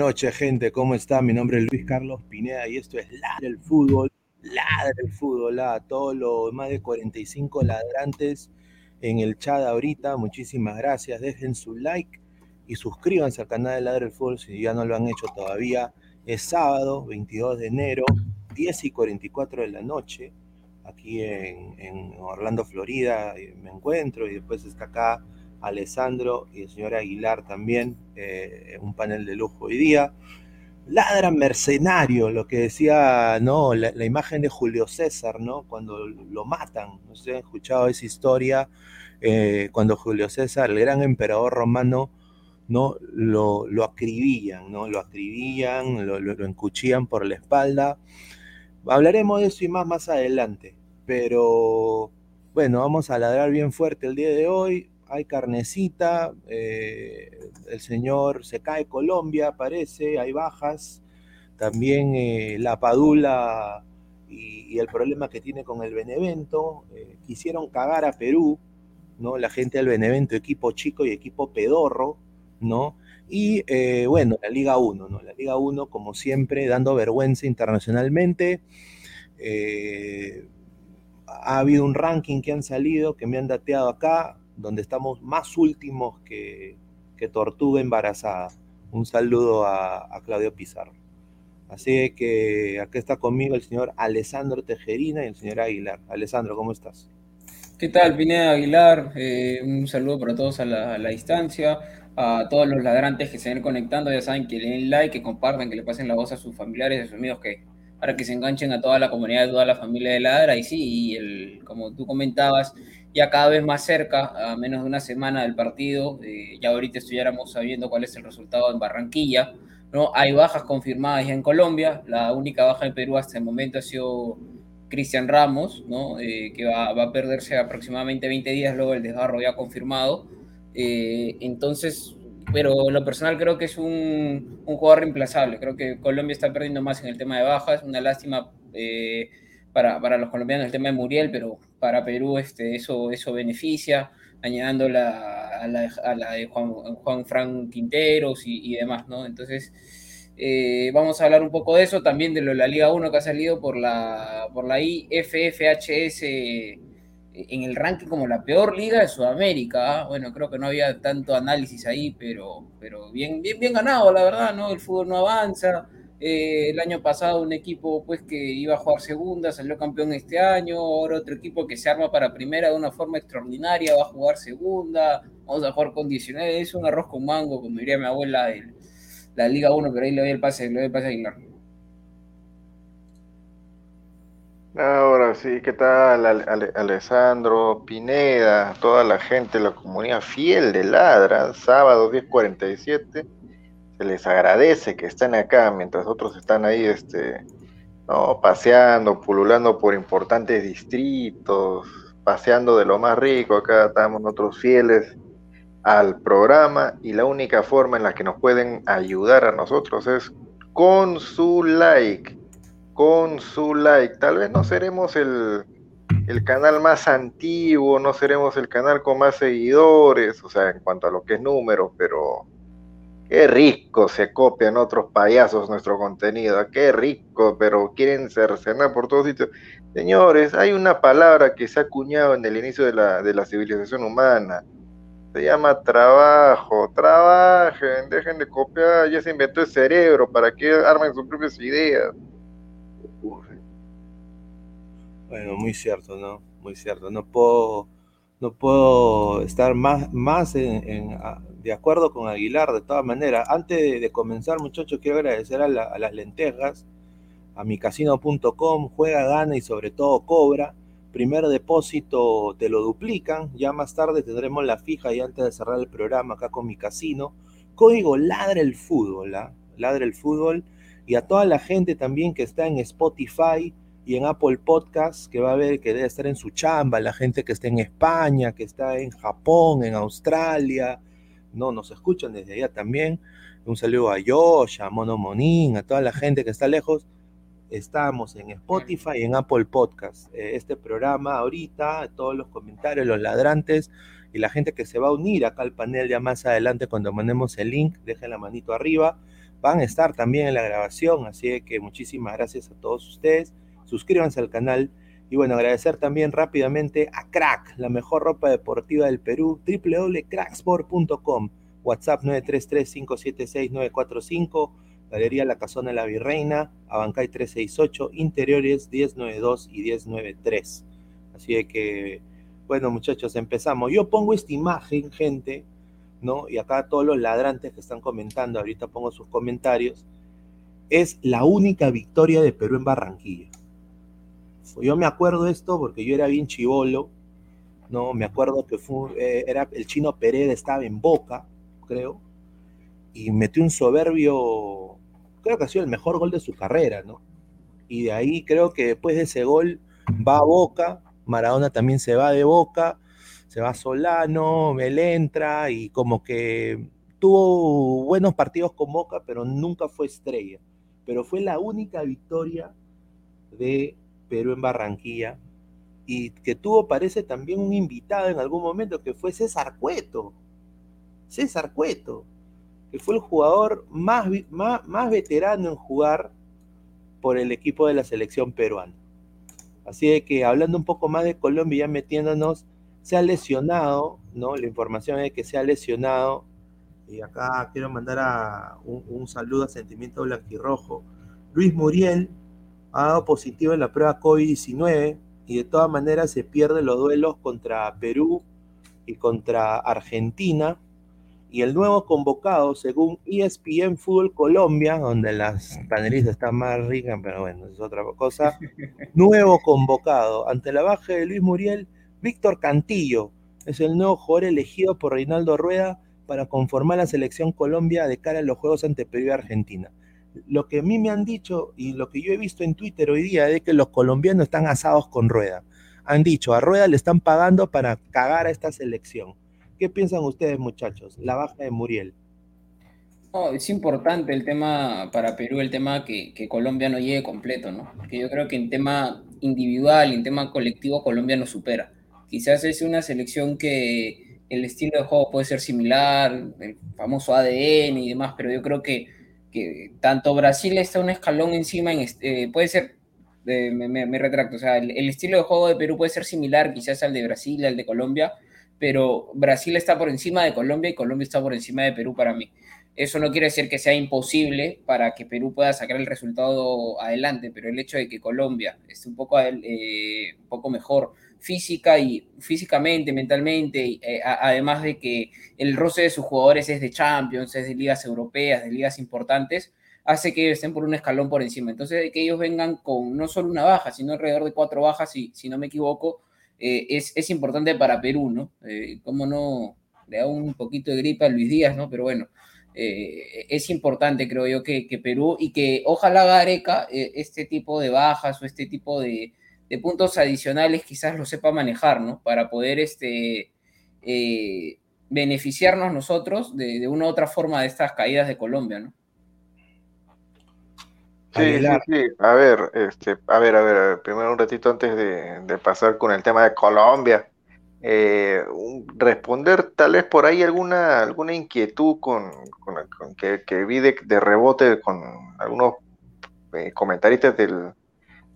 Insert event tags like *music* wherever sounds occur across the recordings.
Noches, gente. ¿Cómo está? Mi nombre es Luis Carlos Pineda y esto es Ladra el Fútbol. Ladra el Fútbol. A todos los más de 45 ladrantes en el chat ahorita, muchísimas gracias. Dejen su like y suscríbanse al canal de Ladra el Fútbol si ya no lo han hecho todavía. Es sábado, 22 de enero, 10 y 44 de la noche, aquí en, en Orlando, Florida. eh, Me encuentro y después está acá Alessandro y el señor Aguilar también, eh, un panel de lujo hoy día. Ladra mercenario, lo que decía, ¿no? La, imagen de Julio César, ¿no? Cuando lo matan, no sé han escuchado esa historia, eh, cuando Julio César, el gran emperador romano, ¿no? Lo, lo acribillan, ¿no? Lo acribillan, lo, lo, lo encuchillan por la espalda. Hablaremos de eso y más más adelante, pero bueno, vamos a ladrar bien fuerte el día de hoy hay carnecita, eh, el señor se cae Colombia, parece, hay bajas, también eh, la Padula y, el problema que tiene con el Benevento, eh, quisieron cagar a Perú, ¿no? La gente del Benevento, equipo chico y equipo pedorro, ¿no? Y bueno, la Liga 1, ¿no? La Liga 1, como siempre, dando vergüenza internacionalmente. Ha habido un ranking que han salido, que me han dateado acá, donde estamos más últimos que, Tortuga embarazada. Un saludo a, Claudio Pizarro. Así que acá está conmigo el señor Alessandro Tejerina y el señor Aguilar. Alessandro, ¿cómo estás? ¿Qué tal, Pineda Aguilar? Eh, un saludo para todos a la, distancia, a todos los ladrantes que se ven conectando, ya saben que le den like, que compartan, que le pasen la voz a sus familiares, a sus amigos, que para que se enganchen a toda la comunidad, a toda la familia de Ladra. Y sí, y el, como tú comentabas, ya cada vez más cerca, a menos de una semana del partido, eh, ya ahorita estuviéramos sabiendo cuál es el resultado en Barranquilla, ¿no? Hay bajas confirmadas ya en Colombia, la única baja en Perú hasta el momento ha sido Cristian Ramos, ¿no? Eh, que va, va, a perderse aproximadamente 20 días luego del desgarro ya confirmado. Eh, entonces, pero en lo personal creo que es un, un, jugador reemplazable, creo que Colombia está perdiendo más en el tema de bajas, una lástima eh, para, para, los colombianos el tema de Muriel, pero para Perú este, eso, eso beneficia, añadiendo la, a, la, a la de Juan, Juan Fran Quinteros y, demás, ¿no? Entonces, eh, vamos a hablar un poco de eso, también de lo de la Liga 1 que ha salido por la, por la IFFHS, en el ranking como la peor liga de Sudamérica. ¿ah? Bueno, creo que no había tanto análisis ahí, pero, pero bien, bien, bien ganado, la verdad, ¿no? El fútbol no avanza. Eh, el año pasado un equipo pues que iba a jugar segunda, salió campeón este año, ahora otro equipo que se arma para primera de una forma extraordinaria, va a jugar segunda, vamos a jugar condicionales, es un arroz con mango, como diría mi abuela, de la Liga 1, pero ahí le doy el pase, le doy el pase a Aguilar. Ahora sí, ¿qué tal Alessandro Pineda, toda la gente, la comunidad fiel de Ladra, sábado 1047, se les agradece que estén acá mientras otros están ahí este, ¿no? paseando, pululando por importantes distritos, paseando de lo más rico, acá estamos nosotros fieles al programa y la única forma en la que nos pueden ayudar a nosotros es con su like con su like. Tal vez no seremos el, canal más antiguo, no seremos el canal con más seguidores, o sea, en cuanto a lo que es número, pero qué rico se copian otros payasos nuestro contenido, qué rico, pero quieren cercenar por todos sitios. Señores, hay una palabra que se ha acuñado en el inicio de la, de la civilización humana. Se llama trabajo, trabajen, dejen de copiar, ya se inventó el cerebro para que armen sus propias ideas. Bueno, muy cierto, ¿no? Muy cierto. No puedo, no puedo estar más, más de acuerdo con Aguilar de todas maneras. Antes de, comenzar, muchachos, quiero agradecer a, las lentejas, a micasino.com, juega, gana y sobre todo cobra. Primer depósito te lo duplican. Ya más tarde tendremos la fija y antes de cerrar el programa acá con mi casino. Código Ladra el Fútbol, ¿ah? Ladra el Fútbol y a toda la gente también que está en Spotify y en Apple Podcast, que va a ver que debe estar en su chamba, la gente que está en España, que está en Japón, en Australia, no, nos escuchan desde allá también. Un saludo a Josh, a Mono Monín, a toda la gente que está lejos. Estamos en Spotify y en Apple Podcast. Eh, este programa ahorita, todos los comentarios, los ladrantes y la gente que se va a unir acá al panel ya más adelante cuando mandemos el link, dejen la manito arriba van a estar también en la grabación, así que muchísimas gracias a todos ustedes. Suscríbanse al canal y bueno, agradecer también rápidamente a Crack, la mejor ropa deportiva del Perú, www.cracksport.com, WhatsApp 933-576-945, Galería La Casona la Virreina, Abancay 368, Interiores 1092 y 1093. Así que, bueno muchachos, empezamos. Yo pongo esta imagen, gente, ¿no? Y acá todos los ladrantes que están comentando, ahorita pongo sus comentarios, es la única victoria de Perú en Barranquilla. Yo me acuerdo esto porque yo era bien chivolo, ¿no? Me acuerdo que fue, eh, era el chino Pereira estaba en Boca, creo, y metió un soberbio, creo que ha sido el mejor gol de su carrera, ¿no? Y de ahí creo que después de ese gol va a Boca, Maradona también se va de Boca, se va Solano, él entra y como que tuvo buenos partidos con Boca, pero nunca fue estrella. Pero fue la única victoria de Perú en Barranquilla y que tuvo, parece, también un invitado en algún momento que fue César Cueto. César Cueto, que fue el jugador más, más, más veterano en jugar por el equipo de la selección peruana. Así que hablando un poco más de Colombia, ya metiéndonos se ha lesionado, ¿no? La información es que se ha lesionado, y acá quiero mandar a un, saludo a Sentimiento Blanquirrojo. Luis Muriel ha dado positivo en la prueba COVID-19 y de todas maneras se pierden los duelos contra Perú y contra Argentina. Y el nuevo convocado, según ESPN Fútbol Colombia, donde las panelistas están más ricas, pero bueno, es otra cosa, *laughs* nuevo convocado ante la baja de Luis Muriel Víctor Cantillo es el nuevo jugador elegido por Reinaldo Rueda para conformar la selección Colombia de cara a los Juegos ante Perú y Argentina. Lo que a mí me han dicho y lo que yo he visto en Twitter hoy día es que los colombianos están asados con Rueda. Han dicho, a Rueda le están pagando para cagar a esta selección. ¿Qué piensan ustedes, muchachos? La baja de Muriel. es importante el tema para Perú, el tema que, que, Colombia no llegue completo, ¿no? Porque yo creo que en tema individual y en tema colectivo Colombia nos supera. Quizás es una selección que el estilo de juego puede ser similar, el famoso ADN y demás, pero yo creo que, que tanto Brasil está un escalón encima, en, eh, puede ser eh, me, retracto. O sea, el, estilo de juego de Perú puede ser similar quizás al de Brasil, al de Colombia, pero Brasil está por encima de Colombia y Colombia está por encima de Perú para mí. Eso no quiere decir que sea imposible para que Perú pueda sacar el resultado adelante, pero el hecho de que Colombia esté un poco, eh, un poco mejor física y físicamente, mentalmente, eh, además de que el roce de sus jugadores es de Champions, es de ligas europeas, de ligas importantes, hace que estén por un escalón por encima. Entonces, que ellos vengan con no solo una baja, sino alrededor de cuatro bajas, si, no me equivoco, eh, es, importante para Perú, ¿no? Eh, ¿Cómo no? Le da un poquito de gripa a Luis Díaz, ¿no? Pero bueno, eh, es importante, creo yo, que, Perú y que ojalá Gareca este tipo de bajas o este tipo de, puntos adicionales quizás lo sepa manejar, ¿no? Para poder este, beneficiarnos nosotros de, de una u otra forma de estas caídas de Colombia, ¿no? Sí, sí, sí. A ver, este, a ver, a ver, primero un ratito antes de, pasar con el tema de Colombia. Eh, responder tal vez por ahí alguna, alguna inquietud con, que, que, vi de, rebote con algunos eh, comentaristas del,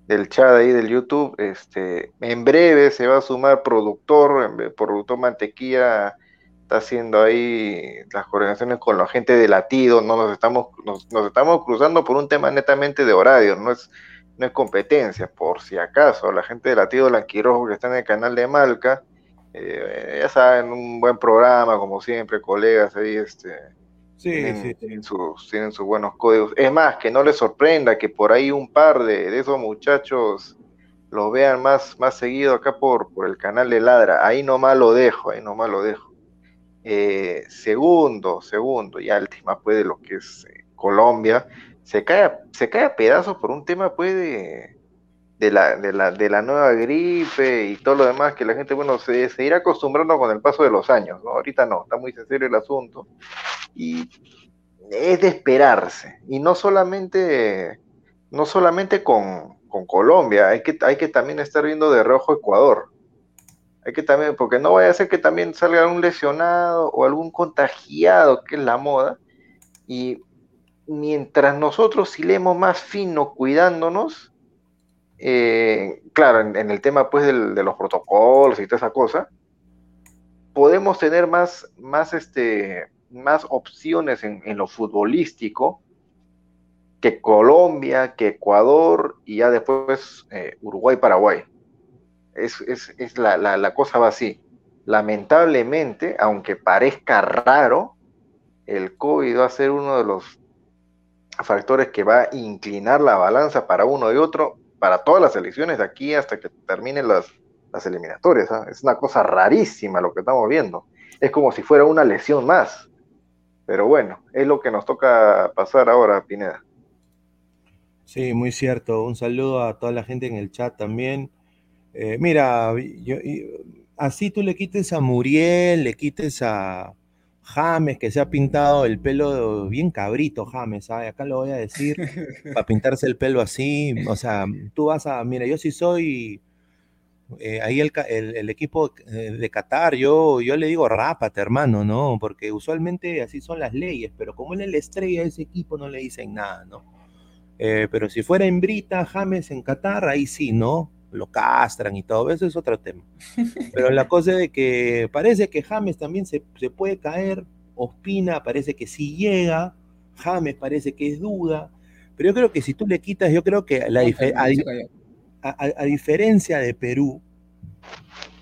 del chat ahí del YouTube. Este, en breve se va a sumar productor, productor Mantequilla está haciendo ahí las coordinaciones con la gente de latido, no nos estamos, nos, estamos cruzando por un tema netamente de horario, no es, no es competencia, por si acaso, la gente de latido Lanquirojo que está en el canal de Malca, eh, ya saben, un buen programa, como siempre, colegas ahí, este, sí, tienen, sí, sus, tienen sus buenos códigos. Es más, que no les sorprenda que por ahí un par de, de esos muchachos lo vean más, más seguido acá por, por el canal de Ladra. Ahí nomás lo dejo, ahí nomás lo dejo. Eh, segundo, segundo, y última pues de lo que es eh, Colombia, se cae, se cae a pedazos por un tema pues de, la, de, la, de la nueva gripe y todo lo demás, que la gente, bueno, se, se, irá acostumbrando con el paso de los años, ¿no? Ahorita no, está muy serio el asunto. Y es de esperarse. Y no solamente, no solamente con, con Colombia, hay que, hay que también estar viendo de rojo Ecuador. Hay que también, porque no vaya a ser que también salga un lesionado o algún contagiado, que es la moda. Y mientras nosotros silemos más fino cuidándonos, eh, claro, en, el tema pues de los protocolos y toda esa cosa, podemos tener más, más, este, más opciones en, lo futbolístico que Colombia, que Ecuador y ya después eh, Uruguay, Paraguay es, es, es la, la, la, cosa va así. Lamentablemente, aunque parezca raro, el COVID va a ser uno de los factores que va a inclinar la balanza para uno y otro, para todas las elecciones de aquí hasta que terminen las, las eliminatorias. ¿ah? Es una cosa rarísima lo que estamos viendo. Es como si fuera una lesión más. Pero bueno, es lo que nos toca pasar ahora, Pineda. Sí, muy cierto. Un saludo a toda la gente en el chat también. Eh, mira, así tú le quites a Muriel, le quites a James, que se ha pintado el pelo bien cabrito, James, ¿sabes? Acá lo voy a decir, *laughs* para pintarse el pelo así, o sea, tú vas a, mira, yo sí soy, eh, ahí el, equipo eh, de Qatar, yo, yo le digo rápate, hermano, ¿no? Porque usualmente así son las leyes, pero como él es la estrella de ese equipo, no le dicen nada, ¿no? pero si fuera en Brita, James en Qatar, ahí sí, ¿no? Lo castran y todo, eso es otro tema. *laughs* Pero la cosa es de que parece que James también se, puede caer, Ospina parece que sí llega, James parece que es duda, pero yo creo que si tú le quitas, yo creo que la a, diferencia de Perú,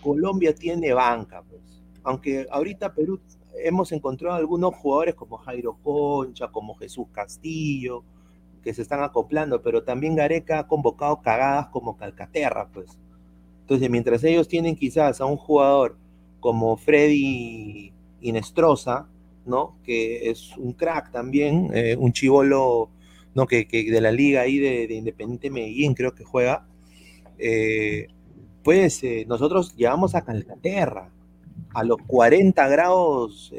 Colombia tiene banca, pues. Aunque ahorita Perú hemos encontrado algunos jugadores como Jairo Concha, como Jesús Castillo, que se están acoplando, pero también Gareca ha convocado cagadas como Calcaterra, pues. Entonces, mientras ellos tienen quizás a un jugador como Freddy Inestrosa, ¿no? Que es un crack también, eh, un chivolo, ¿no? Que, de la liga ahí de, Independiente Medellín creo que juega. Eh, pues eh, nosotros llevamos a Calcaterra a los 40 grados,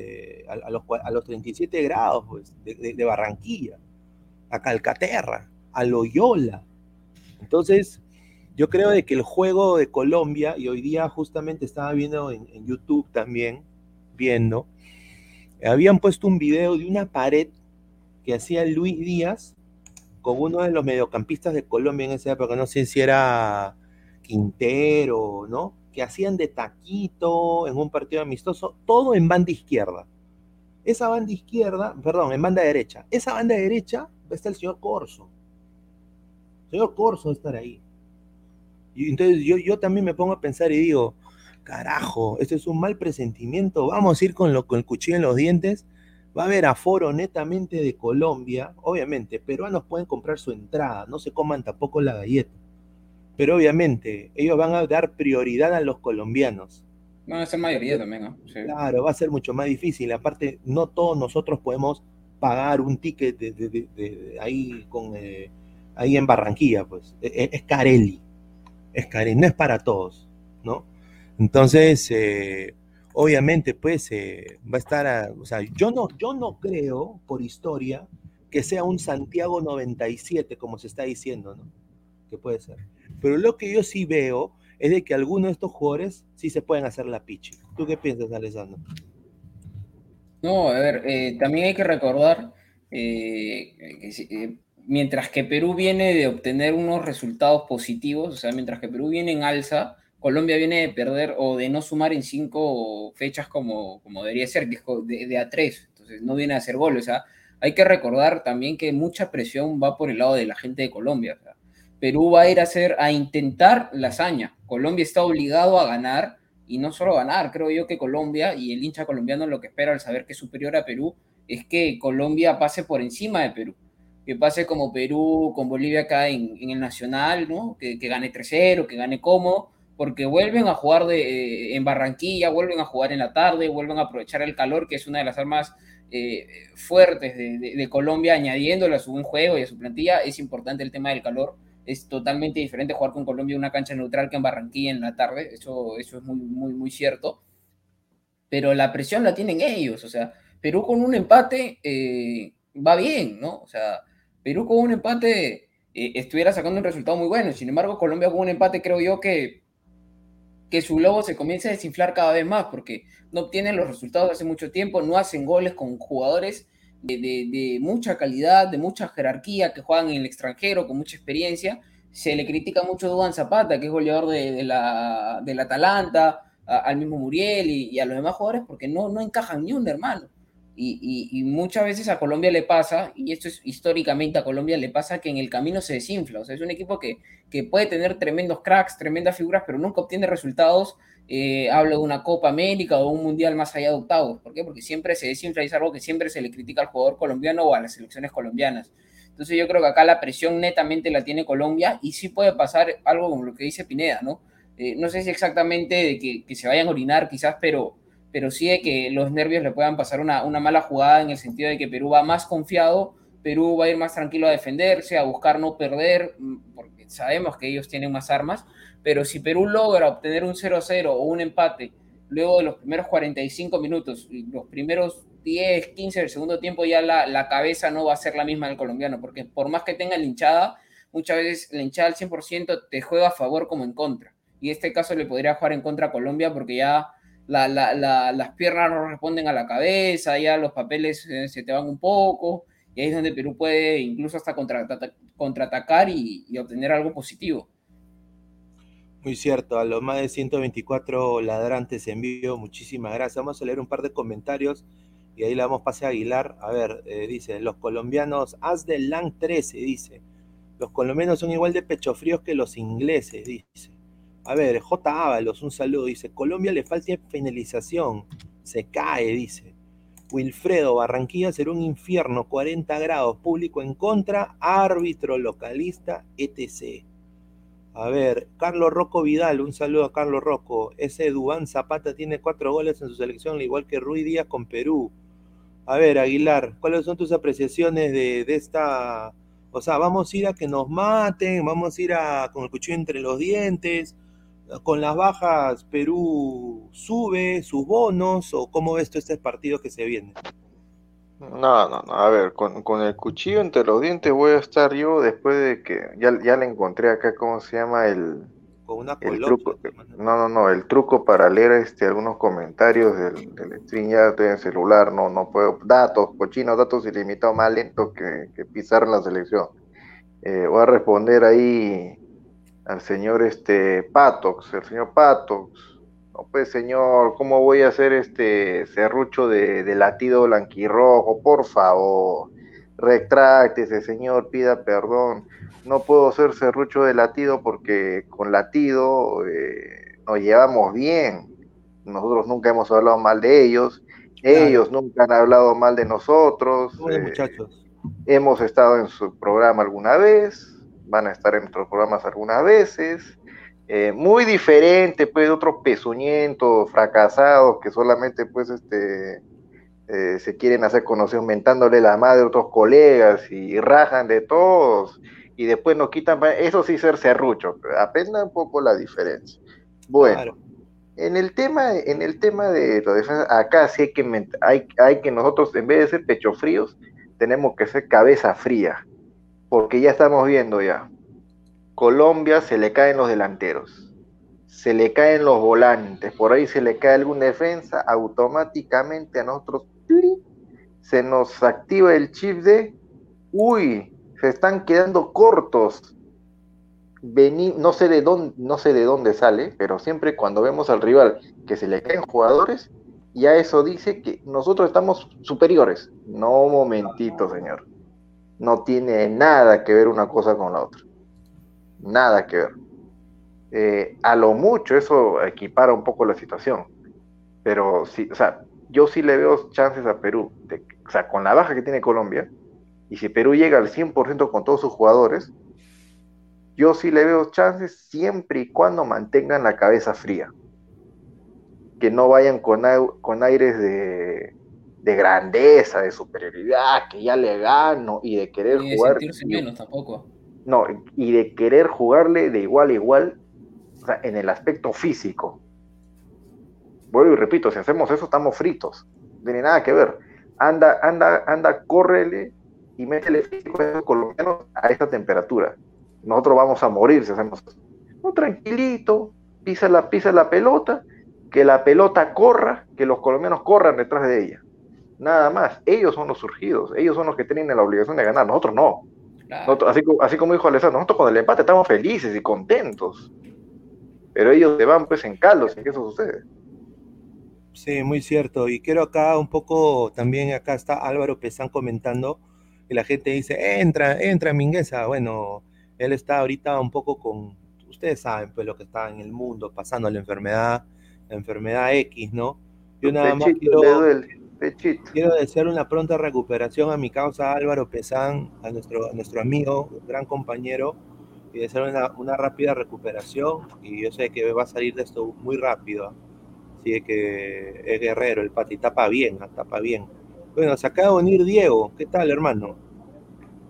a, los, a, los, 37 grados pues, de Barranquilla a Calcaterra, a Loyola. Entonces, yo creo de que el juego de Colombia, y hoy día justamente estaba viendo en, YouTube también, viendo, habían puesto un video de una pared que hacía Luis Díaz con uno de los mediocampistas de Colombia en esa época, no sé si era Quintero, ¿no? Que hacían de taquito en un partido amistoso, todo en banda izquierda. Esa banda izquierda, perdón, en banda derecha. Esa banda derecha estar el señor Corso. El señor Corso va a estar ahí. Y entonces yo, yo también me pongo a pensar y digo, carajo, esto es un mal presentimiento, vamos a ir con, lo, con el cuchillo en los dientes, va a haber aforo netamente de Colombia, obviamente, peruanos pueden comprar su entrada, no se coman tampoco la galleta, pero obviamente ellos van a dar prioridad a los colombianos. Van a ser mayoría también, ¿no? Claro, va a ser mucho más difícil, aparte no todos nosotros podemos pagar un ticket de, ahí, con, eh, ahí en Barranquilla, pues, es, e, es Carelli, es Carelli, no es para todos, ¿no? Entonces, eh, obviamente, pues eh, va a estar, o sea, yo no, yo no creo, por historia, que sea un Santiago 97, como se está diciendo, ¿no? Que puede ser. Pero lo que yo sí veo es de que algunos de estos jugadores sí se pueden hacer la pichi. ¿Tú qué piensas, Alessandro? No, a ver, eh, también hay que recordar que mientras que Perú viene de obtener unos resultados positivos, o sea, mientras que Perú viene en alza, Colombia viene de perder o de no sumar en cinco fechas como, como debería ser, de, de a tres, entonces no viene a hacer goles. O sea, hay que recordar también que mucha presión va por el lado de la gente de Colombia. Perú va a ir a hacer, a intentar la hazaña. Colombia está obligado a ganar y no solo ganar, creo yo que Colombia y el hincha colombiano lo que espera al saber que es superior a Perú es que Colombia pase por encima de Perú que pase como Perú con Bolivia acá en, el Nacional, ¿no? Que, gane 3-0, que gane cómodo, porque vuelven a jugar de, eh, en Barranquilla, vuelven a jugar en la tarde, vuelven a aprovechar el calor, que es una de las armas eh, fuertes de, Colombia, añadiéndole a su buen juego y a su plantilla. Es importante el tema del calor. Es totalmente diferente jugar con Colombia en una cancha neutral que en Barranquilla en la tarde. Eso, eso es muy, muy, muy cierto. Pero la presión la tienen ellos. O sea, Perú con un empate eh, va bien, ¿no? O sea, Perú con un empate estuviera sacando un resultado muy bueno. Sin embargo, Colombia con un empate creo yo que que su lobo se comience a desinflar cada vez más porque no obtienen los resultados hace mucho tiempo, no hacen goles con jugadores de, mucha calidad, de mucha jerarquía, que juegan en el extranjero con mucha experiencia. Se le critica mucho a Duan Zapata, que es goleador de, la, del Atalanta, al mismo Muriel y, y, a los demás jugadores porque no, no encajan ni un hermano. Y, muchas veces a Colombia le pasa, y esto es históricamente a Colombia le pasa que en el camino se desinfla. O sea, es un equipo que, que puede tener tremendos cracks, tremendas figuras, pero nunca obtiene resultados. Eh, hablo de una Copa América o un Mundial más allá de octavos. ¿Por qué? Porque siempre se desinfla y es algo que siempre se le critica al jugador colombiano o a las selecciones colombianas. Entonces yo creo que acá la presión netamente la tiene Colombia y sí puede pasar algo como lo que dice Pineda, ¿no? Eh, no sé si exactamente de que, que se vayan a orinar quizás, pero pero sí de que los nervios le puedan pasar una, mala jugada en el sentido de que Perú va más confiado, Perú va a ir más tranquilo a defenderse, a buscar no perder, mm, porque sabemos que ellos tienen más armas, pero si Perú logra obtener un 0-0 o un empate luego de los primeros 45 minutos, los primeros 10, 15 del segundo tiempo, ya la, la cabeza no va a ser la misma del colombiano, porque por más que tenga la hinchada, muchas veces la hinchada al 100% te juega a favor como en contra. Y en este caso le podría jugar en contra a Colombia porque ya las piernas no responden a la cabeza, ya los papeles eh, se te van un poco, y ahí es donde Perú puede incluso hasta contraatacar y, obtener algo positivo. Muy cierto, a los más de 124 ladrantes en vivo, muchísimas gracias. Vamos a leer un par de comentarios y ahí le damos pase a Aguilar. A ver, eh, dice, los colombianos, haz del LAN 13, dice. Los colombianos son igual de pecho fríos que los ingleses, dice. A ver, J. Ábalos, un saludo. Dice, Colombia le falta finalización. Se cae, dice. Wilfredo, Barranquilla será un infierno, 40 grados, público en contra, árbitro localista, etc. A ver, Carlos Rocco Vidal, un saludo a Carlos Rocco. Ese Dubán Zapata tiene cuatro goles en su selección, al igual que Rui Díaz con Perú. A ver, Aguilar, ¿cuáles son tus apreciaciones de, de esta... O sea, vamos a ir a que nos maten, vamos a ir a con el cuchillo entre los dientes, con las bajas Perú sube sus bonos o cómo ves tú este partido que se viene? No, no, no, a ver, con, el cuchillo entre los dientes voy a estar yo después de que ya, ya le encontré acá, ¿cómo se llama? El, con una el truco. No, no, no, el truco para leer este, algunos comentarios del, del stream ya estoy en celular, no, no puedo, datos, cochinos, datos ilimitados, más lento que, que pisar en la selección. Eh, voy a responder ahí al señor este Patox, el señor Patox. No, pues señor, ¿cómo voy a hacer este serrucho de, de latido blanquirrojo? Por favor, retráctese, señor, pida perdón. No puedo ser serrucho de latido porque con latido eh, nos llevamos bien. Nosotros nunca hemos hablado mal de ellos. Ellos nunca han hablado mal de nosotros. Hola, eh, muchachos. Hemos estado en su programa alguna vez, van a estar en nuestros programas algunas veces. Eh, muy diferente, pues, de otros pezuñentos, fracasados, que solamente, pues, este, eh, se quieren hacer conocidos mentándole la madre a otros colegas y rajan de todos y después nos quitan, eso sí ser serrucho, aprenda un poco la diferencia. Bueno, Claro. en el tema, en el tema de la defensa, acá sí hay que, hay, hay que nosotros, en vez de ser pecho fríos, tenemos que ser cabeza fría, porque ya estamos viendo ya. Colombia se le caen los delanteros, se le caen los volantes, por ahí se le cae alguna defensa, automáticamente a nosotros se nos activa el chip de, uy, se están quedando cortos. Vení, no sé de dónde, no sé de dónde sale, pero siempre cuando vemos al rival que se le caen jugadores, ya eso dice que nosotros estamos superiores. No, momentito, señor. No tiene nada que ver una cosa con la otra. Nada que ver. Eh, a lo mucho eso equipara un poco la situación. Pero sí, o sea, yo sí le veo chances a Perú. de- o sea, con la baja que tiene Colombia, y si Perú llega al 100% con todos sus jugadores, yo sí le veo chances siempre y cuando mantengan la cabeza fría. Que no vayan con, con aires de, de grandeza, de superioridad, que ya le gano y de querer Y de jugar. sentirse menos tampoco. No, y de querer jugarle de igual a igual, o sea, en el aspecto físico. Vuelvo y repito, si hacemos eso estamos fritos. No tiene nada que ver. Anda, anda, anda, córrele y métele físico a esos colombianos a esta temperatura. Nosotros vamos a morir si hacemos eso. No, tranquilito, pisa la, pisa la pelota, que la pelota corra, que los colombianos corran detrás de ella. Nada más. Ellos son los surgidos, ellos son los que tienen la obligación de ganar, nosotros no. Claro. Nosotros- así, así como dijo Alessandro, nosotros con el empate estamos felices y contentos. Pero ellos se van pues en caldos y que eso sucede. Sí, muy cierto. Y quiero acá un poco, también acá está Álvaro Pesán comentando, y la gente dice, entra, entra Mingueza. Bueno, él está ahorita un poco con, ustedes saben pues lo que está en el mundo, pasando la enfermedad, la enfermedad X, ¿no? Yo nada más quiero, le duele, pechito. quiero desear una pronta recuperación a mi causa Álvaro Pesán, a nuestro, a nuestro amigo, gran compañero, y desear una, una rápida recuperación. Y yo sé que va a salir de esto muy rápido. Así que es guerrero, el pati tapa bien, ah, tapa bien. Bueno, se acaba de unir Diego. ¿Qué tal, hermano?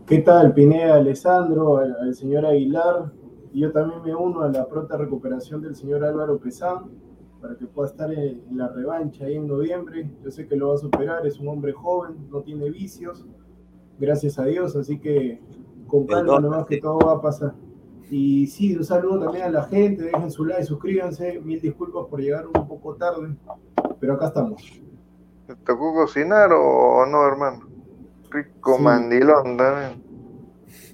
¿Qué tal, Pineda, Alessandro, al, al señor Aguilar? Yo también me uno a la pronta recuperación del señor Álvaro Pesán para que pueda estar en, en la revancha ahí en noviembre. Yo sé que lo va a superar, es un hombre joven, no tiene vicios, gracias a Dios, así que con calma nomás que todo va a pasar. Y sí, un saludo también a la gente, dejen su like, suscríbanse, mil disculpas por llegar un poco tarde, pero acá estamos. ¿Te tocó cocinar o no, hermano? Rico Sí. mandilón también. Bueno, se- se- se- *laughs*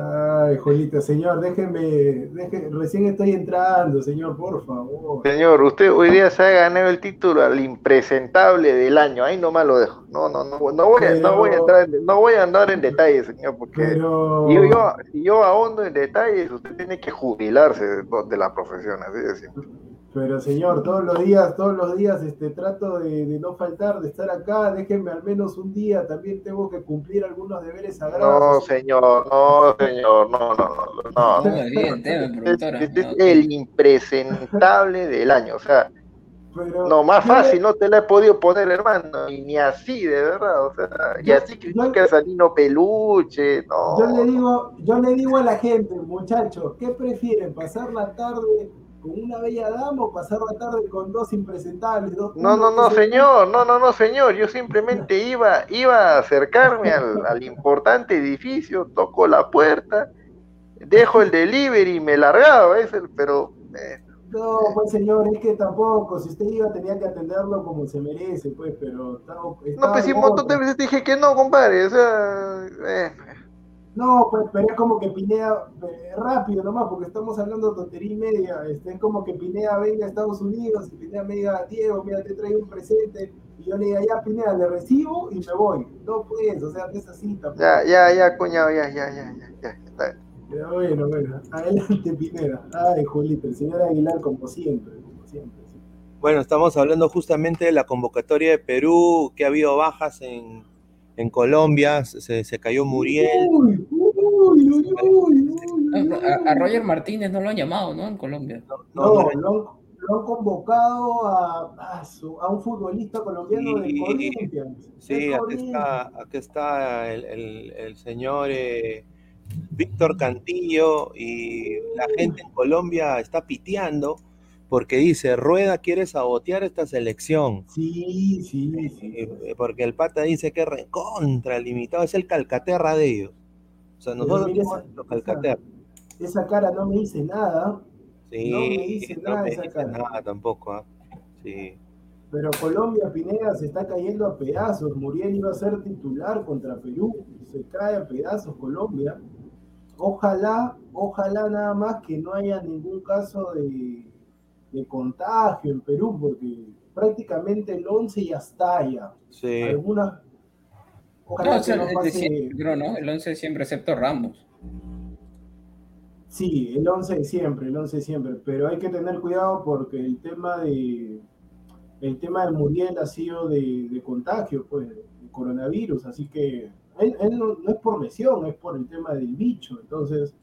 Ay, Juanita, señor, déjenme, deje- recién estoy entrando, señor, por favor. Señor, usted hoy día se ha ganado el título al impresentable del año. Ahí nomás lo dejo. No, no, no, no voy a, no voy a entrar, en- no voy a andar en detalles, señor, porque Pero, si yo, si yo ahondo en detalles, usted tiene que jubilarse de, de la profesión, así de simple. Pero señor, todos los días, todos los días, este, trato de, de no faltar, de estar acá, déjenme al menos un día, también tengo que cumplir algunos deberes No, sagrados. señor, no, señor, no, no, no, no. No, bien, tema, Este es el impresentable del año, o sea, Pero no, más fácil no te la he podido poner, hermano, y ni así, de verdad, o sea, y Yo- así criticas a Nino Peluche, no. Yo le digo, yo le digo a la gente, muchachos, ¿qué prefieren? ¿Pasar la tarde con una bella dama o pasar la tarde con dos impresentables? Dos No, no, no, señor, no, no, no, señor. Yo simplemente iba, iba a acercarme al, al importante edificio, toco la puerta, dejo el delivery y me largaba, es el- pero eh, No, pues señor, es que tampoco, si usted iba tenía que atenderlo como se merece, pues, pero estaba, no, pues sí, un montón de veces dije que no, compadre, o sea, eh, No, pues, pero es como que Pineda, eh, rápido nomás, porque estamos hablando de tontería y media. Este, es como que Pineda venga a Estados Unidos y Pineda me diga, Diego, mira, te traigo un presente. Y yo le diga, ya, Pineda, le recibo y me voy. No, pues, o sea, es así tampoco. Ya, ya, ya, cuñado, ya, ya, ya, ya, ya. Está bien. Pero bueno, bueno, adelante, Pineda. Ay, Julito, el señor Aguilar, como siempre, como siempre. sí. Bueno, estamos hablando justamente de la convocatoria de Perú, que ha habido bajas en, en Colombia, se, se cayó Muriel. Uy, uy, uy, uy, uy, A, a Roger Martínez no lo han llamado, ¿no? En Colombia. No, No, no, lo, han- lo han convocado a, a, su- a un futbolista colombiano de Sí, Corinthians. Sí, de aquí está, aquí está el, el- el señor eh, Víctor Cantillo y la gente en Colombia está piteando porque dice, Rueda quiere sabotear esta selección. Sí, sí, sí. Eh, Porque el pata dice que recontra limitado, es el calcaterra de ellos. O sea, nosotros somos los calcaterra. Esa cara no me dice nada, Sí, no me dice no nada me esa dice cara. nada tampoco. ¿ah? Sí. pero Colombia Pineda se está cayendo a pedazos. Muriel iba a ser titular contra Perú, se cae a pedazos Colombia. Ojalá, ojalá nada más que no haya ningún caso de, de contagio en Perú, porque prácticamente el 11 ya está ya. Sí. Algunas. No, Ojalá o sea, que no pase. siempre, ¿no? El 11 de siempre, excepto Ramos. Sí, el 11 de siempre, el 11 de siempre, pero hay que tener cuidado porque el tema de el tema de Muriel ha sido de, de contagio, pues, de coronavirus, así que él, él no, no es por lesión, es por el tema del bicho, entonces,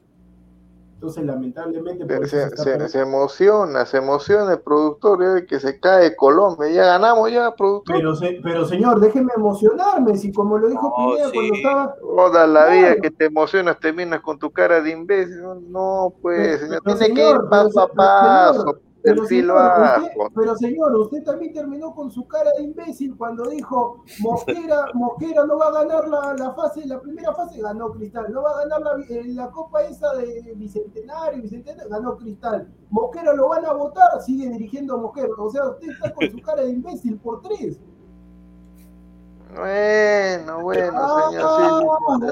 entonces lamentablemente por eso se Se, está se- perdiendo. se emociona, se emociona el productor ya de que se cae Colombia. Ya ganamos ya, productor. Pero, se- pero señor, déjeme emocionarme, si como lo dijo No, Pineda sí. cuando estaba, Toda la vida que te emocionas terminas con tu cara de imbécil. No, pues, Pero- señor, pero, tiene que señor, ir paso pero, a paso, señor, Pero filo señor, abajo. usted, pero señor, usted también terminó con su cara de imbécil cuando dijo Mosquera, *laughs* Mosquera no va a ganar la, la fase, la primera fase ganó Cristal, no va a ganar la, eh, la copa esa de Bicentenario, Bicentenario, ganó Cristal. Mosquera lo van a votar, sigue dirigiendo Mosquera. O sea, usted está con su cara de imbécil por tres. Bueno, bueno, Ah, señor, sí.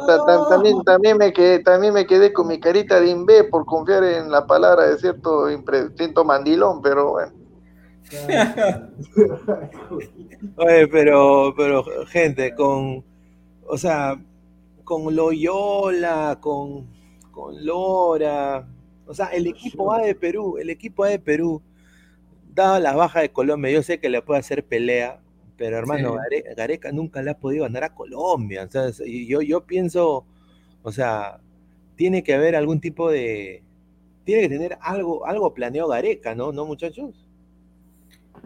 Ta- También, también, me quedé, también me quedé con mi carita de imbé por confiar en la palabra de cierto, cierto mandilón, pero bueno. *laughs* Oye, pero, pero gente, con, o sea, con Loyola, con, con Lora, o sea, el equipo A de Perú, el equipo A de Perú, dada la baja de Colombia, yo sé que le puede hacer pelea, pero hermano, Sí. Gareca nunca le ha podido ganar a Colombia, o sea, yo, yo pienso, o sea, tiene que haber algún tipo de, tiene que tener algo, algo planeado Gareca, ¿no? ¿No, muchachos?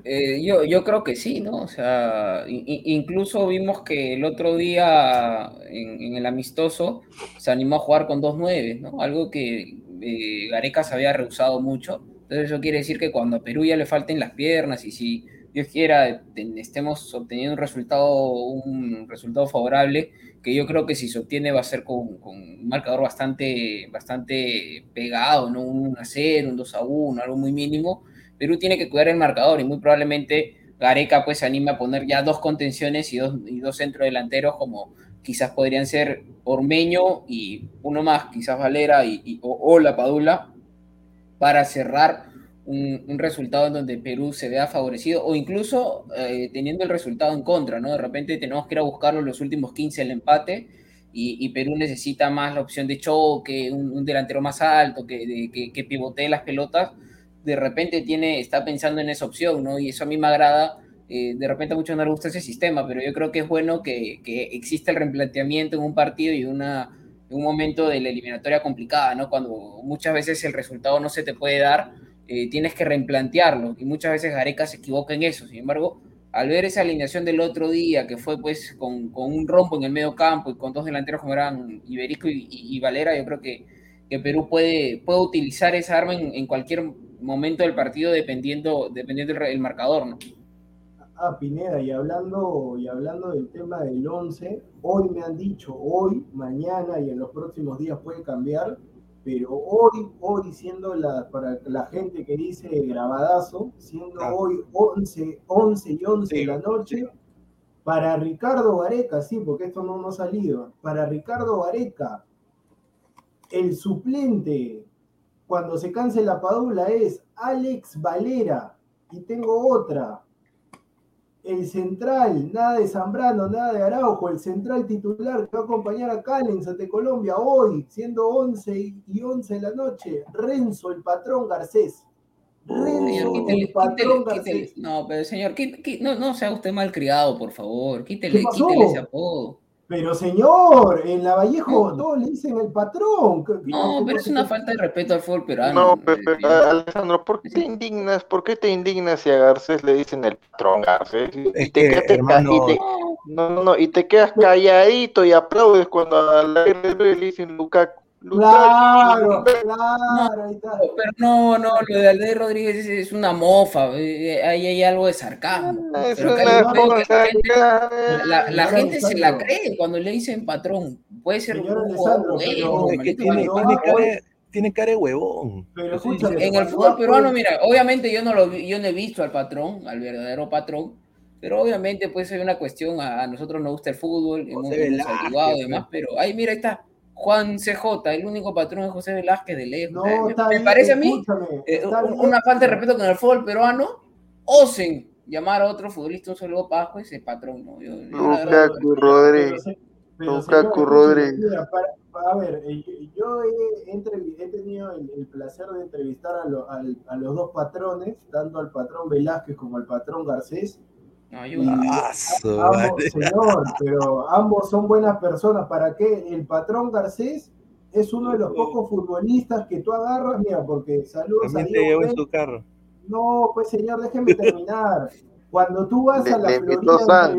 Eh, yo, yo creo que sí, ¿no? O sea, i- incluso vimos que el otro día en, en el amistoso se animó a jugar con dos nueves, ¿no? Algo que eh, Gareca se había rehusado mucho. Entonces eso quiere decir que cuando a Perú ya le falten las piernas y si Dios quiera estemos obteniendo un resultado, un resultado favorable, que yo creo que si se obtiene va a ser con, un marcador bastante, bastante pegado, ¿no? Un 1 a 0, un 2 a 1, algo muy mínimo Perú tiene que cuidar el marcador y muy probablemente Gareca pues se anime a poner ya dos contenciones y dos, y dos centrodelanteros como quizás podrían ser Ormeño y uno más, quizás Valera y, o la Padula, para cerrar un, resultado en donde Perú se vea favorecido o incluso eh, teniendo el resultado en contra, ¿no? De repente tenemos que ir a buscarlo los últimos 15 el empate y, Perú necesita más la opción de choque, un, un delantero más alto que, que, que pivotee las pelotas de repente tiene, está pensando en esa opción, ¿no? Y eso a mí me agrada. Eh, de repente a muchos no les gusta ese sistema, pero yo creo que es bueno que, que exista el replanteamiento en un partido y una, en un momento de la eliminatoria complicada, ¿no? Cuando muchas veces el resultado no se te puede dar, eh, tienes que replantearlo. Y muchas veces Gareca se equivoca en eso. Sin embargo, al ver esa alineación del otro día, que fue pues con, un rompo en el medio campo y con dos delanteros como eran Iberico y, Valera, yo creo que, que Perú puede, puede utilizar esa arma en, cualquier momento del partido dependiendo, dependiendo el, el marcador, ¿no? Ah, Pineda, y hablando, y hablando del tema del 11, hoy me han dicho, hoy, mañana y en los próximos días puede cambiar, pero hoy, hoy siendo la, para la gente que dice grabadazo, siendo Ah. hoy 11, 11 y 11 de la noche, para Ricardo Gareca, sí, porque esto no, no ha salido, para Ricardo Gareca, el suplente cuando se canse la Padula es Alex Valera. Y tengo otra. El central, nada de Zambrano, nada de Araujo, el central titular que va a acompañar a Callens ante Colombia hoy, siendo 11 y 11 de la noche, Renzo, el patrón Garcés. Renzo, Señor, el patrón Garcés. No, pero señor, no, no sea usted malcriado, por favor. Quítele, quítele ese apodo. Pero señor, en la Vallejo todos le dicen el patrón. ¿Qué- No, pero es una falta de respeto al fútbol peruano. No, pero, pero, Alessandro, ¿por qué te indignas? ¿Por qué te indignas si a Garcés le dicen el patrón Garcés? Y Es te que, quedas ca- hermano, y te- No, no, no, no, y te quedas calladito y aplaudes cuando al aire le dicen Lukaku. Claro, claro, ahí está. pero no, no, lo de Alde Rodríguez es, es una mofa. eh, Ahí hay algo de sarcasmo. Es Pero una yo creo que cosa la gente- La, la gente se la cree cuando le dicen patrón. Puede ser un jugador bueno, tiene, cara, de- tiene cara de huevón. Pero escúchame, En el fútbol peruano, mira, obviamente yo no lo vi- yo no he visto al patrón, al verdadero patrón, pero obviamente pues hay una cuestión, a, a nosotros nos gusta el fútbol, hemos, y demás, pero ahí mira, ahí está Juan CJ, el único patrón es José Velázquez de lejos. No, sea, me- bien, parece a mí escúchame, eh, una falta de respeto con el fútbol peruano, osen llamar a otro futbolista un saludo pajo ese patrón, ¿no? Yo- yo Lukaku Rodríguez. A ver, eh, yo he, he tenido el, el placer de entrevistar a, lo- a los dos patrones, tanto al patrón Velázquez como al patrón Garcés. No, yo- Ambos, señor, pero ambos son buenas personas. ¿Para qué? El patrón Garcés es uno de los pocos futbolistas que tú agarras, mira, porque saludos a También te Diego llevó en Pérez. su carro. No, pues señor, déjeme terminar. Cuando tú vas a la le Florida.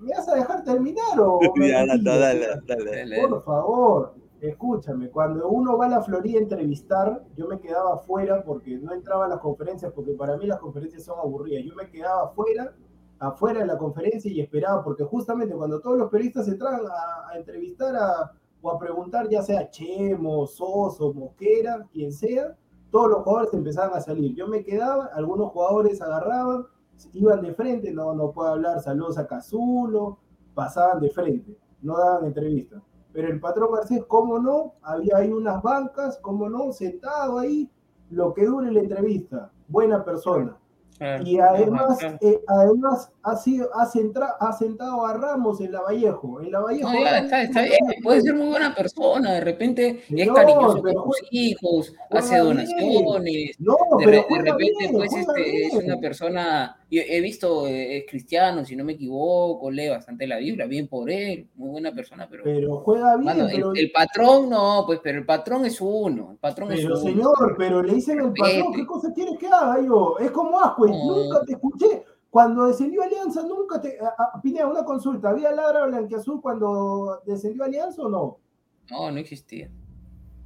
¿me vas a dejar terminar o *laughs* Ya, dale. Dale. Por favor, escúchame, cuando uno va a la Florida a entrevistar, yo me quedaba afuera porque no entraba a las conferencias, porque para mí las conferencias son aburridas. Yo me quedaba afuera, afuera de la conferencia y esperaba, porque justamente cuando todos los periodistas entraban a, a entrevistar a, o a preguntar, ya sea Chemo, Soso, Mosquera, quien sea, todos los jugadores empezaban a salir. Yo me quedaba, algunos jugadores agarraban, iban de frente, no, no puedo hablar, saludos a Cazulo, pasaban de frente, no daban entrevistas. Pero el patrón Garcés, ¿cómo no? Había ahí unas bancas, ¿cómo no? Sentado ahí, lo que dure la entrevista. Buena persona. Claro, Y además, claro. eh, además ha, sido, ha, centra- ha sentado a Ramos en la Vallejo. En la Vallejo. No, ya, Ramos- está, está bien, puede ser muy buena persona, de repente es No, cariñoso con sus hijos, hace donaciones, No, de, pero de repente bien, pues este, es una persona, yo he visto, eh, es cristiano, si no me equivoco, lee bastante la Biblia, bien por él, muy buena persona, pero, Pero juega bien. mano, el, pero, el patrón no, pues, pero el patrón es uno, el patrón es pero, uno. señor, pero le dicen el patrón. ¿qué cosa quieres que haga yo? Es como Ascuez, No. nunca te escuché. Cuando descendió Alianza, nunca te. Pineda, una consulta. ¿Había ladra blanquiazul cuando descendió Alianza o no? No, no existía.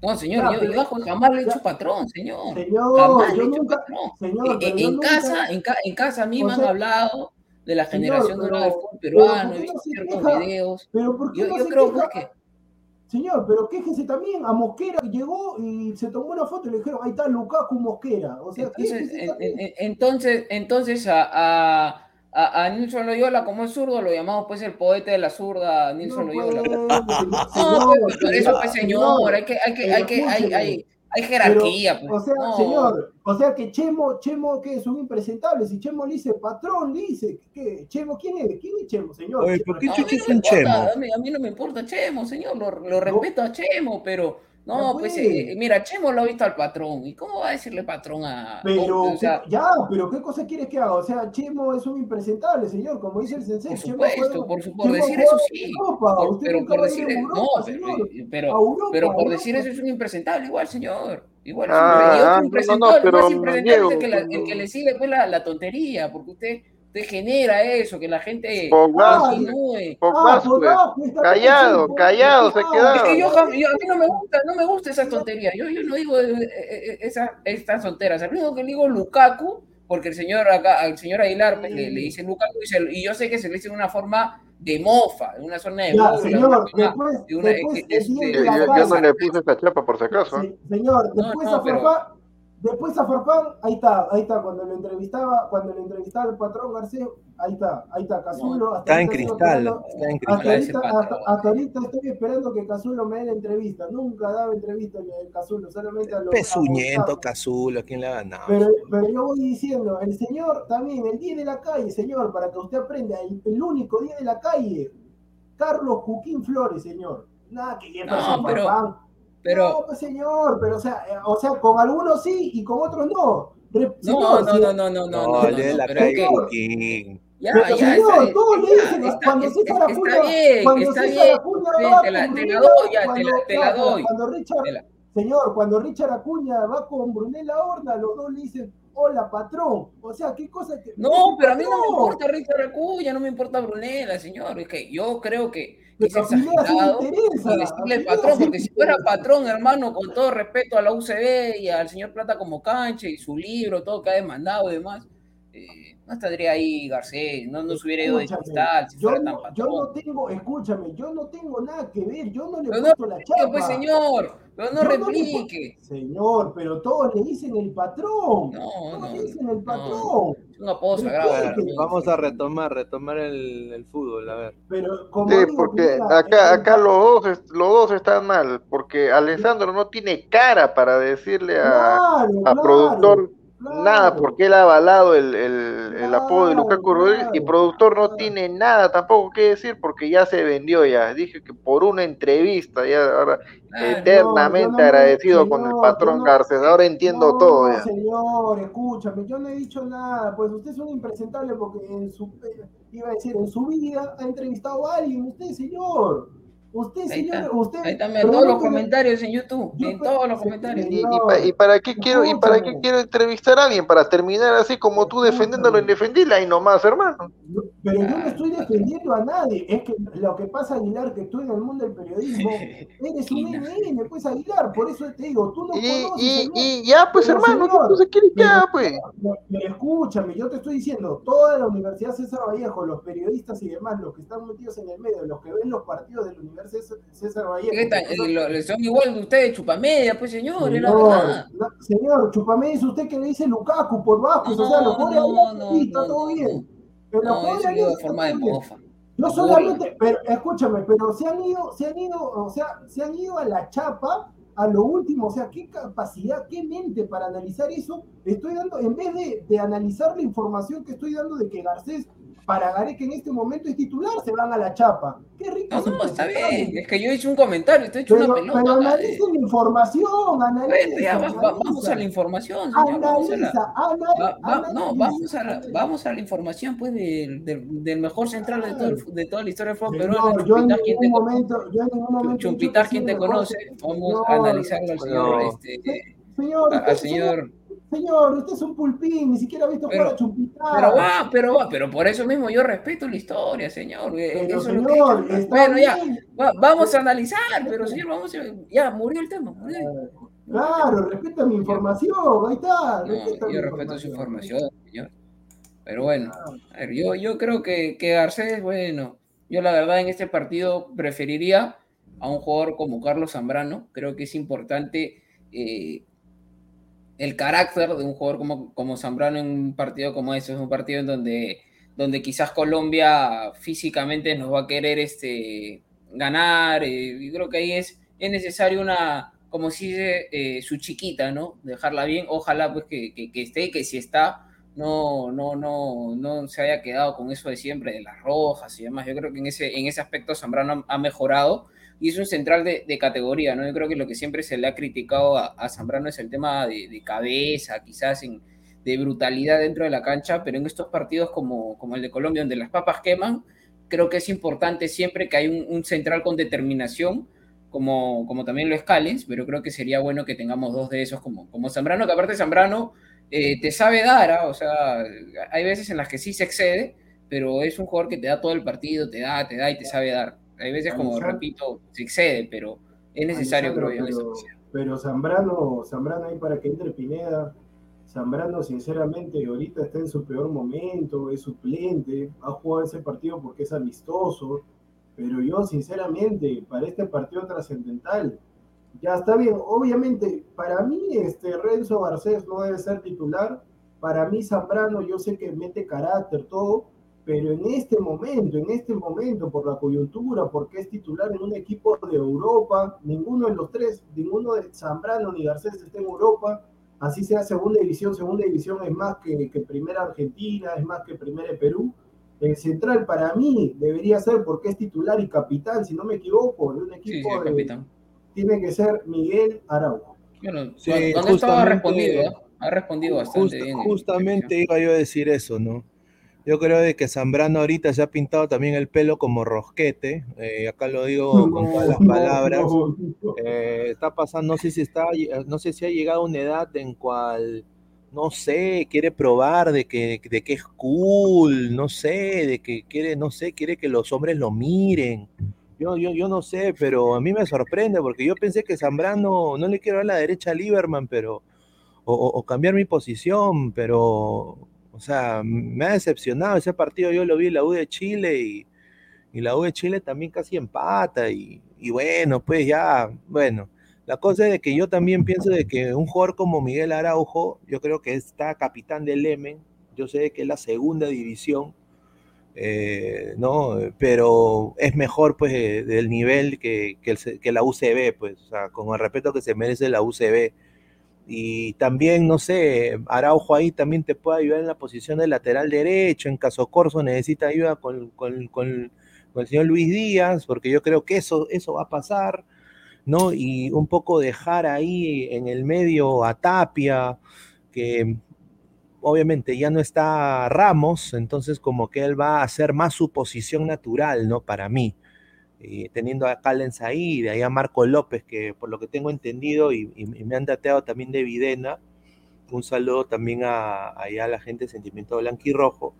No, señor, yo, pero- yo jamás le he hecho patrón, señor. Señor, Jamás le yo he hecho nunca. patrón. Señor, En- nunca- casa, en, ca- en casa a mí me han hablado de la generación dorada del fútbol peruano, ¿por he visto ciertos queja? videos. Pero ¿por qué Yo, no yo se creo queja? pues, que Señor, pero quéjese también a Mosquera que llegó y se tomó una foto y le dijeron, ahí está Lukaku Mosquera. O sea, entonces, en- entonces, entonces a, a, a, a Nilson Loyola, como es zurdo, lo llamamos pues el poeta de la zurda, Nilson No Loyola. *laughs* No, pues, por eso, pues, señor, hay que, hay que, hay que, hay, hay, hay jerarquía, Pero, pues. o sea, no. señor, o sea que Chemo, Chemo que es un impresentable, si Chemo le dice patrón, le dice, ¿qué? Chemo, ¿quién es? ¿Quién es Chemo, señor? Oye, ¿por qué No, a mí no me un Chemo? importa, a mí, a mí no me importa Chemo, señor, lo, lo respeto a Chemo, pero no, Ya pues pues. eh, mira, Chemo lo ha visto al patrón, ¿y cómo va a decirle patrón a... Pero, o sea, ¿qué- ya, pero ¿qué cosa quieres que haga? O sea, Chemo es un impresentable, señor, como dice el sensei. por supuesto, por, su- por Chemo decir eso sí, Europa, por- pero por decir, a no, Europa, pero, señor. pero, Europa, por Europa. decir eso es un impresentable igual, señor. Igual Ah, es un, y ah, otro no, no, impresentable, pero, más impresentable es el que, la- el que le sigue pues la, la tontería, porque usted, usted genera eso, que la gente Pogba, continúe. Pogba, Ah, Callado, callado, se quedaba. Es que yo, yo- a mí no me gusta, no me gusta esa tontería. Yo, yo no digo eh, eh, eh, esa- estas tonteras. El único que le digo Lukaku, porque el señor acá, al señor Aguilar pues, le, le dice Lukaku y, se- y yo sé que se le dice de una forma de mofa, de una zona de Ya, burla, señor, de una forma- después, de una- después que- es el día de- Yo, no le puse esa chapa por si acaso. Sí, señor, No, después no, a pero- Farfán, Después a Farfán, ahí está, ahí está, cuando lo entrevistaba, cuando lo entrevistaba el patrón García, ahí está, ahí está, Cazulo. hasta Está en cristal, esperando- está en Hasta cristal. ahorita, hasta, hasta ahorita estoy esperando que Cazulo me dé la entrevista. Nunca daba entrevista el Cazulo, solamente a los. Gonzalo. Cazulo, ¿quién le ha ganado? Pero, pero yo voy diciendo, el señor también, el 10 de la calle, señor, para que usted aprenda, el, el único 10 de la calle, Carlos Juquín Flores, señor. Nada que Jefferson No, pero- Farfán. Pero, No, pues señor, pero o sea, eh, o sea, con algunos sí y con otros no. Re- no, señor, no, no, no, no, no, No, no, no, la pero es que- Joaquín. Ya, Pero, ya, señor, está, todos le dicen, está, cuando Acuña- está bien, cuando está bien, bien, va te la, te la doy, ya, te cuando- la, te la doy. Cuando Richard, Te la- señor, cuando Richard Acuña va con Brunella Horna, los dos le dicen, hola patrón. O sea, qué cosa que. No, pero a mí no me importa Richard Recuya, no me importa Brunella, señor. Es que yo creo que, es exagerado interesa, y a decirle Pineda patrón, porque si fuera patrón, hermano, con todo respeto a la UCB y al señor Plata como cancha y su libro, todo que ha demandado y demás, eh, no estaría ahí Garcés, no, no se hubiera ido de Escúchame, cristal si yo, fuera tan no, yo no tengo, escúchame, yo no tengo nada que ver, yo no le Pero no puesto la replique, chapa. pues señor, pero no Yo no le replique. Señor, pero todos le dicen el patrón. No, todos no, le dicen el no. patrón. Replique. para mí. Vamos a retomar, retomar el, el fútbol, a ver. Pero como Sí, digo, porque acá, el- acá los dos, los dos están mal, porque Alessandro no tiene cara para decirle a, Claro, a claro, productor nada, porque él ha avalado el, el, el apodo de Lukaku Rodríguez y productor no tiene nada tampoco que decir porque ya se vendió ya. Dije que por una entrevista, ya ahora Claro. eternamente agradecido con el patrón Garcés. Ahora entiendo todo ya. señor, escúchame, yo no he dicho nada, pues usted es un impresentable porque en su, iba a decir, en su vida ha entrevistado a alguien, usted, señor. Usted, Ahí señor, está, usted. Ahí también, pero todos los comentarios en YouTube, Yo en todos los se- comentarios. ¿Y, para qué quiero y para qué quiero entrevistar a alguien? Para terminar así como tú defendiendo lo indefendible ahí nomás, hermano. No, Pero yo no estoy defendiendo a nadie. Es que lo que pasa, Aguilar, que tú en el mundo del periodismo *laughs* eres un NN, pues Aguilar. Por eso te digo, tú no Y, conoces. y, ya pues Pero, hermano, ¿qué señor, cosa quieres que pero- haga pues? Pero escúchame, yo te estoy diciendo, toda la Universidad César Vallejo, los periodistas y demás, los que están metidos en el medio, los que ven los partidos de la Universidad César- César Vallejo. Eh, lo- son igual de ustedes, chupamedia, pues señor, no, señor, Chupamé es usted que le dice Lukaku por Vázquez, o sea, lo No, pone no, ahí, no, está no, todo no, bien. Pero No, eso ahí, de forma de mofa. Burla. solamente, pero escúchame, pero se han ido, se han ido, o sea, se han ido a la chapa a lo último, o sea, qué capacidad, qué mente para analizar eso. Estoy dando, en vez de, de analizar la información que estoy dando de que Garcés para Gareca en este momento es titular, se van a la chapa. Qué rico. No, no, está bien. Es que yo hice un comentario, estoy hecho Pero, una pero pelota. eh. analicen la información, analicen. Va- va- vamos analiza. a la información, señor. Vamos a la, Analiza, va- no, vamos a la, vamos a la información pues del, del, del mejor central de, todo de toda la historia del fútbol peruano, yo en Chumpitar, quien te ningún conoce. momento, yo en ningún momento. he dicho Chumpitar, que quien te conoce, vamos a analizarlo al señor, No. este, al señor. Señor, usted es un pulpín, ni siquiera ha visto Pero- jugar a. Pero va, pero va, pero por eso mismo yo respeto la historia, señor. eh, Pero, eso es lo que señor, Bueno, ya, va- vamos a analizar, pero señor, vamos a, ya murió el tema. murió. Claro, respeta mi información, ahí está. No, yo respeto su información, señor. Pero bueno, a ver, yo, yo creo que, que Garcés, bueno, yo la verdad en este partido preferiría a un jugador como Carlos Zambrano. Creo que es importante eh, el carácter de un jugador como, como Zambrano en un partido como ese. Es un partido en donde, donde quizás Colombia físicamente nos va a querer este, ganar. eh, yo creo que ahí es, es necesario una, como si dice, eh, su chiquita, ¿no? Dejarla bien. Ojalá pues que, que, que esté, que si está, no, no, no, no se haya quedado con eso de siempre, de las rojas y demás. Yo creo que en ese, en ese aspecto Zambrano ha mejorado y es un central de, categoría, ¿no? Yo creo que lo que siempre se le ha criticado a, a Zambrano es el tema de, cabeza, quizás de brutalidad dentro de la cancha, pero en estos partidos como, como el de Colombia, donde las papas queman, creo que es importante siempre que hay un, central con determinación, como, como también lo es Callens, pero creo que sería bueno que tengamos dos de esos como, como Zambrano, que aparte Zambrano eh, te sabe dar, ¿ah? o sea, hay veces en las que sí se excede, pero es un jugador que te da todo el partido, te da, te da y te sabe dar. Hay veces, como repito, se excede, pero es necesario, Alessandro, creo yo, pero Zambrano, Zambrano ahí para que entre Pineda, Zambrano sinceramente ahorita está en su peor momento, es suplente, ha jugado ese partido porque es amistoso, pero yo sinceramente para este partido trascendental, Ya está bien, obviamente, para mí este Renzo Garcés no debe ser titular, para mí Zambrano yo sé que mete carácter, todo, pero en este momento, en este momento, por la coyuntura, porque es titular en un equipo de Europa, ninguno de los tres, ninguno de Zambrano ni Garcés está en Europa, así sea segunda división, segunda división es más que, que primera Argentina, es más que primera Perú. El central para mí debería ser porque es titular y capitán, si no me equivoco, de un equipo Sí, sí, de, capitán. tiene que ser Miguel Araujo. Bueno, Sí, cuando estaba justamente- respondido, ¿eh? ha respondido bastante Just- bien. en justamente iba yo a decir eso, ¿no? Yo creo de que Zambrano ahorita se ha pintado también el pelo como rosquete, eh, acá lo digo con todas las palabras. Eh, está pasando, no sé si está, no sé si ha llegado a una edad en cual, no sé, quiere probar de que, de que es cool, no sé, de que quiere, no sé, quiere que los hombres lo miren. Yo, yo, yo no sé, pero a mí me sorprende porque yo pensé que Zambrano, no le quiero dar la derecha a Lieberman, pero, o- o cambiar mi posición, pero, o sea, me ha decepcionado ese partido, yo lo vi en la U de Chile y, la U de Chile también casi empata y, y bueno, pues ya, bueno, la cosa es de que yo también pienso de que un jugador como Miguel Araujo, yo creo que está capitán del Lemen, yo sé que es la segunda división, eh, ¿no? Pero es mejor pues eh, del nivel que, que, el que la UCB, pues, o sea, con el respeto que se merece la UCB. Y también, no sé, Araujo ahí también te puede ayudar en la posición de lateral derecho, en caso Corso necesita ayuda con, con, con, con el señor Luis Díaz, porque yo creo que eso, eso va a pasar, ¿no? Y un poco dejar ahí en el medio a Tapia, que obviamente ya no está Ramos, entonces como que él va a hacer más su posición natural, ¿no? Para mí. Y teniendo a Callens ahí, de ahí a Marco López, que por lo que tengo entendido y, y- y me han dateado también de Videna, un saludo también a, a la gente de Sentimiento Blanquirrojo,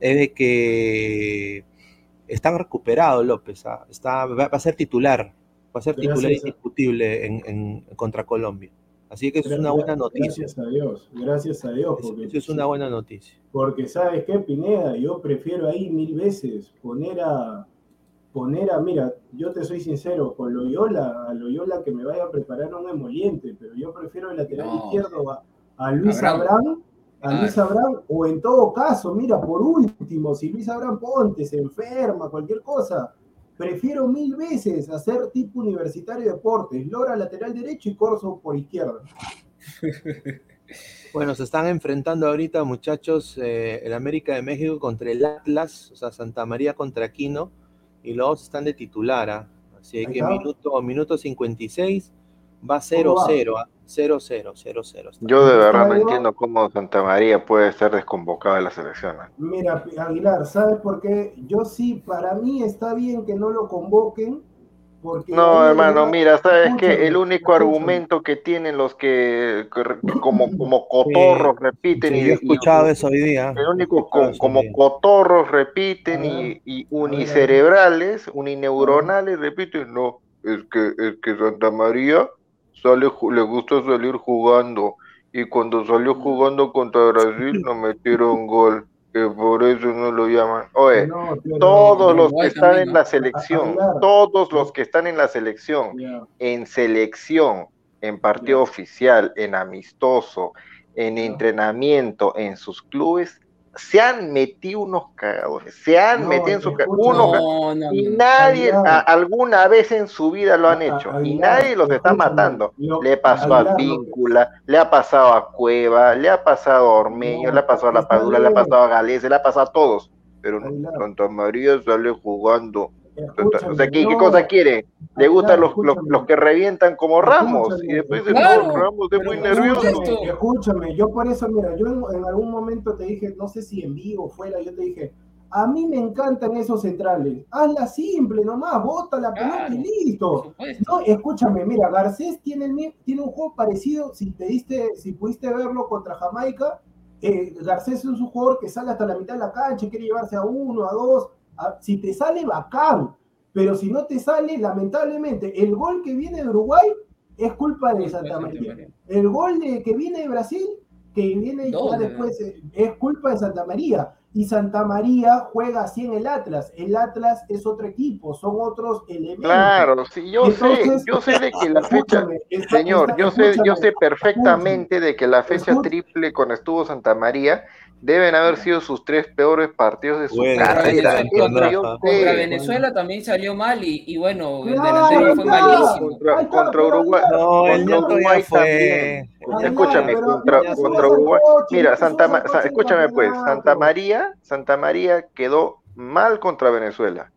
es de que está recuperado López, ¿ah? está, va, a ser titular, va a ser titular indiscutible en, en- contra Colombia. Así que eso es una buena noticia. Gracias a Dios, gracias a Dios. Porque, eso es una buena noticia. porque ¿sabes qué, Pineda? Yo prefiero ahí mil veces poner a, poner a, mira, yo te soy sincero, con Loyola, a Loyola que me vaya a preparar un emoliente, pero yo prefiero el lateral No. izquierdo a, a Luis Abraham. A Claro. Luis Abraham, o en todo caso, mira, por último, si Luis Abraham Ponte se enferma, cualquier cosa, prefiero mil veces hacer tipo universitario de deportes, Lora lateral derecho y Corso por izquierda. *laughs* Bueno, se están enfrentando ahorita, muchachos, eh, el América de México contra el Atlas, o sea, Santa María contra Quino, y los dos están de titular, ¿ah? Así que minuto, minuto 56 va ¿Cómo va? 0-0, ¿ah? 0-0, 0-0. está. Yo de verdad no entiendo cómo Santa María puede estar desconvocado de la selección. ¿eh? Mira, Aguilar, ¿sabes por qué? Yo sí, para mí está bien que no lo convoquen, porque... No, hermano, miro, sabes que el único argumento que tienen los que, como, como cotorros repiten Sí, y, yo he y- escuchado eso hoy día. el único como día. cotorros repiten y, y unicerebrales, unineuronales repiten, no, es que, es que Santa María sale, le gusta salir jugando y cuando salió jugando contra Brasil no metieron gol, que por eso no lo llaman. Oye, No, todos los que están en la selección, todos los que están en la selección, en selección, en partido oficial, en amistoso, en entrenamiento, en sus clubes, se han metido unos cagadores, se han No, metido en su ca- escucha, unos No, no, y nadie a- alguna vez en su vida lo han A- a- hecho y nadie los está matando. lo- Le pasó a Víncula, le ha pasado a Cueva, le ha pasado a Ormeño, le ha pasado a La Padula, le ha pasado a Galés, le ha pasado a todos. Pero. Santa María sale jugando. Escúchame, O sea, ¿qué, qué no, cosa quiere? Le gustan los, los, los que revientan como Ramos. Y después de claro, todo, Ramos es muy nervioso. Escúchame, escúchame, yo por eso, mira, yo en, en algún momento te dije, no sé si en vivo o fuera, yo te dije, a mí me encantan esos centrales, hazla simple nomás, bota la pelota Claro, y listo. No, escúchame, mira, Garcés tiene, tiene un juego parecido, si te diste, si pudiste verlo contra Jamaica, eh, Garcés es un jugador que sale hasta la mitad de la cancha, quiere llevarse a uno, a dos, si te sale, bacán, pero si no te sale, lamentablemente, el gol que viene de Uruguay es culpa de Santa María. El gol de, que viene de Brasil, que viene ya después, eh, es culpa de Santa María. y Santa María juega así en el Atlas. El Atlas es otro equipo, son otros elementos. Claro, sí, yo Entonces, sé, yo sé de que la *laughs* fecha, señor, yo sé, yo sé perfectamente de que la fecha triple con estuvo Santa María deben haber sido sus tres peores partidos de su Bueno, carrera. Venezuela, Eso contra-. Venezuela también salió mal y, y bueno, el delantero fue ahí está. malísimo. Contra, contra Uruguay, No, el Uruguay fue. también. Escúchame, contra, Uruguay. Mira, Santa, Ma- escúchame pues. Santa María, Santa María quedó mal contra Venezuela,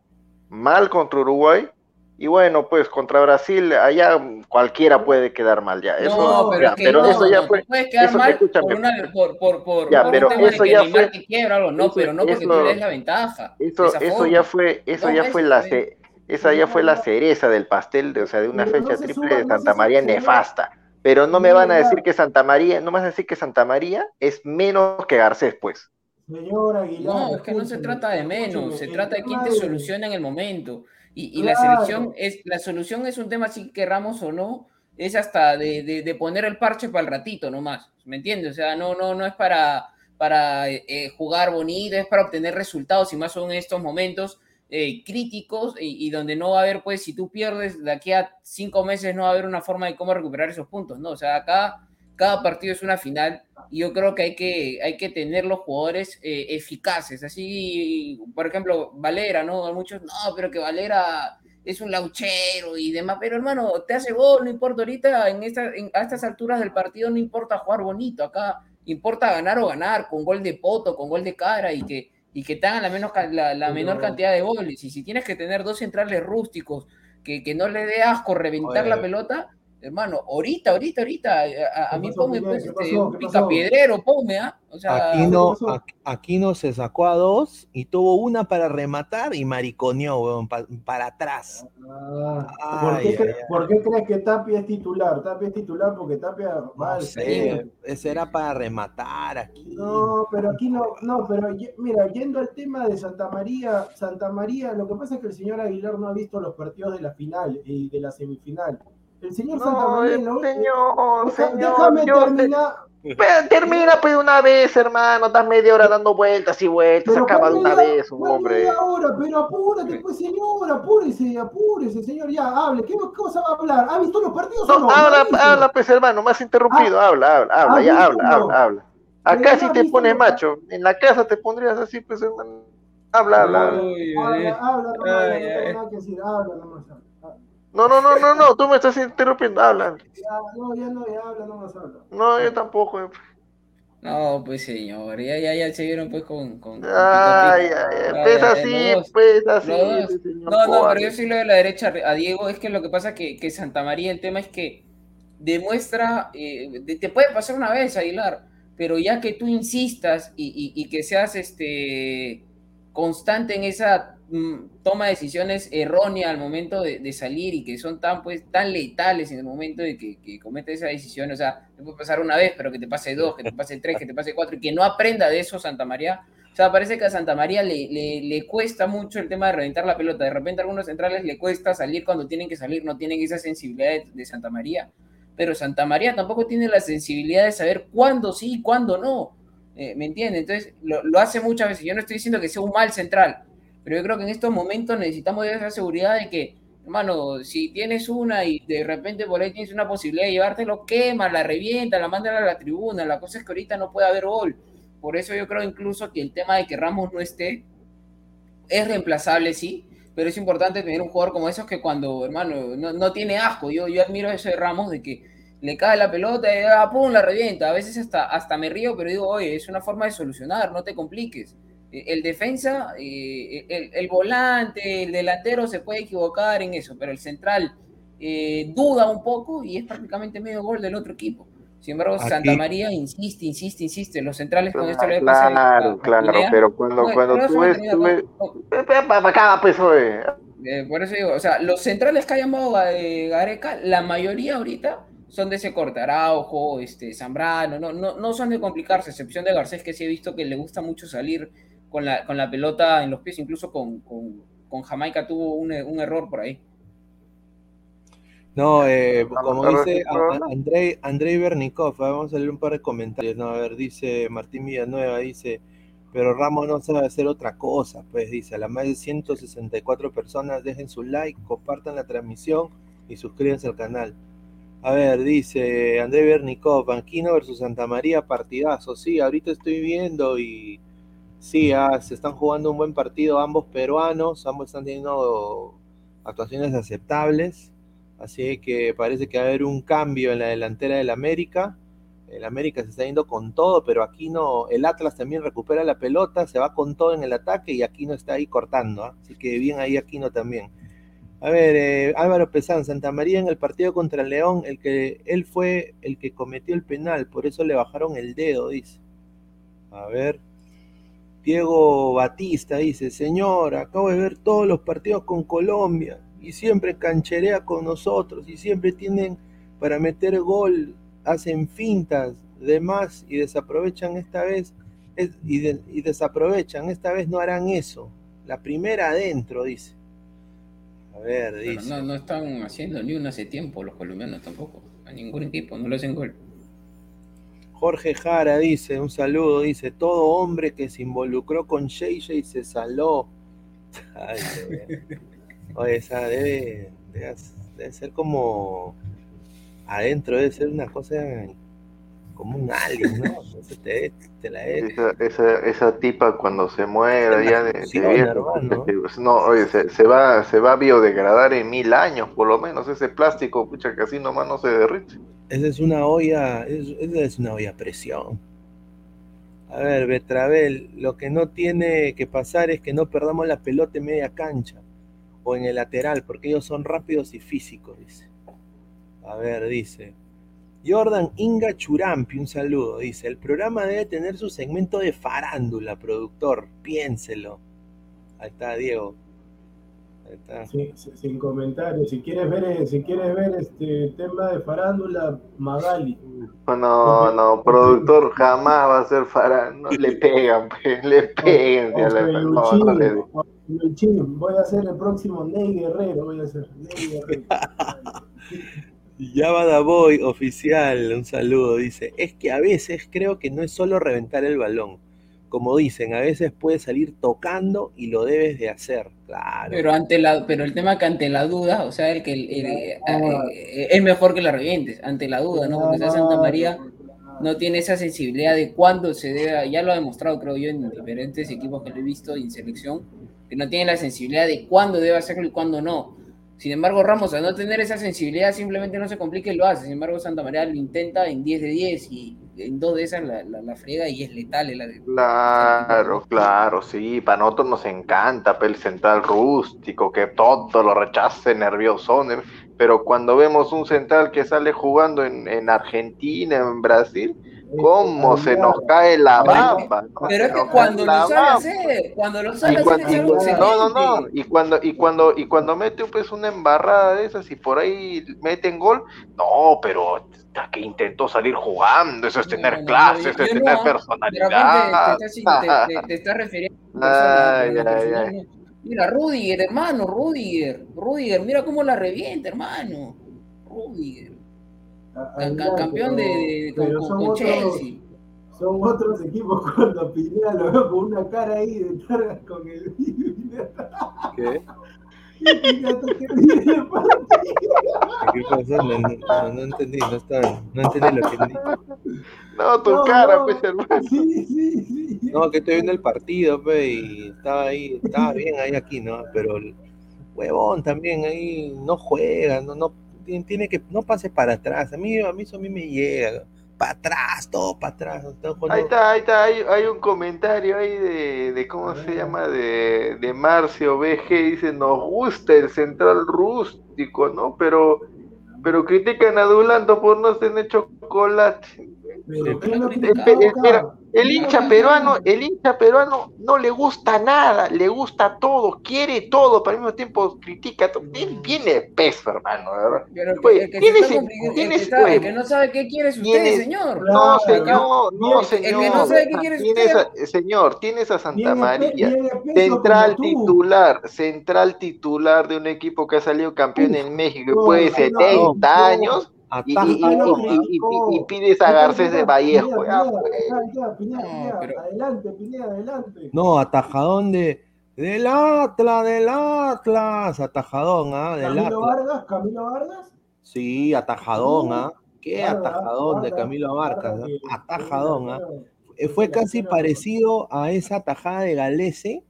mal contra Uruguay, y bueno, pues contra Brasil, allá cualquiera puede quedar mal ya. Eso, No, pero ya, es que pero no, eso ya no, fue. puedes quedar eso- mal escúchame. por, una, por, por, por, Ya, por pero un tema eso de que ya fue- quiebra algo, no, eso- pero no porque eso- tú la ventaja. Eso, ya fue, eso ya fue la ce- esa ya fue la cereza del pastel de, o sea, de una Pero no fecha se triple suba- de Santa María nefasta. Pero no me van a decir que Santa María, no me van a decir que Santa María es menos que Garcés, pues. Señor Aguilar, No, es que no se trata de menos, se trata de quién te soluciona en el momento. Y, y la Claro. selección es, la solución es un tema, si querramos o no, es hasta de, de- de poner el parche para el ratito nomás, ¿me entiendes? O sea, no, no, no es para, para eh, eh, jugar bonito, es para obtener resultados y más son estos momentos eh, críticos y, y donde no va a haber, pues, si tú pierdes de aquí a cinco meses, no va a haber una forma de cómo recuperar esos puntos, ¿no? O sea, acá cada partido es una final y yo creo que hay que, hay que tener los jugadores eh, eficaces. Así, por ejemplo, Valera, ¿no? Muchos, no, pero que Valera es un lauchero y demás, pero hermano, te hace gol, no importa ahorita, en esta, en- a estas alturas del partido no importa jugar bonito, acá importa ganar o ganar, con gol de poto, con gol de cara y que, y que te hagan la, menos, la, la menor cantidad de goles. Y si tienes que tener dos centrales rústicos, que, que no le dé asco reventar Oye. la pelota, hermano, ahorita, ahorita, ahorita, a, a ¿Qué mí ponme pues ¿Qué este, un picapiedrero, ponme, ¿ah? O sea, Aquino, Aquino se sacó a dos y tuvo una para rematar y mariconeó, weón, pa- para atrás. Ah, ¿por, qué Ay, cre- ay, ay. por qué crees que Tapia es titular? Tapia es titular porque Tapia va No al sé, ese era para rematar aquí. No, pero aquí no, no, pero mira, yendo al tema de Santa María, Santa María, lo que pasa es que el señor Aguilar no ha visto los partidos de la final y de la semifinal. El señor Santa No, María, lo- señor, señor, déjame yo te- terminar. Pero termina pues una vez, hermano, estás media hora dando vueltas y vueltas, se acaba de ¿cuál una media- vez, un hombre. media hora? pero apúrate, pues señor, apúrese, apúrese, señor, ya, hable, ¿qué cosa va a hablar? ¿Ha visto los partidos o No, no? habla, habla, pues hermano, has interrumpido, habla, habla, habla, ¿has ya, habla, no? habla, habla. Acá sí te pones macho, en la casa te pondrías así, pues hermano. Habla, habla. habla. Habla, habla, no habla habla. No, no, no, no, no, tú me estás interrumpiendo, habla. Ya, no, ya no, ya habla nomás, habla. No, yo tampoco. eh. No, pues señor, ya, ya, ya se vieron pues con... con, con Ay, Pico ay, ay, pues así, dos. pues así, Los dos. ese señor No, no, pero yo sí lo de la derecha a Diego, es que lo que pasa que, que Santa María, el tema es que demuestra, eh, de- te puede pasar una vez, Aguilar, pero ya que tú insistas y, y- y que seas este, constante en esa toma de decisiones errónea al momento de, de salir y que son tan, pues, tan letales en el momento de que, que cometes esa decisión, o sea, te puede pasar una vez, pero que te pase dos, que te pase tres, que te pase cuatro, y que no aprenda de eso Santa María, o sea, parece que a Santa María le, le, le cuesta mucho el tema de reventar la pelota. De repente a algunos centrales le cuesta salir cuando tienen que salir, no tienen esa sensibilidad de, de Santa María. Pero Santa María tampoco tiene la sensibilidad de saber cuándo sí y cuándo no. Eh, ¿Me entiendes? Entonces lo, lo, hace muchas veces. Yo no estoy diciendo que sea un mal central, pero yo creo que en estos momentos necesitamos esa seguridad de que, hermano, si tienes una y de repente por ahí tienes una posibilidad de llevártelo, quema, la revienta, la manda a la tribuna. La cosa es que ahorita no puede haber gol. Por eso yo creo incluso que el tema de que Ramos no esté es reemplazable, sí, pero es importante tener un jugador como esos que cuando, hermano, no, no tiene asco. Yo, yo admiro eso de Ramos, de que le cae la pelota y ah, pum, la revienta. A veces hasta, hasta me río, pero digo, oye, es una forma de solucionar, no te compliques. El defensa, eh, el, el, volante, el delantero se puede equivocar en eso, pero el central eh, duda un poco y es prácticamente medio gol del otro equipo. Sin embargo, Aquí. Santa María insiste, insiste, insiste. Los centrales con esto le Claro, pasa. claro, pero cuando, cuando tú ves, por eso digo, o sea, los centrales que ha llamado eh, Gareca, la mayoría ahorita son de ese corte, Araujo, este, Zambrano, no, no, no son de complicarse, excepción de Garcés, que sí he visto que le gusta mucho salir con la, con la pelota en los pies, incluso con, con, con Jamaica tuvo un, un error por ahí. No, eh, como dice Andrei, Andrei Bernikov, vamos a leer un par de comentarios. No, a ver, dice Martín Villanueva, dice, Pero Ramos no sabe hacer otra cosa, pues dice, a las más de 164 personas dejen su like, compartan la transmisión y suscríbanse al canal. A ver, dice André Bernicov, Banquino versus Santa María, partidazo. Sí, ahorita estoy viendo y sí, ah, se están jugando un buen partido ambos peruanos, ambos están teniendo actuaciones aceptables. Así que parece que va a haber un cambio en la delantera del América. El América se está yendo con todo, pero aquí no. El Atlas también recupera la pelota, se va con todo en el ataque y aquí no está ahí cortando. ¿ah? Así que bien ahí Aquino también. A ver, eh, Álvaro Pesán, Santa María en el partido contra el León, el que él fue el que cometió el penal, por eso le bajaron el dedo, dice. A ver. Diego Batista dice, señor, acabo de ver todos los partidos con Colombia y siempre cancherea con nosotros y siempre tienen para meter gol, hacen fintas, demás y desaprovechan esta vez y, y desaprovechan, esta vez no harán eso. La primera adentro, dice. A ver, dice. No, no están haciendo ni una hace tiempo los colombianos tampoco. A ningún equipo, no lo hacen gol. Jorge Jara dice, un saludo, dice, todo hombre que se involucró con Shay se saló. *laughs* Oye, esa debe, debe, ser como adentro, debe ser una cosa como un alien, ¿no? te, te la esa, esa, esa, tipa cuando se muera ya de, de ¿no? oye, se, se, va, se va a biodegradar en mil años, por lo menos, ese plástico, pucha, que así nomás no se derrite. Esa es una olla, esa es una olla a presión. A ver, Betravel, lo que no tiene que pasar es que no perdamos la pelota en media cancha o en el lateral, porque ellos son rápidos y físicos, dice. A ver, dice. Jordan Inga Churampi, un saludo, dice. El programa debe tener su segmento de farándula, productor, piénselo. Ahí está, Diego. Sí, sin comentarios. Si quieres ver, eh, si quieres ver este tema de farándula, Magali. No, no, productor jamás va a ser farándula. No, le pegan, le pegan. voy a hacer el próximo Ney Guerrero, voy a hacer Ney Guerrero. *laughs* Yabada Boy, oficial, un saludo, dice, es que a veces creo que no es solo reventar el balón, como dicen, a veces puede salir tocando y lo debes de hacer, claro. Pero ante la, pero el tema que ante la duda, o sea, el que eh, eh, es mejor que la revientes, ante la duda, ¿no? Porque Santa María no tiene esa sensibilidad de cuándo se debe, ya lo ha demostrado, creo yo, en diferentes equipos que lo he visto en selección, que no tiene la sensibilidad de cuándo debe hacerlo y cuándo no. Sin embargo, Ramos, al no tener esa sensibilidad, simplemente no se complica y lo hace. Sin embargo, Santa María lo intenta en 10 de 10 y en dos de esas la, la, friega y es letal. claro, claro, sí, para nosotros nos encanta el central rústico, que todo lo rechace nervioso, pero cuando vemos un central que sale jugando en, en Argentina, en Brasil, cómo se nos cae la bamba. Pero es que cuando lo sabe hacer, cuando lo sabe hacer, no, no, no, y cuando, y cuando, y cuando mete pues una embarrada de esas y por ahí meten gol, no, pero que intentó salir jugando, eso es tener clases, eso es tener personalidad. Te, estás refiriendo ay, ay, ay. Mira, Rudiger, hermano, Rudiger, Rudiger, mira cómo la revienta, hermano. Rudiger campeón de, con, Chelsea. Son otros equipos *laughs* cuando Pineda lo veo con una cara ahí de estar con el *laughs* ¿Qué? ¿Qué pasó? No, no, no, entendí, no, estaba, no entendí lo que No, tu cara, pues, hermano. Sí, sí, sí. No, que estoy viendo el partido, pues, y estaba ahí, estaba bien ahí aquí, ¿no? Pero el huevón también ahí no juega, no, no tiene que, no pase para atrás. A mí, a mí eso a mí me llega. Para atrás, todo para atrás. Ahí está, ahí está, hay, un comentario ahí de, de ¿cómo se llama? De, de Marcio BG, dice, nos gusta el central rústico, ¿no? Pero, pero critican a Dulanto por no tener chocolate. El hincha peruano, el hincha peruano no le gusta nada, le gusta todo, quiere todo, pero al mismo tiempo critica todo. Él viene peso, hermano, ¿verdad? el que, que, no sabe qué quiere usted, señor. No, señor, no, señor. El que no sabe qué quiere usted. señor, tienes a Santa María, central titular, central titular de un equipo que ha salido campeón en México, después de 70 años Y, y- y- Atajadón, y- y- y- y pides a Garcés de Vallejo. pues. adelante, Pineda, adelante. No, atajadón de del Atlas, del Atlas, atajadón, ¿ah? Del Camilo Atlas. Vargas, Camilo Vargas. Sí, atajadón, ¿ah? Qué atajadón de Camilo Vargas, ¿ah? que- atajadón, ¿ah? Eh, Fue casi parecido a esa tajada de Galese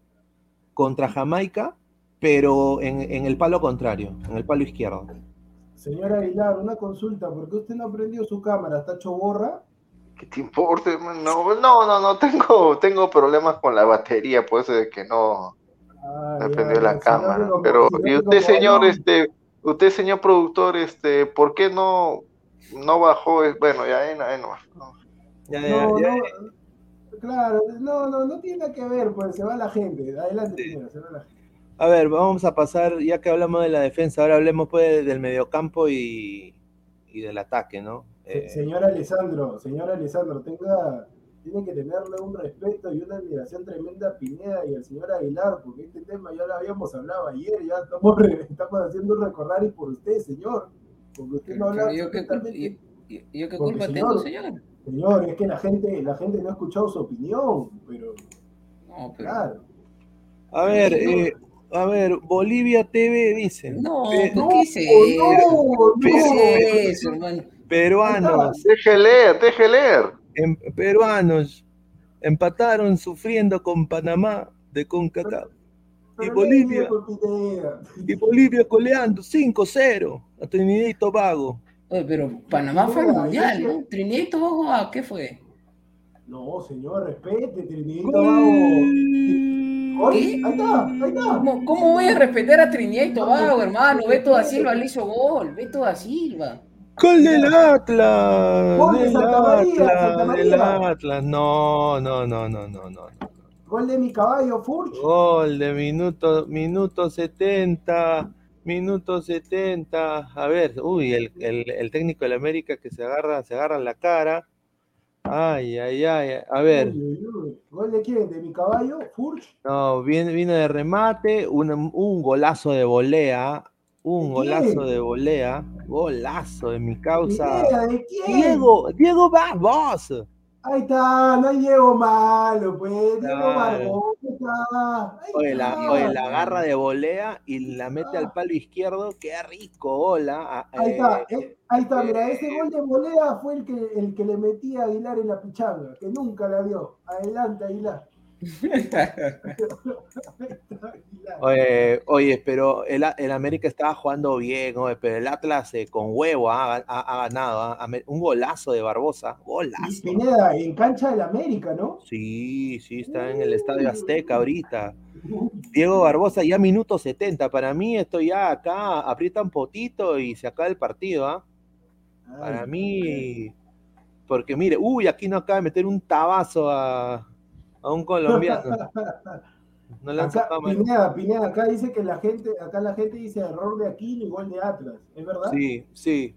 contra Jamaica, pero en, en el palo contrario, en el palo izquierdo. Señor Aguilar, una consulta, ¿por qué usted no ha prendido su cámara? ¿Está hecho borra? ¿Qué te importa? No, no, no, no, tengo, tengo problemas con la batería, por eso de que no Ah, ya, prendió la cámara. como- Pero, y usted, señor, no- este, usted, señor productor, este, ¿por qué no, no bajó? Bueno, ya, no, ahí no. Ya, ya, No, ya. no, claro, no, no, no tiene nada que ver, pues se va la gente. Adelante, Sí. señora, se va la gente. A ver, vamos a pasar, ya que hablamos de la defensa, ahora hablemos pues del mediocampo y, y del ataque, ¿no? Eh, Señor Alessandro, señor Alessandro, tenga, tiene que tenerle un respeto y una admiración tremenda a Pineda y al señor Aguilar, porque este tema ya lo habíamos hablado ayer, ya estamos, estamos haciendo recordar y por usted, señor, porque usted no habla yo qué yo, yo- yo qué culpa señor, tengo, señor. Señor, es que la gente, la gente no ha escuchado su opinión, pero No, pero. claro. a ver, eh, a ver, Bolivia TV dice, No, pe- ¿por qué es no, eso? ¿Qué no. es eso, hermano? peruanos, Deje leer, deje leer. em- peruanos empataron sufriendo con Panamá de CONCACAF. Y Bolivia, y Bolivia goleando 5-0 a Trinidad y Tobago. Oye, pero Panamá fue al mundial, ¿no? Trinidad y Tobago, ¿a qué fue? No, señor, respete, Trinidad y. Tobago. Gol, ¿Qué? Ahí está, ahí está. ¿Cómo, cómo voy a respetar a Trinidad y Tobago, hermano? Beto da Silva le hizo gol, Beto da Silva. Gol del Atlas, Gol de del Santa María, Santa Atlas, del. Atlas. No, no, no, no, no, no. Gol de mi caballo, Furch. Gol de minuto, minuto 70, minuto 70. A ver, uy, el, el, el técnico del América que se agarra, se agarra la cara. Ay, ay, ay. A ver, Uy, uy, uy. ¿Gol de quién? ¿De mi caballo? ¿Furch? no, viene, vino de remate, un, un golazo de volea, un ¿De golazo quién? de volea, golazo de mi causa. ¿De? Diego, Diego Barbosa. Ahí está, no Diego malo, pues. Claro. Ahí Oye, la, oye, la agarra de volea y la mete al palo izquierdo. Qué rico, hola. Ahí está, eh, ahí está, mira, ese gol de volea fue el que, el que le metía a Aguilar en la pichanga, que nunca la dio. Adelante, Aguilar. Oye, oye, pero el, el América estaba jugando bien, oye, pero el Atlas eh, con huevo ha, ha- ha ganado. Un golazo de Barbosa. Y Golazo. Pineda, en cancha del América, ¿no? Sí, sí, está en el Estadio Azteca ahorita. Diego Barbosa, ya minuto 70. Para mí, esto ya acá aprieta un potito y se acaba el partido, ¿ah? Para mí, porque mire, uy, aquí no acaba de meter un tabazo a, a un colombiano. No le Acá. Pineda, Pineda, acá dice que la gente, acá la gente dice error de Aquino y gol de Atlas, ¿es verdad? Sí, sí.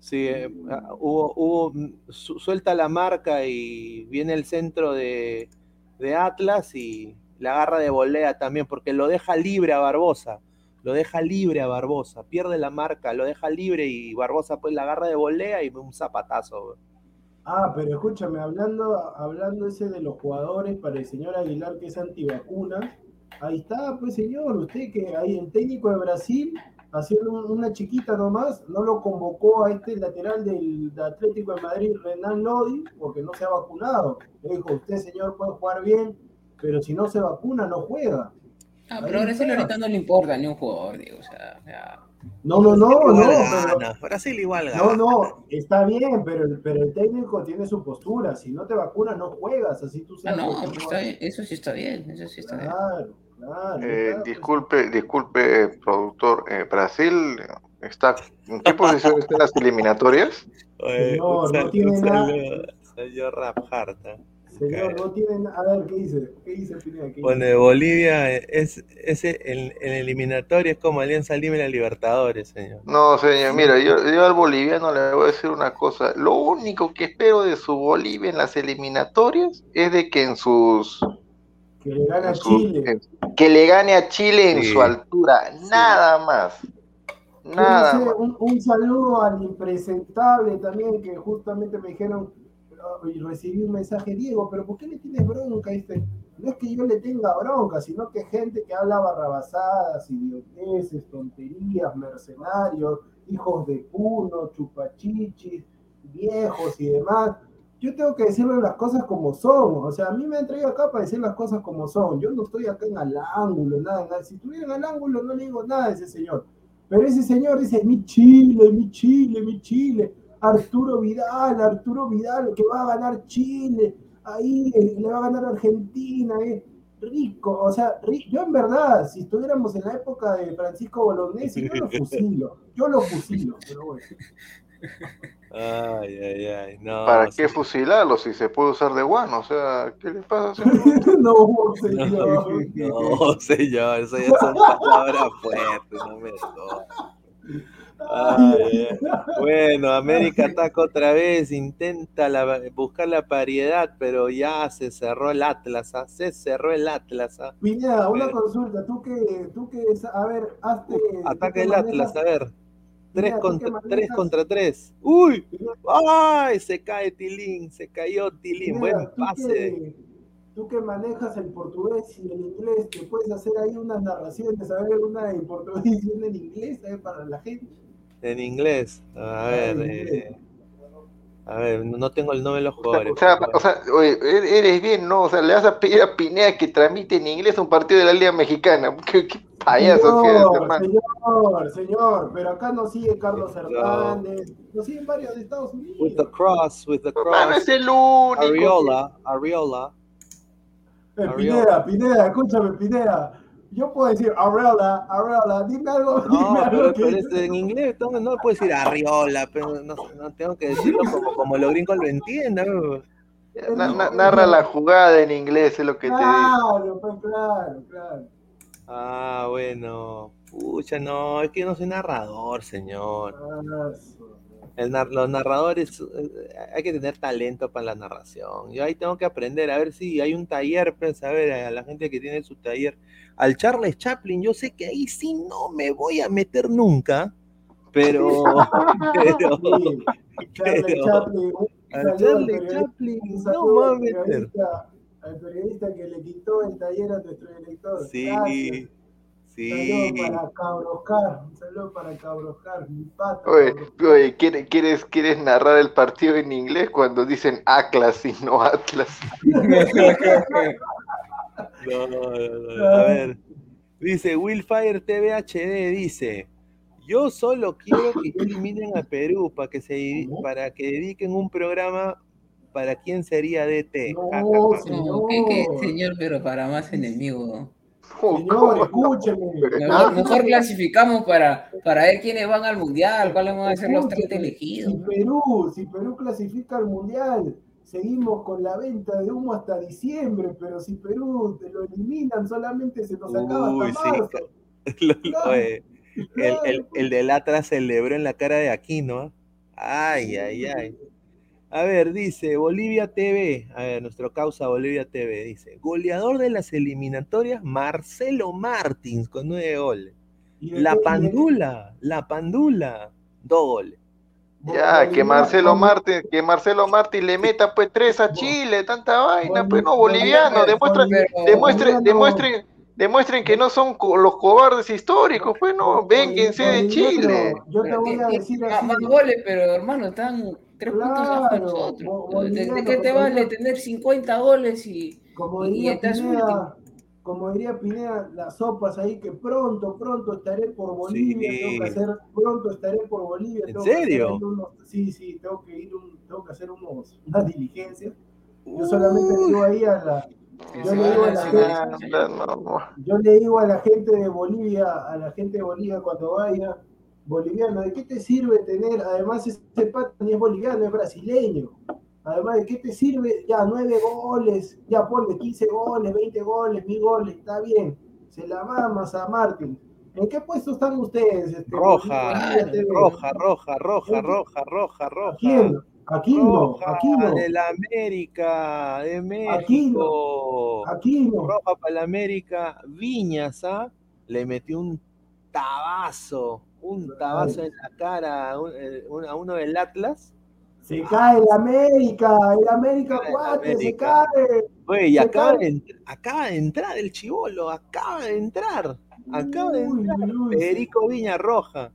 Sí, eh, ah, hubo, hubo, mm, su- suelta la marca y viene el centro de, de Atlas y la agarra de volea también, porque lo deja libre a Barbosa. Lo deja libre a Barbosa, pierde la marca, lo deja libre y Barbosa pues la agarra de volea y un zapatazo. Ah, pero escúchame, hablando, hablando ese de los jugadores para el señor Aguilar que es antivacunas, ahí está, pues señor, usted que hay el técnico de Brasil haciendo un- una chiquita nomás, no lo convocó a este lateral del, Atlético de Madrid, Renan Lodi, porque no se ha vacunado. Le dijo, usted señor puede jugar bien, pero si no se vacuna no juega. Ah, pero ahora sí ahorita no le importa ni un jugador, digo, o sea, ya. No, no, no, no, Igual pero, gana, Brasil igual gana. No, no, está bien, pero, el- pero el técnico tiene su postura. Si no te vacunas, no juegas. Así tú Ah, seas. no, está bien, eso sí está bien, eso sí está bien. Claro, claro. Eh, pues. disculpe, disculpe, productor. eh, Brasil está. ¿En qué posición está en las eliminatorias? Oye, no *laughs* sal- tiene nada. saludo, señor Rap Harta. Señor, no tienen. A ver, ¿qué dice? ¿Qué dice Pineda? ¿Qué dice? Bueno, de Bolivia es, es en, en eliminatoria es como Alianza Lima en la Libertadores, señor. No, señor, mira, yo, yo al boliviano le voy a decir una cosa. Lo único que espero de su Bolivia en las eliminatorias es de que en sus. Que le en sus- Chile. en- que le gane a Chile en Sí. su altura. Nada más. Nada más. un, un saludo al impresentable también, que justamente me dijeron, y recibí un mensaje, Diego, pero ¿por qué le tienes bronca? ¿Viste? No es que yo le tenga bronca, sino que gente que habla barrabasadas, idioteces, tonterías, mercenarios, hijos de puno, chupachichis, viejos y demás. Yo tengo que decirle las cosas como son. O sea, a mí me han traído acá para decir las cosas como son. Yo no estoy acá en al ángulo, nada, nada. Si estuviera en al ángulo, no le digo nada a ese señor. Pero ese señor dice, mi Chile, mi Chile, mi Chile. Arturo Vidal, Arturo Vidal, que va a ganar Chile. Ahí le va a ganar Argentina. eh. Rico, o sea, ri- yo en verdad, si estuviéramos en la época de Francisco Bolognesi, yo lo *laughs* fusilo. Yo lo fusilo, pero bueno. Ay, ay, ay. No, ¿Para sí. qué fusilarlo si se puede usar de guano? O sea, ¿qué le pasa? señor? *laughs* no, señor. *laughs* No, señor, eso ya son palabras fuertes, no me jodas. Ay. *laughs* Bueno, América ataca otra vez, intenta la- buscar la paridad, pero ya se cerró el Atlas, ¿ah? se cerró el Atlas. ¿ah? Pineda, una Pero- consulta, tú que, tú que, a ver, hazte. Ataca el manejas- Atlas, a ver. Tres contra, tres contra tres. ¡Uy! ¡Ay! Se cae Tilín, se cayó Tilín. Buen pase. que- Tú que manejas el portugués y el inglés, que puedes hacer ahí unas narraciones, a ver, una en portugués y una en inglés, para la gente. En inglés. A ver, eh, a ver, no tengo el nombre de los O sea, jugadores. o sea, o sea, oye, eres eres bien, ¿no? O sea, le vas a pedir a Pineda que tramite en inglés un partido de la Liga Mexicana. *laughs* ¿Qué, qué payaso que hermano? señor, señor, pero acá nos sigue Carlos No. Hernández, nos siguen varios de Estados With the Unidos. cross, with the cross. es el único. Ariola, Ariola. Eh. Pineda, Pineda, escúchame, Pineda. Yo puedo decir Arreola, Arreola, dime algo, *laughs* dime No, algo pero, que pero es en inglés, no, no puedo decir Arriola, pero no, no tengo que decirlo como, como los gringos lo entiendan. Na- na- narra la jugada en inglés, es lo que te digo. Claro, pues claro, claro. Ah, bueno. Pucha, no, es que yo no soy narrador, señor. Ah, El nar- los narradores, eh, hay que tener talento para la narración. Yo ahí tengo que aprender, a ver si hay un taller, pues, a ver, a la gente que tiene su taller. Al Charles Chaplin, yo sé que ahí sí no me voy a meter nunca, pero, *laughs* pero, Chaplin, al Charles Chaplin no me voy a al meter. periodista, al periodista que le quitó el taller a nuestro director. Sí, Gracias. Un sí. saludo para Cabroscar, un saludo para Cabroscar, mi pata. Oye, oye, ¿quieres, quieres, quieres narrar el partido en inglés cuando dicen Atlas y no Atlas? *laughs* *laughs* No, no, no, A ver, dice Willfire TV HD, dice, yo solo quiero que eliminen a Perú para que se para que dediquen un programa para quién sería DT. No, señor. No, ¿qué, qué, señor, pero para más enemigo. Señor, escúcheme. Mejor, mejor clasificamos para, para ver quiénes van al mundial, cuáles van a ser los 30 Escúcheme, elegidos. Si Perú, si Perú clasifica al mundial, seguimos con la venta de humo hasta diciembre, pero si Perú te lo eliminan, solamente se nos acaba Uy, hasta sí, marzo. *laughs* Lo- Claro, oye, el, el, el del Atlas celebró en la cara de Aquino. ¿ah? Ay, ay, ay. A ver, dice Bolivia TV, a ver, nuestro causa Bolivia TV, dice, goleador de las eliminatorias, Marcelo Martins, con nueve goles. La Pandula, la Pandula, dos goles. Ya, que Marcelo Martín, que Marcelo Martín le meta pues tres a Chile, tanta vaina, pues no, Boli- boliviano, Bolivia- demuestren, demuestren, demuestren, demuestren que no son co- los cobardes históricos, pues no, vénganse de Chile. Yo te voy ¿qué- a decir así. más goles, pero hermano, están tres puntos Claro, nosotros. bo- ¿De, qué te como vale tener 50 goles y, Como y, y diría estás Pineda, como diría Pineda, las sopas ahí que pronto, pronto estaré por Bolivia, Sí. tengo que hacer, pronto estaré por Bolivia. ¿En tengo que hacer serio? unos- sí, sí, tengo que ir, un- tengo que hacer unos, unas diligencias. Yo solamente digo ahí a la, yo le digo a la gente, yo le digo a la gente de Bolivia, a la gente de Bolivia cuando vaya, boliviano, ¿de qué te sirve tener? Además, ese pata ni es boliviano, es brasileño. Además, ¿de qué te sirve? Ya, nueve goles, ya ponle 15 goles, 20 goles, mil goles, está bien. Se la mamas a Martín. ¿En qué puesto están ustedes? este, Roja, TV? roja, roja, roja, roja, roja, ¿A roja. quién? Aquí no, Roja aquí no, de la América, de México. aquí no. Roja para la América. Viñas, ¿ah? Le metió un tabazo. Un tabazo en la cara a, un- eh, a uno del Atlas. Se cae el América, el América Cae el 4, se cae. Güey, y Se acaba cae. de, entr- acaba de entrar el chivolo, acaba de entrar. Acaba de entrar uy, uy, Federico Viña Roja.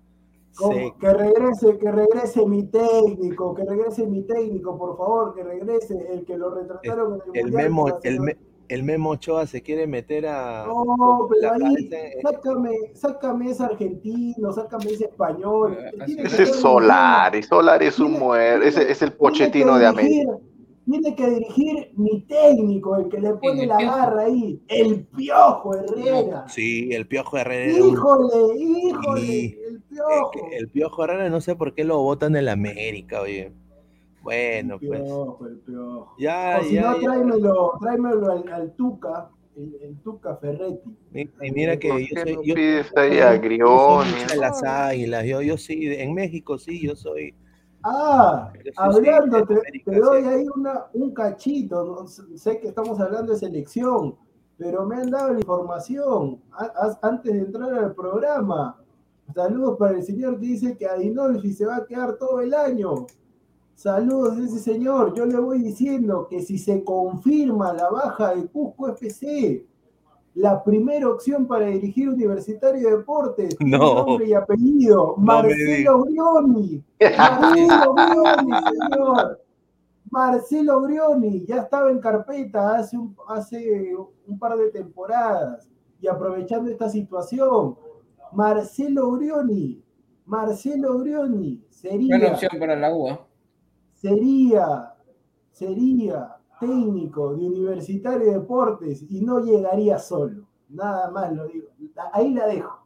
Se- Que regrese, que regrese mi técnico, que regrese mi técnico, por favor, que regrese el que lo retrataron en el, el Mundial Memo, el, me- el Memo Ochoa se quiere meter a No, pero la ahí, sácame, sácame ese argentino, sácame ese español. Es. Ese es estar Solari, Solari es un muerto, ese es el Pochettino de América. Tiene que dirigir mi técnico, el que le pone la Piojo. garra ahí, el Piojo Herrera. Sí, el Piojo Herrera. Híjole, híjole, Sí. el Piojo. el Piojo Herrera no sé por qué lo votan en la América, oye. Bueno, el pues. El Piojo. Ya, o si ya, no, ya. tráemelo, tráemelo al, al Tuca, el, el Tuca Ferretti. Y mira que ¿Por yo soy, yo, pides ahí yo a soy de las águilas. Yo, yo sí, en México sí, yo soy. Ah, Yo hablando, te, América, te doy sí. ahí una, un cachito. ¿no? Sé que estamos hablando de selección, pero me han dado la información a- a- antes de entrar al programa. Saludos para el señor que dice que Adinolfi se va a quedar todo el año. Saludos a ese señor. Yo le voy diciendo que si se confirma la baja de Cusco FC, la primera opción para dirigir Universitario de Deportes, No. nombre y apellido, No Marcelo Grioni. Marcelo Grioni, señor. Marcelo Grioni ya estaba en carpeta hace un, hace un par de temporadas y aprovechando esta situación, Marcelo Grioni, Marcelo Grioni sería Buena opción para la UA. Sería, sería técnico de Universitario de Deportes y no llegaría solo. Nada más lo digo. Ahí la dejo.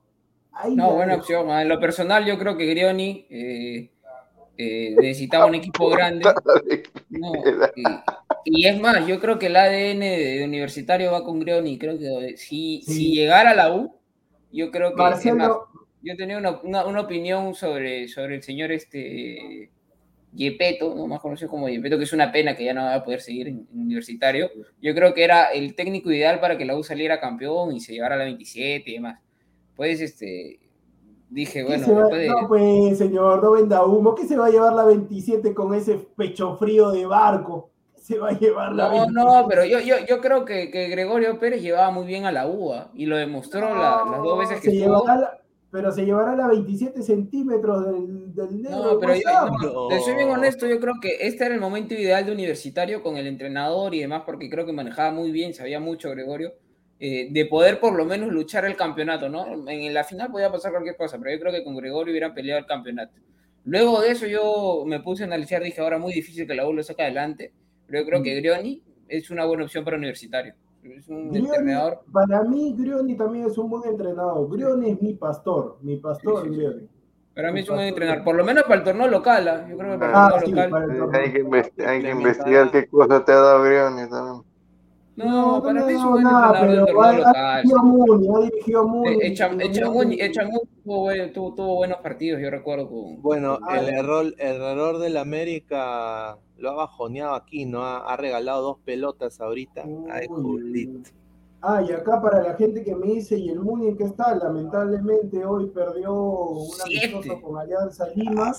Ahí No, la buena dejo. opción. ah, En lo personal, yo creo que Grioni eh, eh, necesitaba un equipo *laughs* grande. No, y, y es más, yo creo que el ADN de universitario va con Grioni. Creo que si, Sí. si llegara a la U, yo creo que. más, yo tenía una, una- una opinión sobre, sobre el señor este Yepeto, ¿no? más conocido como Yepeto, que es una pena que ya no va a poder seguir en, en universitario. Yo creo que era el técnico ideal para que la U saliera campeón y se llevara a la 27 y demás. Pues este dije, ¿qué bueno, se va- después de. No, pues, señor, no venda humo. ¿Qué se va a llevar la 27 con ese pecho frío de barco? ¿Qué se va a llevar la No, 27? no, pero yo, yo, yo creo que, que Gregorio Pérez llevaba muy bien a la UA y lo demostró la- las dos veces que se estuvo. llevará la- pero se llevará la 27 centímetros del, del negro. No, pero yo, no, te soy bien honesto, yo creo que este era el momento ideal de universitario con el entrenador y demás, porque creo que manejaba muy bien, sabía mucho Gregorio, eh, de poder por lo menos luchar el campeonato, ¿no? En la final podía pasar cualquier cosa, pero yo creo que con Gregorio hubieran peleado el campeonato. Luego de eso yo me puse a analizar, dije, ahora muy difícil que la U lo saque adelante, pero yo creo que Grioni es una buena opción para universitario. Es un Grioni, entrenador. para mí, Grioni también es un buen entrenador. Grioni es mi pastor, mi pastor, Sí, sí, sí. Grioni. Para mí es un buen entrenador, por lo menos para el torneo local, ¿ah? yo creo que para el Ah, torneo sí, local. para el torneo. Hay que, investi- hay que investigar qué cosa te ha dado Grioni también. No, para mí es un no, buen entrenador pero ha, local. dirigido Muni, ha dirigido Muni. Eh, Echam- y- Echamuni Echamuni tuvo, tuvo- tuvo buenos partidos, yo recuerdo. Con, Bueno, Ah, el error, el error del América lo ha bajoneado aquí, ¿no? Ha, ha regalado dos pelotas ahorita. Ay, Julito. Ah, y acá para la gente que me dice, ¿y el Muni en qué está? Lamentablemente hoy perdió un Siete. amistoso con Alianza Lima.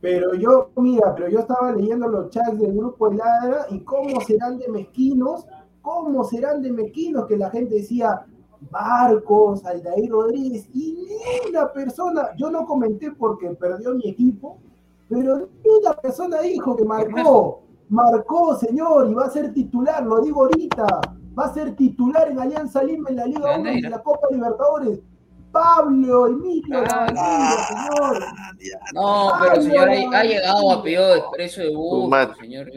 Pero yo, mira, pero yo estaba leyendo los chats del grupo Ladra y cómo serán de mezquinos, cómo serán de mezquinos que la gente decía Barcos, Aldair Rodríguez y ni una persona, yo no comenté porque perdió mi equipo, pero ni una persona dijo que marcó, marcó señor y va a ser titular, lo digo ahorita, va a ser titular en Alianza Lima en la Liga 1 y la Copa Libertadores. Pablo Emilio, Ah, Bandeira, señor. No, pero señor, ha, ha llegado a pedido de expreso de gusto, Tomate. señor.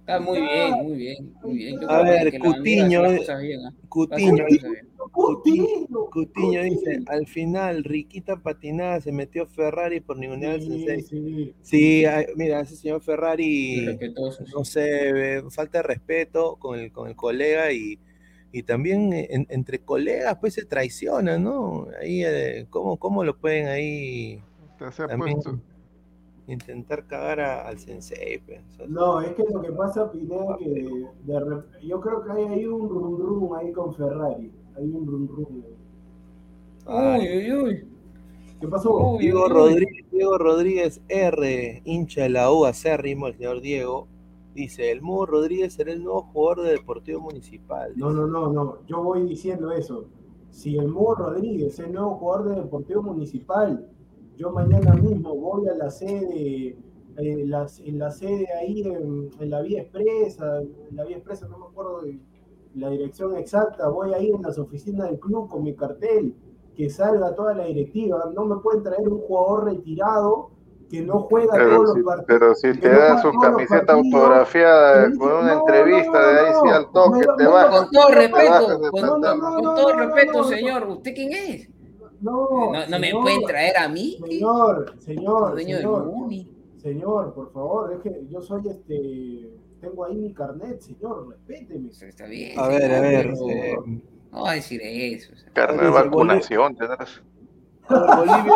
Está muy bien, muy bien, muy bien. Yo A ver, Cutiño, eh, ¿ah? Cutiño, bien. Coutinho, Cutiño dice, al final, riquita patinada, se metió Ferrari por ninguna del Sí, sí. Sí, mira, ese señor Ferrari, no sé, eh, falta de respeto con el, con el colega y, y también eh, en- entre colegas pues se traicionan, ¿no? Ahí, eh, ¿cómo, ¿cómo lo pueden ahí también intentar cagar a- al sensei? pues? O sea, No, es que lo que pasa, Pineda, que de rep- yo creo que hay ahí un rum rum ahí con Ferrari. Hay un rum rum. ay, Uy, uy, uy. ¿Qué pasó? Uy, Diego uy. Rodríguez, Diego Rodríguez R, hincha de la U acérrimo, el señor Diego, dice, el Mudo Rodríguez será el nuevo jugador de Deportivo Municipal. No, no, no, no. Yo voy diciendo eso. Si el Mudo Rodríguez es el nuevo jugador de Deportivo Municipal, yo mañana mismo voy a la sede, eh, en la sede ahí en, en la vía expresa, en la vía expresa, no me acuerdo de la dirección exacta, voy ahí en las oficinas del club con mi cartel, que salga toda la directiva. No me pueden traer un jugador retirado que no juega Pero todos si, los partidos. pero si te da su camiseta autografiada con una no, entrevista no, de ahí sí al toque me te bajas. Con todo respeto, con, todo no, respeto, señor. ¿Usted quién es? No, No, no me pueden traer a mí. Señor, señor, señor, señor, por favor, es que yo soy este, tengo ahí mi carnet, señor, respéteme. Está bien. A ver, a ver, eh, No va a decir eso. o sea. Carne de vacunación tendrás. A ver, Bolivia,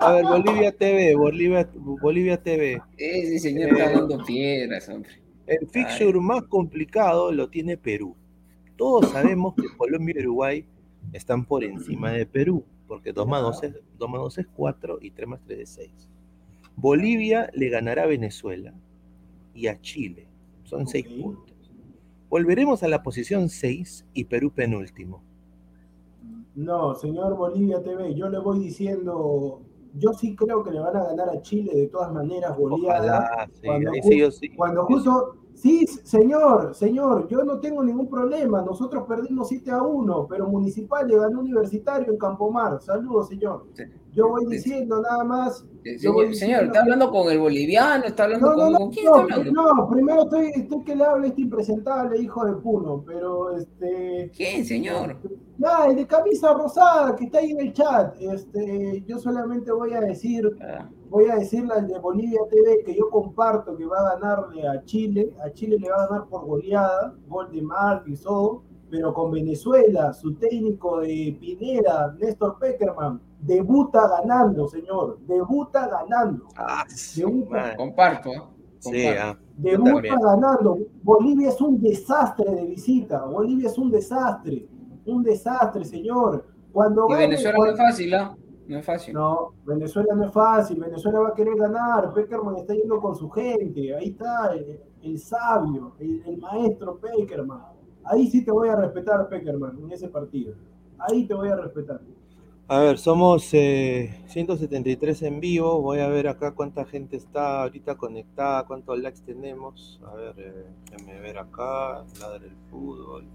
a ver, Bolivia TV, Bolivia, Bolivia TV. Ese señor Eh, está dando piedras, hombre. El fixture más complicado lo tiene Perú. Todos sabemos que Colombia y Uruguay están por encima de Perú, porque 2 más 2 es, 2 más 2 es 4 y 3 más 3 es 6. Bolivia le ganará a Venezuela y a Chile. Son 6 Ok. puntos. Volveremos a la posición 6 y Perú penúltimo. No, señor Bolivia TV, yo le voy diciendo, yo sí creo que le van a ganar a Chile de todas maneras. Ojalá, sí, cuando ahí ju- sí sí. Cuando justo, sí, señor, señor, yo no tengo ningún problema. Nosotros perdimos 7 a 1, pero Municipal le ganó Universitario en Campomar. Saludos, señor. Yo voy diciendo nada más. Señor, diciendo ¿está hablando con el boliviano? ¿Está hablando No, no, con, no, quién no, está hablando? no, primero estoy, estoy que le hable este impresentable hijo de Puno, pero este, ¿Quién, señor? ya, el de camisa rosada que está ahí en el chat, este, yo solamente voy a decir, Ah, voy a decirle al de Bolivia TV que yo comparto que va a ganarle a Chile, a Chile le va a ganar por goleada, gol de todo, pero con Venezuela, su técnico de Pineda, Néstor Peckerman, debuta ganando, señor, debuta ganando, Ah, de un- man. comparto. ¿eh? Sí, Comparto. ah. debuta ganando. Bolivia es un desastre de visita, Bolivia es un desastre, un desastre, señor. Cuando Y gane- Venezuela no es fácil, ¿ah? No es fácil. No, Venezuela no es fácil, Venezuela va a querer ganar, Peckerman está yendo con su gente, ahí está el, el sabio, el, el maestro Peckerman. Ahí sí te voy a respetar, Peckerman, en ese partido. Ahí te voy a respetar. A ver, somos eh, 173 en vivo. Voy a ver acá cuánta gente está ahorita conectada, cuántos likes tenemos. A ver, eh, déjenme ver acá. Ladre el fútbol.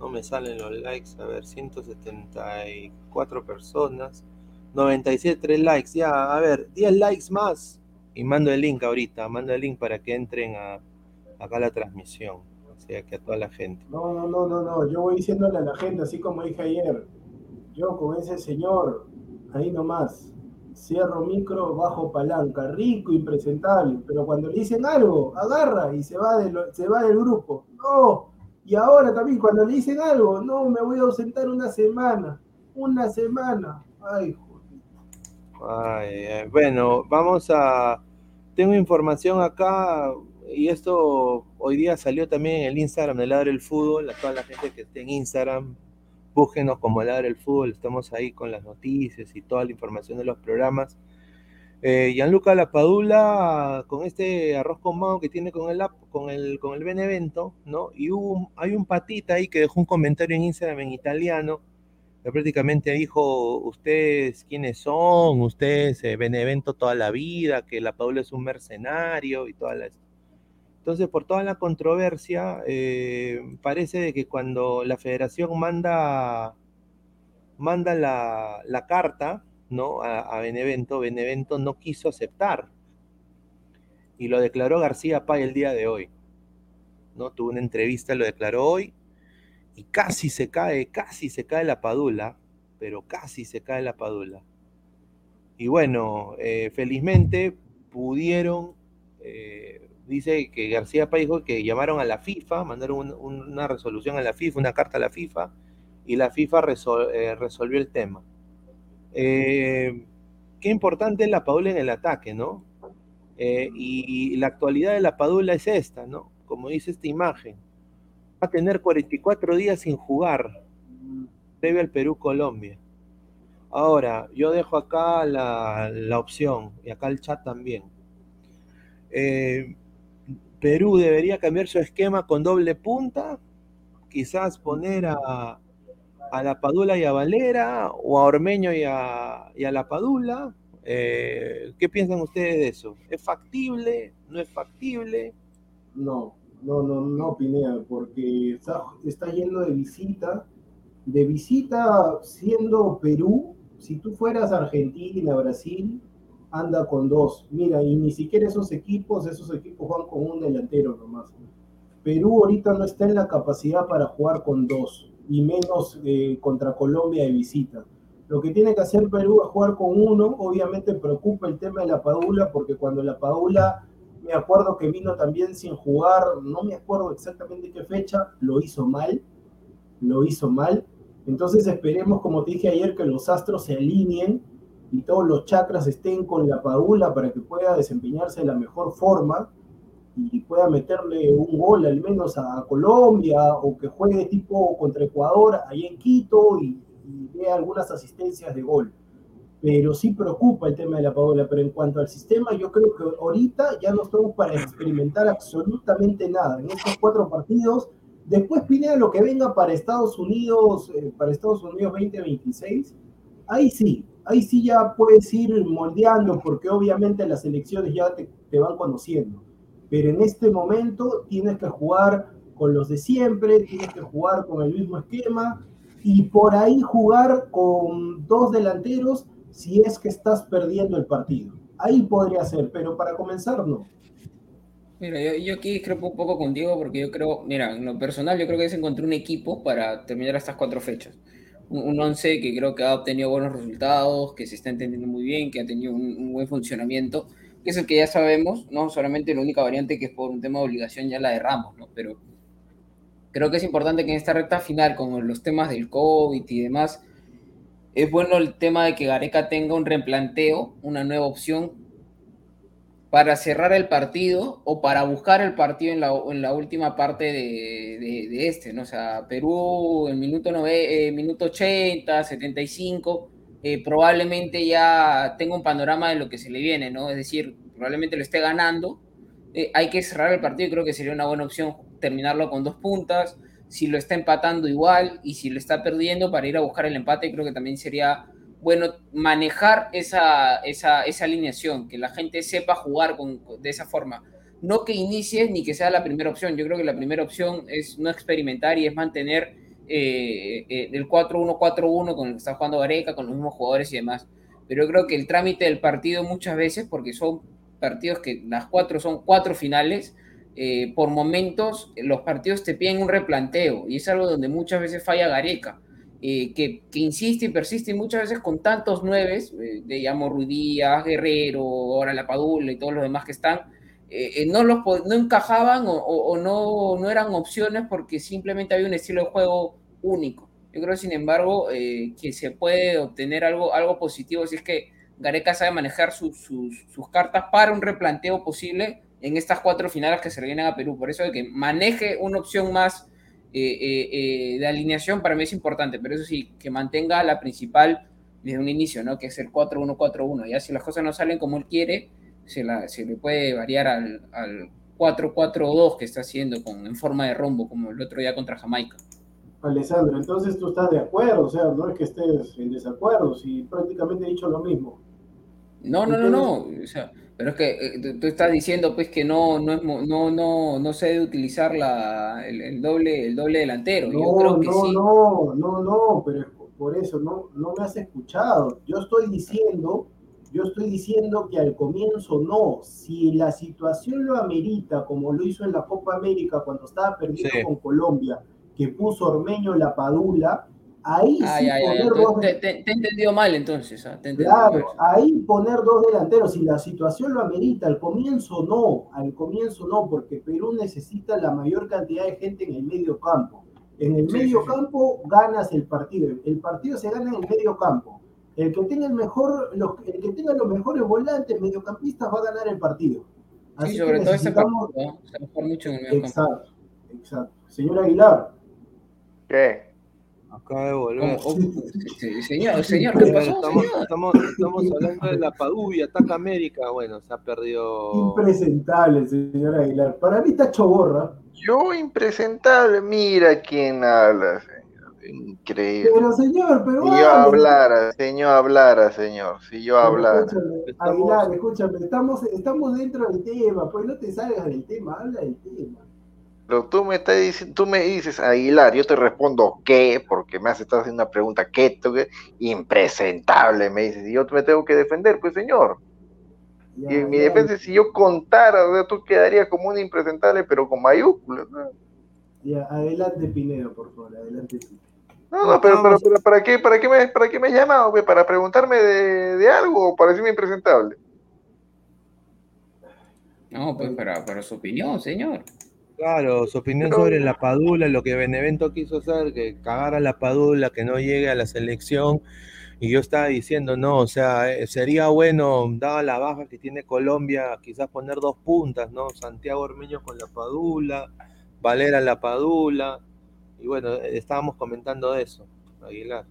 No me salen los likes. A ver, 174 personas. 97, 3 likes. Ya, a ver, 10 likes más. Y mando el link ahorita. Mando el link para que entren a, acá a la transmisión. O sea, que a toda la gente. No, no, no, no, no, yo voy diciéndole a la gente, así como dije ayer, yo con ese señor, ahí nomás, cierro micro, bajo palanca, rico, impresentable, pero cuando le dicen algo, agarra y se va, se va del grupo. No, y ahora también cuando le dicen algo, no, me voy a ausentar una semana, una semana. Ay. Ay, bueno, vamos a... Tengo información acá y esto hoy día salió también en el Instagram de Ladre el Fútbol. A toda la gente que esté en Instagram, búsquenos como Ladre el Fútbol. Estamos ahí con las noticias y toda la información de los programas. Eh, Gianluca Lapadula con este arroz con mango que tiene con el, con el, con el Benevento, ¿no? Y hay un patita ahí que dejó un comentario en Instagram en italiano prácticamente dijo, ustedes quiénes son, ustedes Benevento toda la vida, que la Paula es un mercenario y toda la... Entonces, por toda la controversia, eh, parece de que cuando la federación manda, manda la, la carta ¿no? a, a Benevento, Benevento no quiso aceptar. Y lo declaró García Pay el día de hoy. ¿no? Tuvo una entrevista, lo declaró hoy, y casi se cae, casi se cae la Padula, pero casi se cae la Padula. Y bueno, eh, felizmente pudieron, eh, dice que García Pay dijo que llamaron a la FIFA, mandaron un- un- una resolución a la FIFA, una carta a la FIFA, y la FIFA eh, resolvió el tema. Qué importante es la Padula en el ataque, ¿no? Y, y la actualidad de la Padula es esta, ¿no? Como dice esta imagen, va a tener 44 días sin jugar, previo al Perú-Colombia. Ahora, yo dejo acá la, la opción y acá el chat también. Eh, Perú debería cambiar su esquema con doble punta, quizás poner a, a la Padula y a Valera, o a Ormeño y a, y a la Padula. Eh, ¿Qué piensan ustedes de eso? ¿Es factible? ¿No es factible? No, no, no, no, Pineda, porque está, está yendo de visita, de visita siendo Perú, si tú fueras Argentina, Brasil, anda con dos. Mira, y ni siquiera esos equipos, esos equipos van con un delantero nomás. Perú ahorita no está en la capacidad para jugar con dos, y menos eh, contra Colombia de visita. Lo que tiene que hacer Perú es jugar con uno. Obviamente preocupa el tema de la Padula, porque cuando la Padula, me acuerdo que vino también sin jugar, no me acuerdo exactamente qué fecha, lo hizo mal, lo hizo mal. Entonces esperemos, como te dije ayer, que los astros se alineen y todos los chakras estén con la Padula para que pueda desempeñarse de la mejor forma y pueda meterle un gol al menos a Colombia o que juegue tipo contra Ecuador ahí en Quito y, y dé algunas asistencias de gol. Pero sí preocupa el tema de la Padula. Pero en cuanto al sistema, yo creo que ahorita ya no estamos para experimentar absolutamente nada. En estos cuatro partidos, después Pineda lo que venga para Estados Unidos, eh, para Estados Unidos 2026, ahí sí, ahí sí ya puedes ir moldeando, porque obviamente las elecciones ya te, te van conociendo. Pero en este momento tienes que jugar con los de siempre, tienes que jugar con el mismo esquema y por ahí jugar con dos delanteros si es que estás perdiendo el partido. Ahí podría ser, pero para comenzar no. Mira, yo, yo aquí discrepo un poco contigo porque yo creo, mira, en lo personal yo creo que se encontró un equipo para terminar estas cuatro fechas. Un, un once que creo que ha obtenido buenos resultados, que se está entendiendo muy bien, que ha tenido un, un buen funcionamiento, que es el que ya sabemos, no solamente la única variante que es por un tema de obligación ya la de Ramos, ¿no? Pero creo que es importante que en esta recta final, con los temas del COVID y demás, es bueno el tema de que Gareca tenga un replanteo, una nueva opción para cerrar el partido o para buscar el partido en la, última parte de, este, ¿no? O sea, Perú en minuto, 9, eh, minuto 80, 75, eh, probablemente ya tenga un panorama de lo que se le viene, ¿no? Es decir, probablemente lo esté ganando. Eh, hay que cerrar el partido creo que sería una buena opción terminarlo con dos puntas. Si lo está empatando igual y si lo está perdiendo para ir a buscar el empate, creo que también sería bueno manejar esa, esa, esa alineación, que la gente sepa jugar con, de esa forma. No que inicie ni que sea la primera opción. Yo creo que la primera opción es no experimentar y es mantener eh, eh, el 4-1-4-1 con el que está jugando Gareca, con los mismos jugadores y demás. Pero yo creo que el trámite del partido muchas veces, porque son partidos que las cuatro son cuatro finales, eh, por momentos los partidos te piden un replanteo y es algo donde muchas veces falla Gareca. Eh, que, que, insiste y persiste y muchas veces con tantos nueves, eh, llamo Ruidías, Guerrero, ahora La Padula y todos los demás que están, eh, no, los, no encajaban o, o, o, no, no eran opciones porque simplemente había un estilo de juego único. Yo creo, sin embargo, eh, que se puede obtener algo, algo positivo si es que Gareca sabe manejar sus, sus cartas para un replanteo posible en estas cuatro finales que se le vienen a Perú. Por eso de que maneje una opción más eh, eh, eh, de alineación para mí es importante, pero eso sí, que mantenga la principal desde un inicio, ¿no? Que es el 4-1-4-1. Ya si las cosas no salen como él quiere, se, la, se le puede variar al, al 4-4-2 que está haciendo con, en forma de rombo, como el otro día contra Jamaica. Alessandro, entonces tú estás de acuerdo, o sea, no es que estés en desacuerdo, si prácticamente he dicho lo mismo. No, no, no, no, o sea, pero es que eh, tú estás diciendo pues que no, no, es, no, no, no se debe utilizar la, el, el, doble, el doble delantero. No, Yo creo que no, sí. no, no, no, pero por eso no, no me has escuchado. Yo estoy diciendo, yo estoy diciendo que al comienzo no. Si la situación lo amerita, como lo hizo en la Copa América cuando estaba perdiendo sí. con Colombia, que puso Ormeño la Padula, ahí ah, sí ya, ya, poner ya. dos Te, te, te, he entendido mal entonces. ¿ah? Te Claro, mal. ahí poner dos delanteros, si la situación lo amerita, al comienzo no, al comienzo no, porque Perú necesita la mayor cantidad de gente en el medio campo. En el Sí, medio sí, sí. campo ganas el partido, el partido se gana en el medio campo. El que tenga el mejor, los, el que tenga los mejores volantes, mediocampistas, va a ganar el partido. Sí, sobre todo este partido, ¿no? se mejor mucho en el medio Exacto, exacto. Señor Aguilar, ¿Qué? Acaba de volver. Oh, señor, señor, ¿qué pasó, Estamos, señor? estamos, estamos hablando de la Paduvia, ataca América. Bueno, se ha perdido. Impresentable señor Aguilar. Para mí está choborra. Yo impresentable, mira quién habla, señor. Increíble. Pero señor, pero Si yo hablara, yo hablara, señor, si yo Pero hablara. escúchame, Estamos- Aguilar, escúchame, estamos, estamos dentro del tema, pues no te salgas del tema, habla del tema. Pero tú me, estás diciendo, tú me dices, Aguilar, yo te respondo, ¿qué? Porque me has estado haciendo una pregunta, ¿qué? Tú, qué? Impresentable, me dices, y yo me tengo que defender, pues señor. Ya, Y en mi ya, defensa, si yo contara, o sea, tú quedarías como un impresentable, pero con mayúsculas. ¿no? ya, adelante Pinedo, por favor, adelante. No, no, pero, pero, pero ¿para qué, para qué me, para qué me has llamado? güey? ¿Para preguntarme de, de algo o para decirme impresentable? No, pues para, para su opinión, señor. Claro, su opinión Pero- sobre la Padula, lo que Benevento quiso hacer, que cagara la Padula, que no llegue a la selección. Y yo estaba diciendo, no, o sea, eh, sería bueno, dada la baja que tiene Colombia, quizás poner dos puntas, ¿no? Santiago Ormeño con la Padula, Valera la Padula. Y bueno, estábamos comentando eso, Aguilar.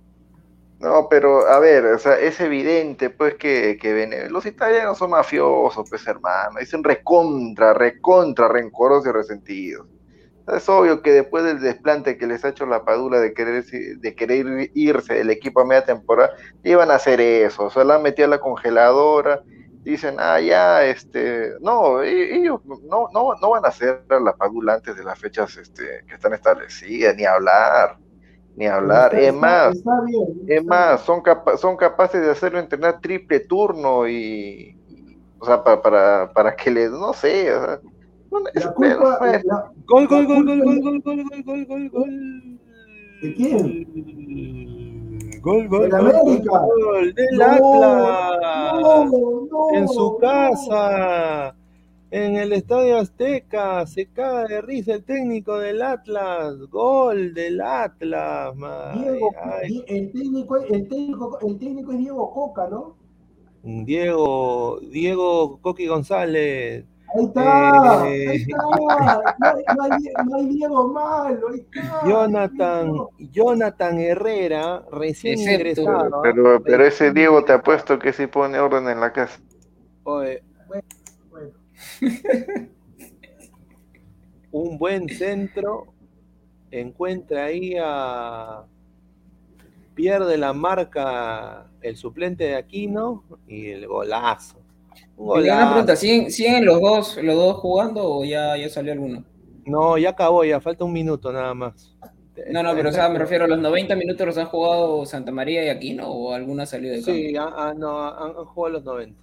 No, pero a ver, o sea, es evidente, pues, que, que los italianos son mafiosos, pues, hermano. Dicen recontra, recontra, rencorosos y resentidos. Es obvio que después del desplante que les ha hecho la Padula de querer, de querer irse del equipo a media temporada, iban a hacer eso. O sea, la metido a la congeladora. Dicen, ah, ya, este. No, ellos no, no, no van a hacer la Padula antes de las fechas este, que están establecidas, ni hablar. Ni hablar. Está- Es más. está bien, Es más, son, capa- son capaces de hacerlo entrenar triple turno y, y- o sea, para, para, para que le, no sé, o sea, La culpa, bueno, la- Gol, gol, gol, gol, gol, gol, gol, gol, gol, gol, gol. ¿De quién? Gol, gol, Del gol, América. gol, gol, del No, Atlas. no, no, en su casa, en el Estadio Azteca, se caga de risa el técnico del Atlas, gol del Atlas, man. Diego, Ay, el técnico, el técnico, el técnico es Diego Coca, ¿no? Diego, Diego Coqui González, Ahí está, Eh. ahí está. No, hay- no hay, no hay Diego malo, ahí está. Jonathan. Jonathan Herrera, recién Excepto- ingresado. pero, pero ese Diego te apuesto que sí pone orden en la casa. Oye, Bueno, un buen centro, encuentra ahí a... Pierde la marca el suplente de Aquino y el golazo. Un Y una golazo. pregunta, ¿siguen, siguen los dos, los dos jugando o ya, ya salió alguno? No, ya acabó, ya falta un minuto nada más. No, no, pero o sea, me refiero a los 90 minutos los han jugado Santa María y Aquino o alguna salió de cambio. Sí, ah, ah, no, han, han jugado los 90.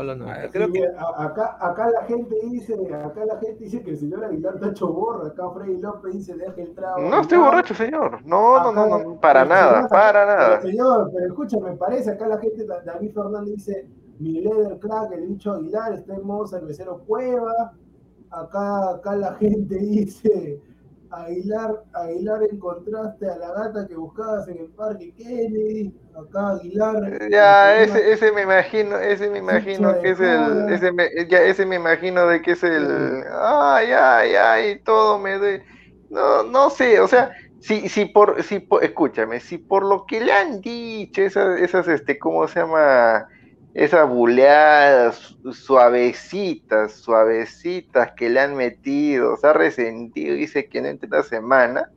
Han jugado los 90. Ah, Creo sí, que a- acá, acá la gente dice, acá la gente dice que el señor Aguilar está hecho borra, acá Freddy López dice deja el trago. No estoy Aguilar". borracho, señor. No, no, no, no, para nada, señor, para nada. Señor, pero escúchame, parece acá la gente, Da- David Fernández dice, mi leather crack, el bicho Aguilar, está en modo cervecero Cueva. Acá, acá la gente *laughs* dice, Aguilar, Aguilar encontraste a la gata que buscabas en el parque Kennedy. Acá Aguilar. Ya, ese, ese me imagino, ese me imagino de que es el, ese me, ya, ese me imagino de que es el, ay, ay, ay, todo me doy, no, no sé, o sea, si, si por, si por- escúchame, si por lo que le han dicho, esas, esas, este, ¿cómo se llama? Esas buleadas su- suavecitas, suavecitas que le han metido, se ha resentido, dice que no entre la semana,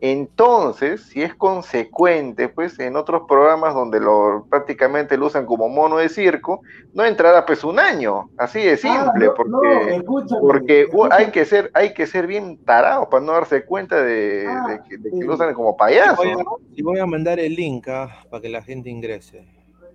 entonces, si es consecuente, pues en otros programas donde lo prácticamente lo usan como mono de circo, no entrará pues un año, así de Ah, simple, no, porque, no, escúchame, porque escúchame. hay que ser, hay que ser bien tarado para no darse cuenta de, Ah, de que, de que sí. lo usan como payaso, voy a, ¿no? y voy a mandar el link ah, para que la gente ingrese.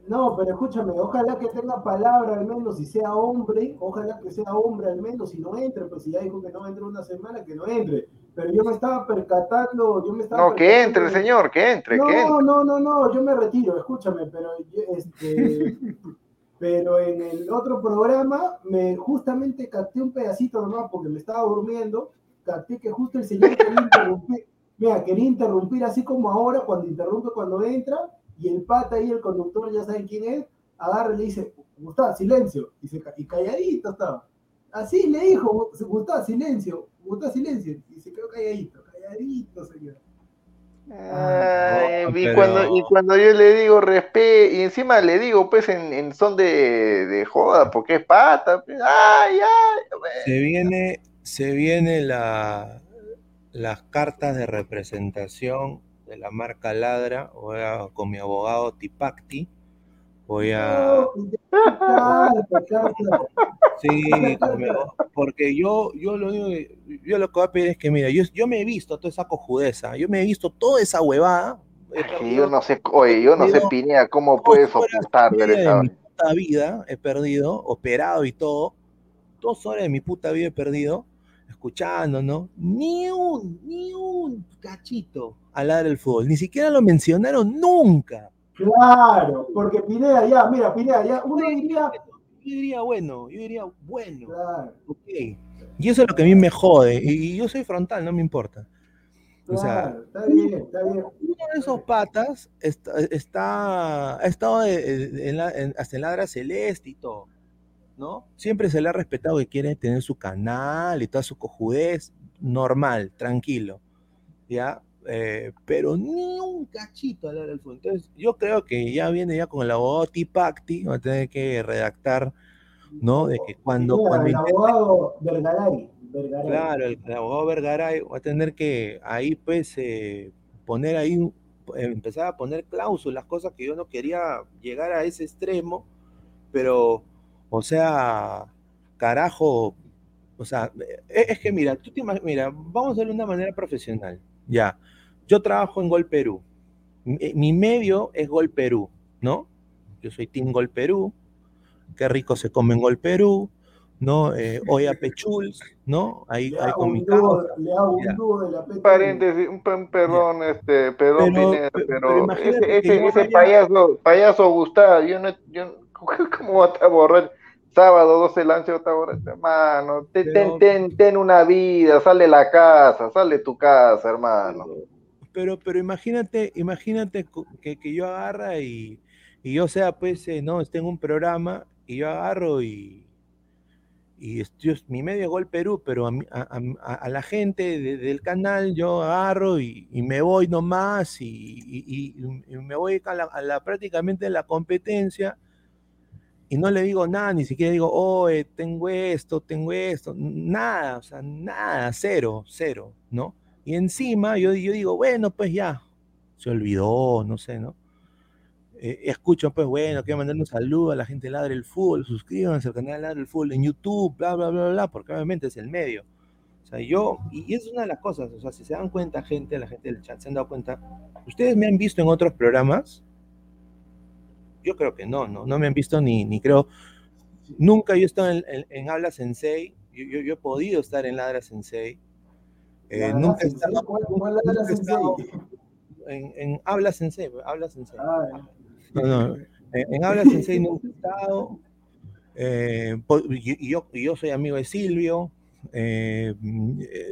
No, pero escúchame, ojalá que tenga palabra al menos y sea hombre, ojalá que sea hombre al menos y no entre, pues si ya dijo que no entra una semana, que no entre. Pero yo me estaba percatando, yo me estaba No, que entre señor, que entre, que entre. No, no, no, no, yo me retiro, escúchame, pero este, *laughs* pero en el otro programa me justamente capté un pedacito nomás porque me estaba durmiendo, capté que justo el señor quería *laughs* interrumpir, mira, quería interrumpir así como ahora, cuando interrumpe cuando entra, y el pata y el conductor ya saben quién es, agarra y le dice, Gustavo, silencio, y, se, y calladito estaba. Así le dijo, Gustavo, silencio, Gustavo, silencio, y se quedó calladito, calladito, señor. Ay, No, y, pero- cuando, y cuando yo le digo respeto, y encima le digo pues en, en son de, de joda, porque es pata, pues, ay, ay, Se viene, se viene la, las cartas de representación de la marca Ladra. Voy a, con mi abogado Tipacti. Voy a. Sí, porque yo, yo lo único que, yo lo que voy a pedir es que, mira, yo, yo me he visto toda esa cojudeza, yo me he visto toda esa huevada. yo no sé, oye, yo no sé, Pinea, cómo puedes soportar de mi puta vida he perdido, operado y todo, dos horas de mi puta vida he perdido, escuchando, ¿no? Ni un, ni un cachito al lado del fútbol, ni siquiera lo mencionaron nunca. Claro, porque Pineda ya, mira, Pineda ya, uno diría, Yo diría, bueno, yo diría, bueno, claro, ok. Y eso es lo que a mí me jode, y, yo soy frontal, no me importa. O sea, está bien, está bien. uno de esos patas está, está- ha estado de- de- en la- en- hasta en Ladra Celeste y todo, ¿no? Siempre se le ha respetado que quiere tener su canal y toda su cojudez, normal, tranquilo, ¿ya? Eh, pero ni un cachito a Ladra del Fútbol. Entonces, yo creo que ya viene ya con el abogado Tipacti, va a tener que redactar, ¿no? De que cuando, cuando el abogado Vergaray, Vergaray. Claro, el, el abogado Vergaray va a tener que ahí pues eh, poner ahí, eh, empezar a poner cláusulas, cosas que yo no quería llegar a ese extremo, pero, o sea, carajo, o sea, eh, es que mira, tú te imag- mira, vamos a hacerlo de una manera profesional, ya, yo trabajo en Gol Perú, mi, eh, mi medio es Gol Perú, ¿no? Yo soy Team Gol Perú, qué rico se come en Gol Perú, ¿no? Eh, hoy a Pechuls, ¿no? Ahí, Le ahí con un mi dúo, le hago un dúo de la PTV. paréntesis, un, perdón, este, perdón, Pero- Pineda, pero, ese, ese, ese payaso, payaso Gustavo, yo no, yo, *laughs* ¿cómo va a estar borracho? Sábado 12 lanzas, está borracho, hermano, te- Pero- ten, ten, ten una vida, sale de la casa, sale de tu casa, hermano. Pero, pero imagínate, imagínate que, que yo agarra y, y yo sea, pues, eh, no, en un programa y yo agarro y, y es- yo- mi medio Gol Perú, pero a, a- a- la gente de- del canal yo agarro y, me voy nomás y, y- y- me voy a la, a la- prácticamente la competencia y no le digo nada, ni siquiera digo, oh, tengo esto, tengo esto, nada, o sea, nada, cero, cero, ¿no? Y encima yo, yo digo, bueno, pues ya, se olvidó, no sé, ¿no? Eh, escucho, pues bueno, quiero mandarle un saludo a la gente de Ladre el Fútbol, suscríbanse al canal Ladre el Fútbol en YouTube, bla, bla, bla, bla, porque obviamente es el medio. O sea, yo, y es una de las cosas, o sea, si se dan cuenta, gente, la gente del chat, se han dado cuenta, ¿ustedes me han visto en otros programas? Yo creo que no, no, no me han visto ni, ni creo, nunca yo he estado en, en- Habla Sensei, yo, yo- yo he podido estar en Ladra Sensei, eh, La nunca ¿cuál- nunca- cuál en, en Habla Sensei, Habla Sensei. Ah, No, no, *laughs* en, en Habla Sensei nunca he estado. eh, y, yo, yo soy amigo de Silvio. eh,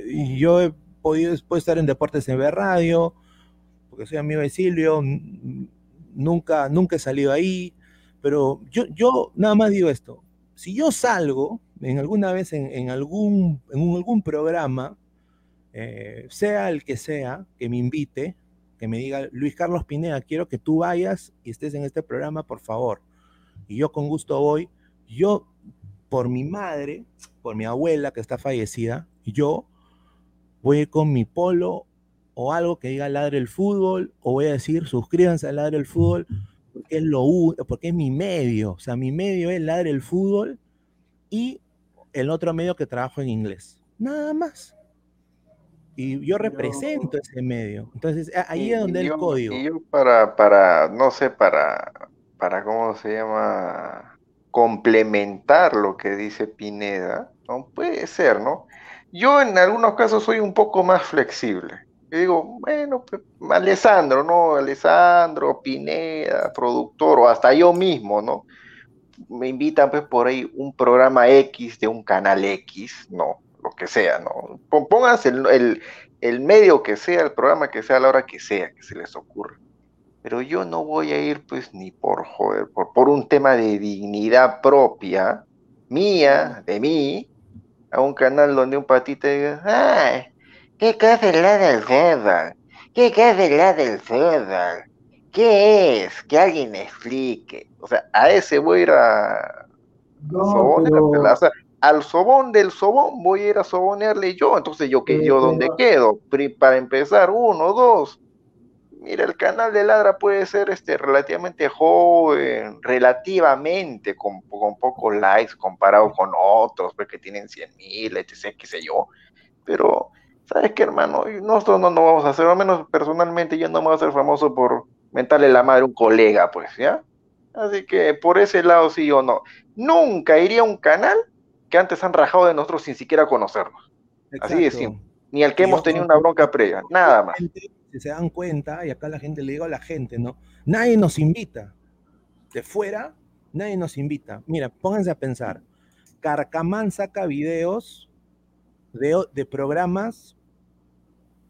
y yo he podido después estar en Deportes en B Radio, porque soy amigo de Silvio. Nunca, nunca he salido ahí. Pero yo, yo nada más digo esto. Si yo salgo en alguna vez en, en algún, en un- algún programa, eh, sea el que sea, que me invite, que me diga, Luis Carlos Pineda, quiero que tú vayas y estés en este programa, por favor. Y yo con gusto voy. Yo, por mi madre, por mi abuela que está fallecida, yo voy con mi polo o algo que diga Ladre el Fútbol, o voy a decir, suscríbanse a Ladre el Fútbol, porque es porque es mi medio. O sea, mi medio es Ladre el Fútbol y el otro medio que trabajo en inglés. Nada más. Y yo represento ese medio. Entonces, ahí Y- es donde y el código. Y yo para, para, no sé, para, para, ¿cómo se llama? Complementar lo que dice Pineda, ¿no? Puede ser, ¿no? Yo en algunos casos soy un poco más flexible. Yo digo, bueno, pues, Alessandro, ¿no? Alessandro, Pineda, productor, o hasta yo mismo, ¿no? Me invitan, pues, por ahí un programa X de un canal X, ¿no? Lo que sea, ¿no? Pónganse el, el, el medio que sea, el programa que sea, a la hora que sea, que se les ocurra. Pero yo no voy a ir, pues, ni por joder, por, por un tema de dignidad propia, mía, de mí, a un canal donde un patita diga, ¡ay! ¿Qué clase de la selva? ¿Qué, qué es de la del fútbol? ¿Qué es? Que alguien me explique. O sea, a ese voy a ir a, No, pero- al sobón del sobón voy a ir a sobonearle yo. Entonces, ¿yo que yo dónde quedo? Para empezar, uno, dos. Mira, el canal de Ladra puede ser este relativamente joven, relativamente con, con pocos likes comparado con otros, pues, que tienen 100 mil, etc., qué sé yo. Pero, ¿sabes qué, hermano? Nosotros no nos vamos a hacer, al menos personalmente, yo no me voy a hacer famoso por mentarle la madre a un colega, pues, ¿ya? Así que por ese lado sí o no. Nunca iría a un canal que antes han rajado de nosotros sin siquiera conocernos. Así de Exacto. simple. Ni al que Y hemos tenido una bronca previa. Nada más. Gente, Si se dan cuenta, y acá la gente le digo a la gente, ¿no? Nadie nos invita. De fuera, nadie nos invita. Mira, pónganse a pensar. Carcamán saca videos de, programas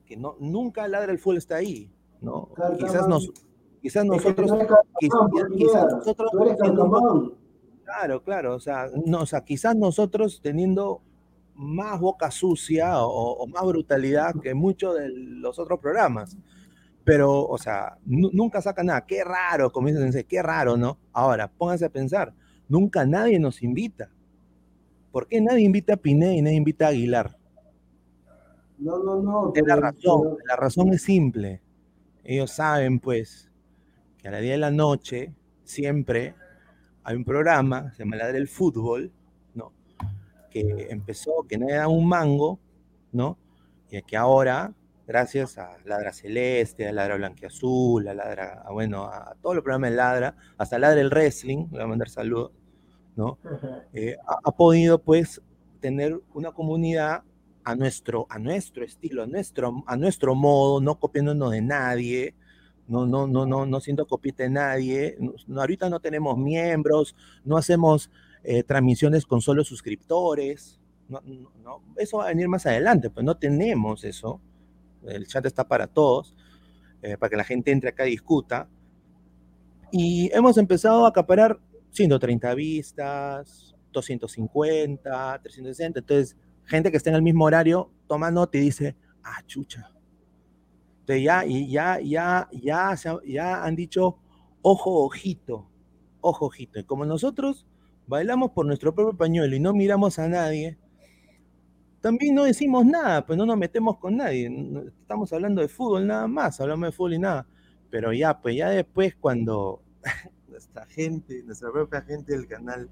que no, nunca Ladra el Full está ahí, ¿no? Carcamán. Quizás, nos, nosotros, quizás, nosotros un. Claro, claro, o sea, no, o sea, quizás nosotros teniendo más boca sucia o, o más brutalidad que muchos de los otros programas, pero, o sea, nu- nunca saca nada, qué raro, comienzan a decir, qué raro, ¿no? Ahora, pónganse a pensar, nunca nadie nos invita. ¿Por qué nadie invita a Pineda y nadie invita a Aguilar? No, no, no. Es la razón, la razón es simple. Ellos saben, pues, que a la 10 de la noche siempre hay un programa, se llama Ladra el Fútbol, ¿no? Que empezó, que nadie da un mango, ¿no? Y que ahora, gracias a Ladra Celeste, a Ladra Blanquiazul, a Ladra, a, bueno, a todos los programas de Ladra, hasta Ladra el Wrestling, le voy a mandar saludos, ¿no? eh, ha, ha podido pues tener una comunidad a nuestro, a nuestro estilo, a nuestro, a nuestro modo, no copiándonos de nadie, no, no, no, no, no siendo copita de nadie. No, ahorita no tenemos miembros, no hacemos eh, transmisiones con solo suscriptores. No, no, eso va a venir más adelante, pues no tenemos eso. El chat está para todos, eh, para que la gente entre acá y discuta. Y hemos empezado a acaparar 130 vistas, 250, 360. Entonces, gente que está en el mismo horario toma nota y dice, ah, chucha. Entonces ya, ya, ya, ya, ya han dicho, ojo, ojito, ojo, ojito. Y como nosotros bailamos por nuestro propio pañuelo y no miramos a nadie, también no decimos nada, pues no nos metemos con nadie. Estamos hablando de fútbol nada más, hablamos de fútbol y nada. Pero ya, pues ya después cuando *laughs* nuestra gente, nuestra propia gente del canal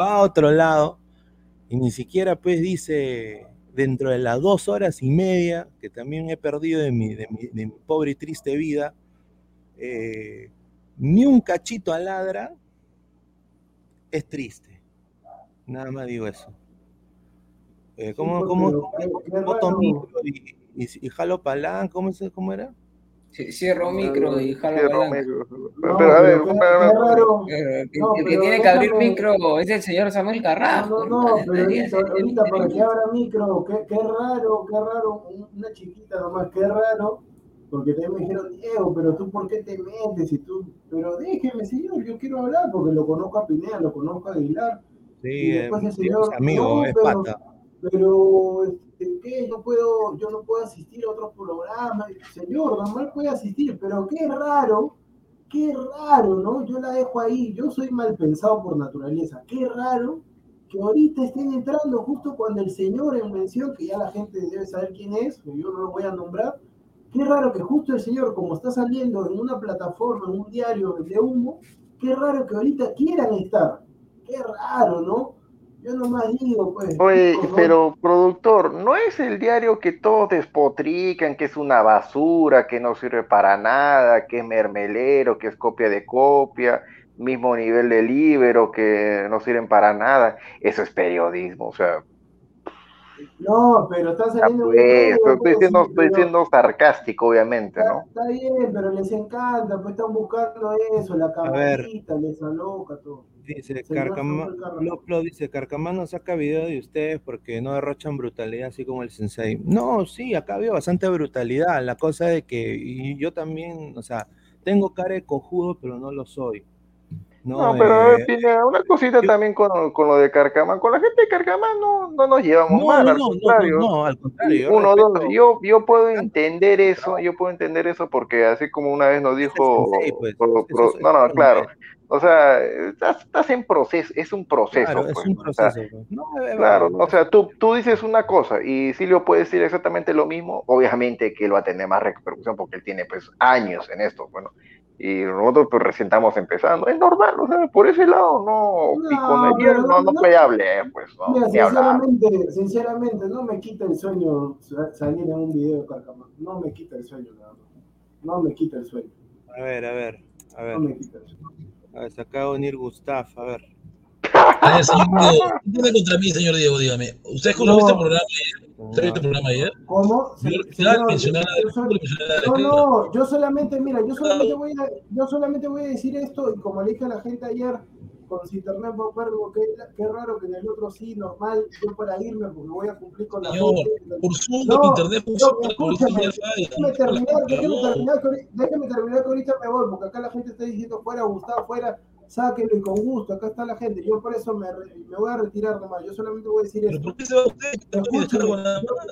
va a otro lado y ni siquiera pues dice dentro de las dos horas y media que también he perdido de mi, de mi, de mi pobre y triste vida, eh, ni un cachito a ladra, es triste. Nada más digo eso. Eh, ¿Cómo, pues, cómo, cómo- micro y, y, y jalo palanca? ¿Cómo, ¿Cómo era? Cierro micro y jalo Cierro palanca. micro. No, Pero a ver, que- No, el que pero tiene que abrir micro es el señor Samuel Carrasco. No, no, pero ahorita, para que abra micro, qué, qué raro, qué raro, una chiquita nomás, qué raro, porque también me dijeron, Diego, pero tú por qué te metes y tú, pero déjeme señor, yo quiero hablar porque lo conozco a Pineda, lo conozco a Aguilar, Sí, Y después el señor, es amigo, no, es pero- pata. pero ¿qué? No puedo, yo no puedo asistir a otros programas, señor, normal puede asistir, pero qué raro, qué raro, ¿no? Yo la dejo ahí, yo soy mal pensado por naturaleza, qué raro que ahorita estén entrando justo cuando el señor en mención, que ya la gente debe saber quién es, yo no lo voy a nombrar, qué raro que justo el señor, como está saliendo en una plataforma, en un diario de humo, qué raro que ahorita quieran estar, qué raro, ¿no? Yo nomás digo, pues. Oye, pero productor, ¿no es el diario que todos despotrican, que es una basura, que no sirve para nada, que es mermelero, que es copia de copia, mismo nivel de libro, que no sirven para nada? Eso es periodismo, o sea, No, pero está saliendo un pues, medio, estoy siendo, sí, estoy pero siendo sarcástico, obviamente, está, ¿no? está bien, pero les encanta, pues están buscando eso, la camarita, les aloca todo. Dice. Loplo dice, Carcamano saca video de ustedes porque no derrochan brutalidad así como el sensei. No, sí, acá veo bastante brutalidad. La cosa de que y yo también, o sea, tengo cara de cojudo, pero no lo soy. No, pero a ver, tiene una cosita también con, con, lo de Carcamán. Con la gente de Carcamán no, no nos llevamos mal, al contrario. No, al contrario. Uno, dos, yo, yo puedo entender eso, yo puedo entender eso porque así como una vez nos dijo... Pues, no, no, claro. O sea, estás, en proceso, es un proceso. Claro, es pues, un proceso. Pues. claro, o sea, tú, tú dices una cosa y Silvio puede decir exactamente lo mismo, obviamente que él va a tener más repercusión porque él tiene pues años en esto, bueno, y nosotros pues recién estamos empezando. Es normal, o sea, por ese lado no, no no, no, puede hablar, pues no. Mira, sinceramente, sinceramente, no me quita el sueño salir en un video de Carcamán. No me quita el sueño, nada No me quita el sueño. A ver, a ver, a ver. No me quita el sueño. A ver, se acaba de unir Gustav, a ver. A ver, señor Diego, ¿qué contra mí, señor Diego? Dígame. ¿Usted escuchó no. este programa ayer? ¿Usted vio este programa ayer? ¿Cómo? Se, señor, mencionar no, no, yo solamente, mira, yo solamente, voy a, yo solamente voy a decir esto, y como le dije a la gente ayer, con internet verlo, qué, qué raro que en el otro sí, normal, yo para irme, porque voy a cumplir con Señor, la gente. por Zoom, no, internet funciona, terminar, déjeme terminar, déjeme terminar que ahorita me voy, porque acá la gente está diciendo fuera, Gustavo, fuera, sáquenlo y con gusto, acá está la gente. Yo por eso me, me voy a retirar nomás. Yo solamente voy a decir eso. ¿Por qué se va usted?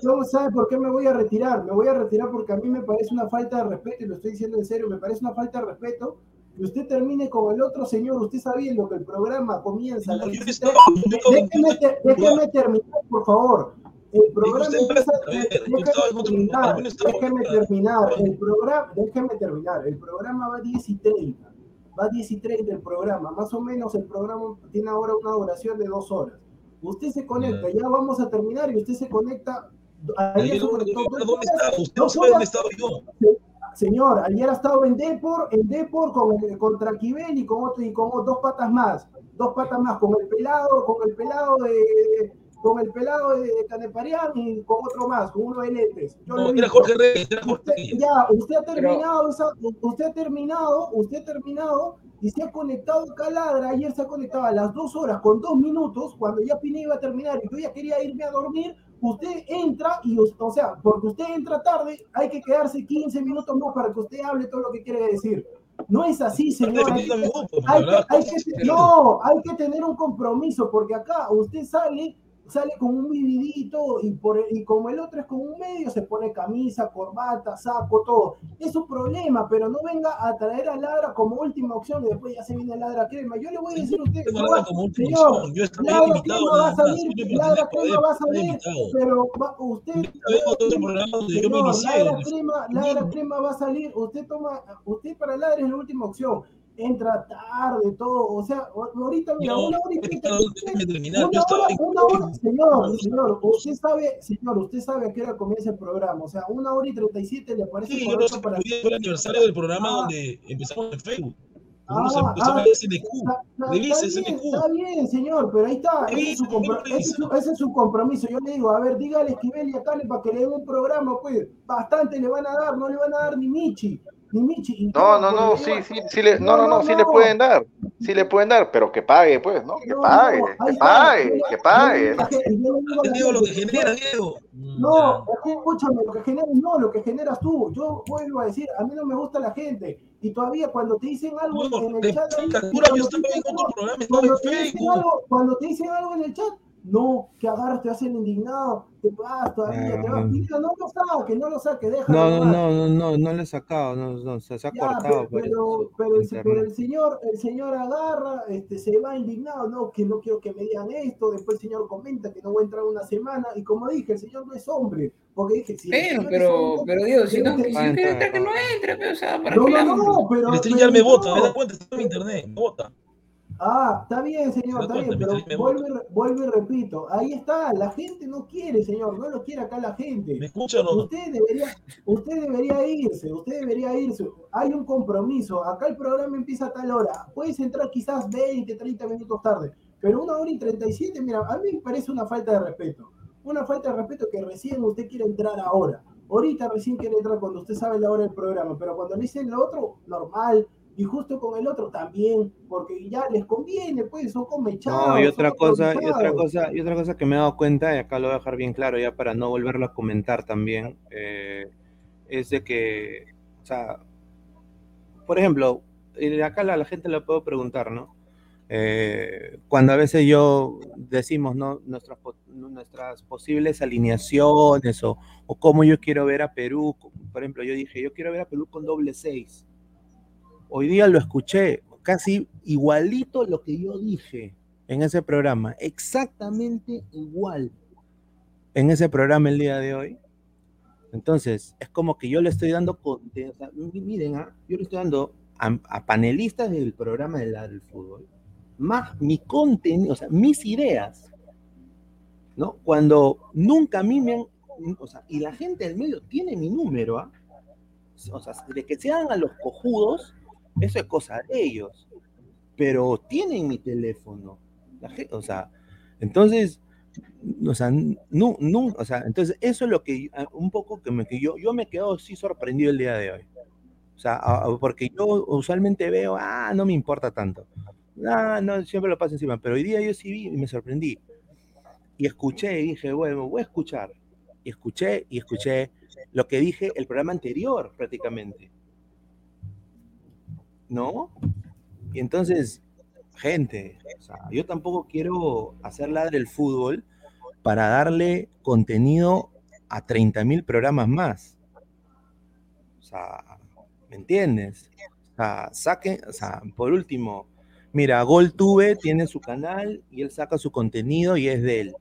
no sabe por qué me voy a retirar. Me voy a retirar porque a mí me parece una falta de respeto, y lo estoy diciendo en serio, me parece una falta de respeto que usted termine con el otro señor, usted sabiendo que el programa comienza. No, déjeme, déjeme terminar, por favor. El programa empieza. Déjeme terminar. El programa, déjeme terminar. El programa va a 10 y 30 va a 10 y 30 el programa, más o menos el programa tiene ahora una duración de dos horas. Usted se conecta, ya vamos a terminar y usted se conecta. Ayer ¿Dónde, está? ¿Usted no sabe dónde estaba yo? Señor, ayer ha estado en Depor, en Depor con el, contra Kibel y con otro y con dos patas más, dos patas más, con el pelado, con el pelado de, con el pelado de Caneparián y con otro más, con uno de lentes. Yo no, era Jorge Reyes, Usted, ya, usted ha terminado, esa, usted ha terminado, usted ha terminado y se ha conectado a Caladra, ayer se ha conectado a las dos horas con dos minutos, cuando ya Pine iba a terminar y yo ya quería irme a dormir, usted entra y, o sea, porque usted entra tarde, hay que quedarse 15 minutos más para que usted hable todo lo que quiere decir. No es así, señor. Hay que, hay que, hay que, no, hay que tener un compromiso, porque acá usted sale sale con un vividito y, por, y como el otro es con un medio, se pone camisa, corbata, saco, todo. Es un problema, pero no venga a traer a Ladra como última opción y después ya se viene Ladra Crema. Yo le voy a decir a usted, señor, Ladra Crema va a salir, Ladra Crema va a salir, pero va, usted, señor, Ladra Crema, Ladra Crema va a salir, usted toma, usted para Ladra es la última opción entra tarde, todo, o sea, ahorita mira, una hora y treinta, una hora, señor, señor, usted sabe, señor, usted sabe a qué hora comienza el programa, o sea, una hora y treinta y siete le parece sí, correcto para... Fue el aniversario del programa ah. donde empezamos en Facebook. Ah, ah, está, bien, está bien, señor, pero ahí está. Ese es, su ese, es su compromiso. Yo le digo, a ver, dígale a Esquivel y a Tale para que le den un programa, pues. Bastante le van a dar, no le van a dar ni Michi. No, no, no, sí, sí, sí le, no, no, no, sí le pueden dar, sí le pueden dar, pero que pague, pues, ¿no? Que pague, que pague, que pague. Diego, lo que genera, Diego. No, escúchame, lo que genera, no, lo que generas tú. Yo vuelvo a decir, a mí no me gusta la gente. Y todavía cuando te dicen algo en el chat, cuando te dicen algo en el chat, no, que agarras, te hacen indignado, te vas todavía, te vas, no lo saque, no lo saque, déjalo. No, no, no, no, no, no le he sacado, no, no, se, ha cortado. Pero, pero, el, pero, el, señor, el señor agarra, este, se va indignado, no, que no quiero que me digan esto, después el señor comenta que no voy a entrar una semana, y como dije, el señor no es hombre, porque dije, si pero, pero, pero Dios, si no, si quiere entrar, que no entre, pero, o sea, para no, no, no, pero. El stream me vota, me da cuenta, está en internet, me vota. Ah, está bien, señor, está bien, pero vuelvo, y repito, ahí está, la gente no quiere, señor, no lo quiere acá la gente. ¿Me escucha o no? Usted debería, usted debería irse, usted debería irse. Hay un compromiso, acá el programa empieza a tal hora, puedes entrar quizás 20, 30 minutos tarde, pero una hora y 37, mira, a mí me parece una falta de respeto. Una falta de respeto que recién usted quiere entrar ahora. Ahorita recién quiere entrar cuando usted sabe la hora del programa, pero cuando le dicen lo otro, normal, y justo con el otro también, porque ya les conviene, pues, son comechados. No, y otra cosa, y otra cosa, y otra cosa que me he dado cuenta, y acá lo voy a dejar bien claro ya para no volverlo a comentar también, eh, es de que, o sea, por ejemplo, acá la, la gente le puedo preguntar, ¿no? eh, cuando a veces yo decimos ¿no? nuestras, nuestras posibles alineaciones o, o cómo yo quiero ver a Perú, por ejemplo, yo dije, yo quiero ver a Perú con doble seis. Hoy día lo escuché casi igualito lo que yo dije en ese programa, exactamente igual en ese programa el día de hoy. Entonces, es como que yo le estoy dando, miren, ¿ah? yo le estoy dando a, panelistas del programa del, del fútbol, más mi contenido, o sea, mis ideas, ¿no? Cuando nunca a mí me han, o sea, y la gente del medio tiene mi número, ¿ah? O sea, de que se hagan a los cojudos, eso es cosa de ellos, pero tienen mi teléfono, o sea, entonces, o sea, no, no, o entonces eso es lo que un poco que, me, que yo, yo me quedo así sorprendido el día de hoy. O sea, porque yo usualmente veo, ah, no me importa tanto. Ah, no, siempre lo paso encima, pero hoy día yo sí vi y me sorprendí. Y escuché y dije, bueno, voy a escuchar. Y escuché y escuché lo que dije el programa anterior prácticamente. ¿No? Y entonces, gente, yo tampoco quiero hacer ladre el fútbol para darle contenido a 30.000 programas más. O sea, ¿me entiendes? O sea, saquen, o sea, por último, mira, GolTube tiene su canal y él saca su contenido y es de él.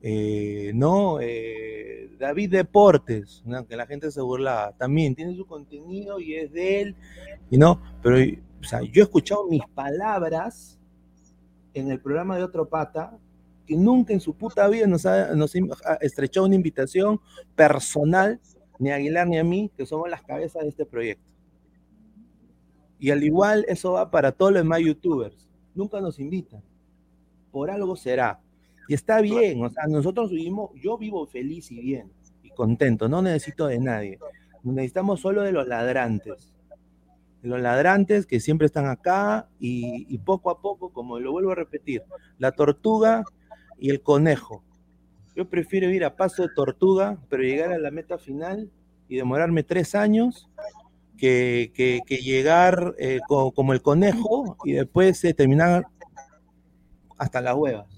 Eh, no, eh, David Deportes, que la gente se burla, también tiene su contenido y es de él, y no, pero o sea, yo he escuchado mis palabras en el programa de Otro Pata, que nunca en su puta vida nos ha, nos ha estrechado una invitación personal, ni Aguilar ni a mí, que somos las cabezas de este proyecto. Y al igual eso va para todos los demás youtubers. Nunca nos invitan. Por algo será. Y está bien, o sea, nosotros vivimos, yo vivo feliz y bien y contento, no necesito de nadie. Necesitamos solo de los ladrantes los ladrantes que siempre están acá y, poco a poco, como lo vuelvo a repetir, la tortuga y el conejo. Yo prefiero ir a paso de tortuga, pero llegar a la meta final y demorarme tres años que, llegar eh, como, el conejo y después eh, terminar hasta las huevas.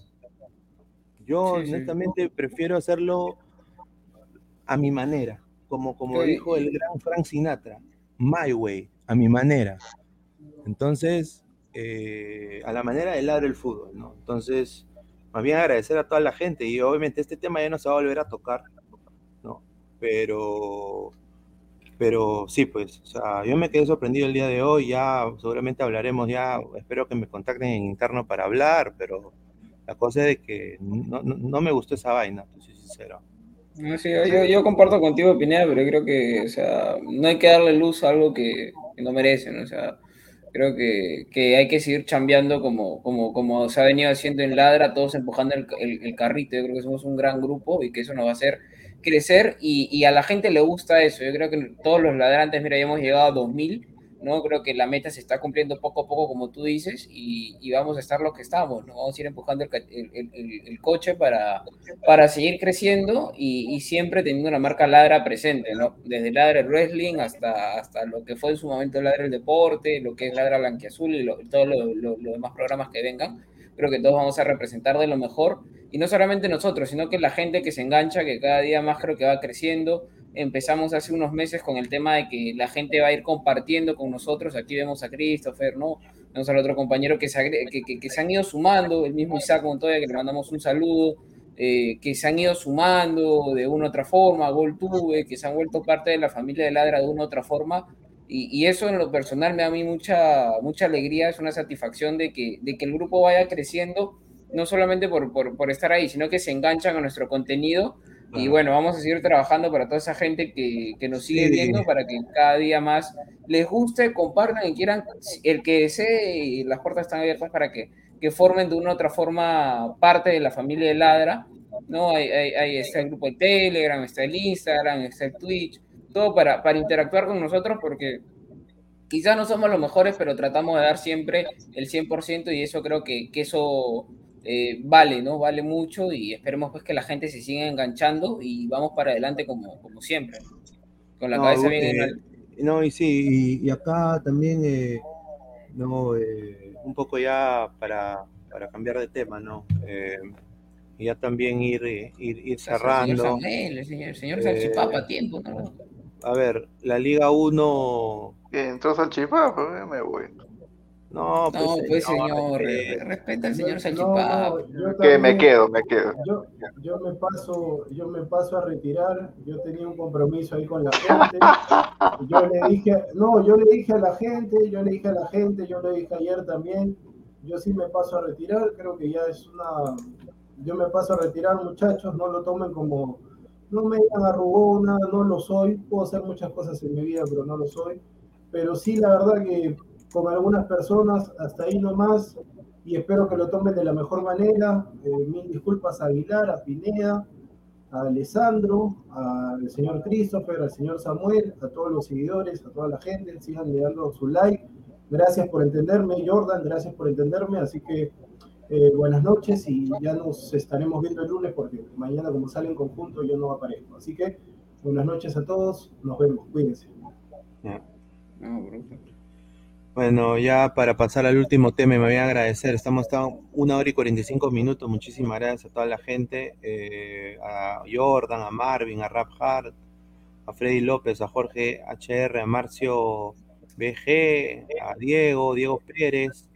Yo honestamente prefiero hacerlo a mi manera, como, como dijo el gran Frank Sinatra, my way a mi manera. Entonces, eh, a la manera de ladrar el fútbol, ¿no? Entonces, más bien agradecer a toda la gente y obviamente este tema ya no se va a volver a tocar, ¿no? Pero, pero sí, pues, o sea, yo me quedé sorprendido el día de hoy, ya seguramente hablaremos, ya espero que me contacten en interno para hablar, pero la cosa es de que no, no, me gustó esa vaina, soy sincero. yo, yo, comparto contigo, Pineda, pero creo que, o sea, no hay que darle luz a algo que, que no merecen. O sea, creo que, que, hay que seguir chambeando como, como, como se ha venido haciendo en Ladra, todos empujando el, el, carrito. Yo creo que somos un gran grupo y que eso nos va a hacer crecer y, y, a la gente le gusta eso. Yo creo que todos los ladrantes, mira, ya hemos llegado a 2000 ¿no? Creo que la meta se está cumpliendo poco a poco, como tú dices, y, vamos a estar lo que estamos, ¿no? Vamos a ir empujando el, coche para, para seguir creciendo y, siempre teniendo una marca Ladra presente, ¿no? Desde Ladra el Wrestling hasta, hasta lo que fue en su momento Ladra el Deporte, lo que es Ladra Blanquiazul y todos los demás programas que vengan. Creo que todos vamos a representar de lo mejor, y no solamente nosotros, sino que la gente que se engancha, que cada día más creo que va creciendo, empezamos hace unos meses con el tema de que la gente va a ir compartiendo con nosotros. Aquí vemos a Christopher, ¿no? Vemos al otro compañero que se, que, se han ido sumando, el mismo Isaac Montoya, que le mandamos un saludo, eh, que se han ido sumando de una u otra forma, GolTube, que se han vuelto parte de la familia de Ladra de una u otra forma. Y, y, eso en lo personal me da a mí mucha, mucha alegría, es una satisfacción de que, de que el grupo vaya creciendo, no solamente por, por, por estar ahí, sino que se enganchan a nuestro contenido y bueno, vamos a seguir trabajando para toda esa gente que, que nos sigue viendo, para que cada día más les guste, compartan y quieran, el que desee, las puertas están abiertas para que, que formen de una u otra forma parte de la familia de Ladra. ¿no? Ahí, ahí, está el grupo de Telegram, está el Instagram, está el Twitch, todo para, para interactuar con nosotros porque quizás no somos los mejores, pero tratamos de dar siempre el 100% y eso creo que, que eso eh, vale, ¿no? Vale mucho y esperemos pues que la gente se siga enganchando y vamos para adelante como, como siempre, con la cabeza bien eh, No, y sí, y, acá también, eh, No, eh, un poco ya para, para cambiar de tema, ¿no? Eh, y ya también ir, ir, ir El señor cerrando. Samuel, el señor, el señor Eh, Salchipapa, tiempo, ¿no? A ver, la Liga 1. Que entró Salchipapa, me voy. No, pues, No, pues señor, eh, re- respeta al señor Salchipapa. no, Que me quedo, me quedo. Yo, yo me paso, yo me paso a retirar. Yo tenía un compromiso ahí con la gente. Yo le dije, no, yo le dije a la gente, yo le dije a la gente, yo le dije ayer también. Yo sí me paso a retirar. Creo que ya es una, yo me paso a retirar, muchachos. No lo tomen como, no me digan arrugona, no lo soy. Puedo hacer muchas cosas en mi vida, pero no lo soy. Pero sí, la verdad que con algunas personas hasta ahí nomás y espero que lo tomen de la mejor manera. Eh, mil disculpas a Aguilar, a Pineda, a Alessandro, al señor Christopher, al señor Samuel, a todos los seguidores, a toda la gente. Sigan le dando su like. Gracias por entenderme, Jordan, gracias por entenderme. Así que eh, buenas noches y ya nos estaremos viendo el lunes porque mañana como sale en conjunto yo no aparezco. Así que buenas noches a todos, nos vemos, cuídense. No. Bueno, ya para pasar al último tema, me voy a agradecer. Estamos hasta una hora y 45 minutos. Muchísimas gracias a toda la gente, eh, a Jordan, a Marvin, a Rap Hard, a Freddy López, a Jorge HR, a Marcio BG, a Diego, Diego Pérez.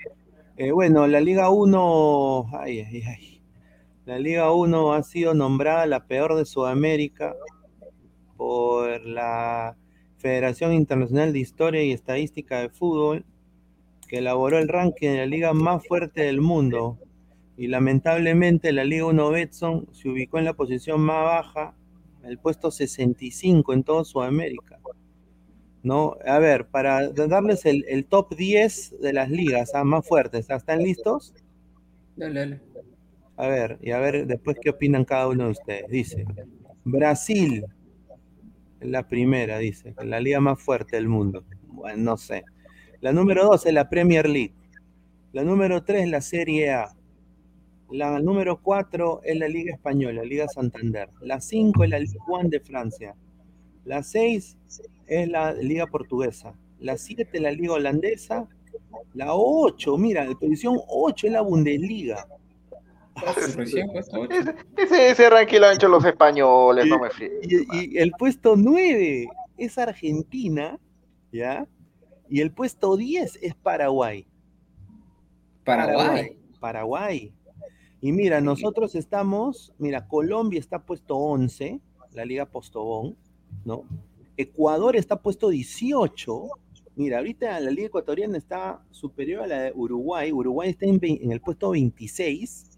Eh, bueno, la Liga 1, ay, ay, ay. La Liga 1 ha sido nombrada la peor de Sudamérica por la Federación Internacional de Historia y Estadística de Fútbol, que elaboró el ranking de la liga más fuerte del mundo. Y lamentablemente la Liga 1 Betson se ubicó en la posición más baja, el puesto 65 en toda Sudamérica. ¿No? A ver, para darles el, el top 10 de las ligas ah, más fuertes. ¿están listos? Dale, dale. A ver, y a ver después qué opinan cada uno de ustedes. Dice, Brasil, la primera, dice, la liga más fuerte del mundo. Bueno, no sé. La número dos es la Premier League. La número tres es la Serie A. La número cuatro es la Liga Española, Liga Santander. La cinco es la Ligue 1 de Francia. La seis es la Liga Portuguesa. La siete es la Liga Holandesa. La ocho, mira, la posición ocho es la Bundesliga. Ese, ese, ese ranking lo han hecho los españoles, no me fío. Y, y el puesto 9 es Argentina, ¿ya? Y el puesto 10 es Paraguay. Paraguay. Paraguay. Y mira, nosotros estamos, mira, Colombia está puesto 11, la Liga Postobón, ¿no? Ecuador está puesto 18. Mira, ahorita la Liga Ecuatoriana está superior a la de Uruguay. Uruguay está en el puesto 26.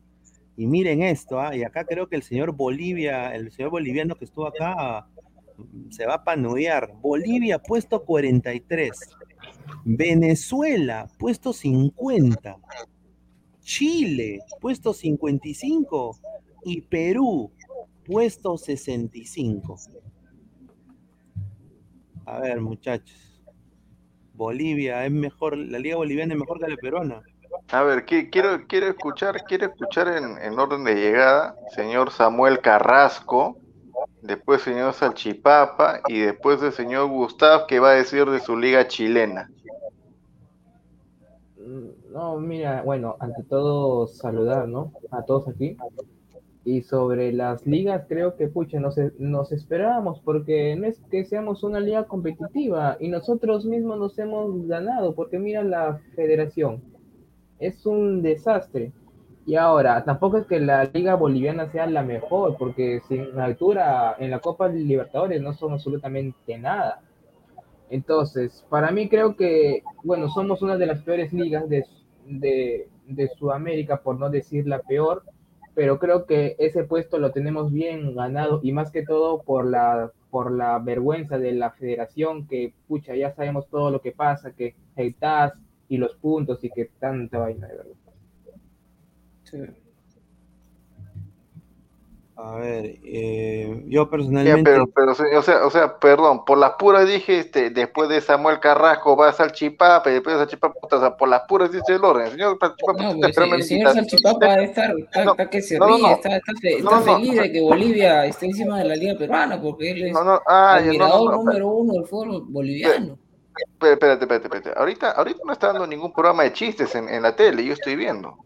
Y miren esto, ¿ah? y acá creo que el señor Bolivia, el señor boliviano que estuvo acá, mm, se va a panudear. Bolivia, puesto 43. Venezuela, puesto 50. Chile, puesto 55. Y Perú, puesto 65. A ver, muchachos. Bolivia es mejor, la liga boliviana es mejor que la peruana. A ver, qui- quiero, quiero escuchar, quiero escuchar en, en orden de llegada, señor Samuel Carrasco, después señor Salchipapa y después el señor Gustav, que va a decir de su liga chilena. Mm, No, mira, bueno, ante todo saludar, ¿no? A todos aquí. Y sobre las ligas, creo que, pucha, nos, nos esperábamos, porque no es que seamos una liga competitiva y nosotros mismos nos hemos ganado, porque mira la federación, es un desastre. Y ahora, tampoco es que la liga boliviana sea la mejor, porque sin altura en la Copa Libertadores no son absolutamente nada. Entonces, para mí creo que, bueno, somos una de las peores ligas de, de, de Sudamérica, por no decir la peor, pero creo que ese puesto lo tenemos bien ganado y más que todo por la, por la vergüenza de la federación, que, pucha, ya sabemos todo lo que pasa, que el TAS y los puntos y que tanta vaina, de verdad. Sí. A ver, eh, yo personalmente. pero, pero, o sea, o sea, perdón, por las puras dije, este, después de Samuel Carrasco va Salchipapa y después de Salchipapa, puta, o sea, por las puras dice el orden. Señor Salchipapa, No, pues, el señor. Salchipapa está, está, No, está que se no, ríe, no. está, está, está no, feliz no. de que Bolivia esté encima de la liga peruana, porque él es No, no, ah, número uno del fútbol boliviano. Espérate, espérate, espérate, espérate. Ahorita, ahorita no está dando ningún programa de chistes en, en la tele, yo estoy viendo.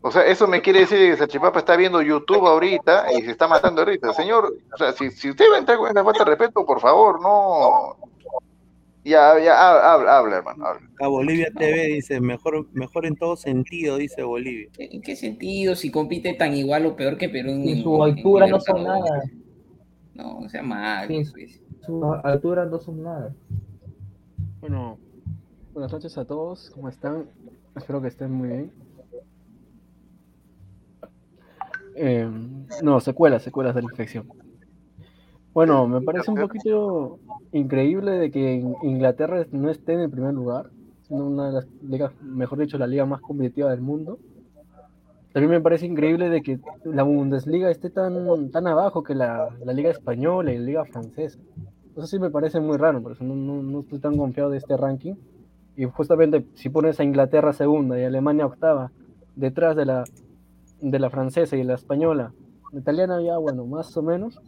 O sea, eso me quiere decir que Sachipapa está viendo YouTube ahorita y se está matando ahorita. Señor, o sea, si, si usted va a entrar con esa falta de respeto, por favor, no. Ya, ya, ha- habla, habla, hermano, habla. A Bolivia TV dice, mejor, mejor en todo sentido, dice Bolivia. ¿En qué sentido? Si compite tan igual o peor que Perú en, su en altura no son nada. No, o sea mal. Sí. Su altura no son nada. Bueno, buenas noches a todos, ¿cómo están? Espero que estén muy bien. Eh, no, secuelas, secuelas de la infección. Bueno, me parece un poquito increíble de que In- Inglaterra no esté en el primer lugar, siendo una de las ligas, mejor dicho, la liga más competitiva del mundo. También me parece increíble de que la Bundesliga esté tan, tan abajo que la liga española y la liga francesa. Eso sí me parece muy raro, por eso no, estoy tan confiado de este ranking. Y justamente si pones a Inglaterra segunda y Alemania octava, detrás de la, de la francesa y la española, la italiana ya, bueno, más o menos.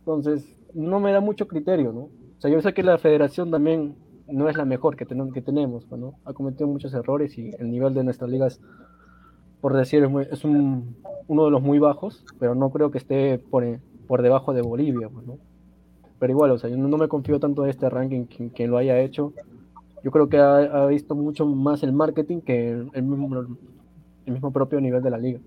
Entonces, no me da mucho criterio, ¿no? O sea, yo sé que la federación también no es la mejor que, tenemos que tenemos, ¿no? Ha cometido muchos errores y el nivel de nuestras ligas, por decir, es, un- uno de los muy bajos, pero no creo que esté por, por debajo de Bolivia, pues, ¿no? Pero igual, o sea, yo no, me confío tanto de este ranking, quien, lo haya hecho. Yo creo que ha, visto mucho más el marketing que el, mismo, propio nivel de la liga.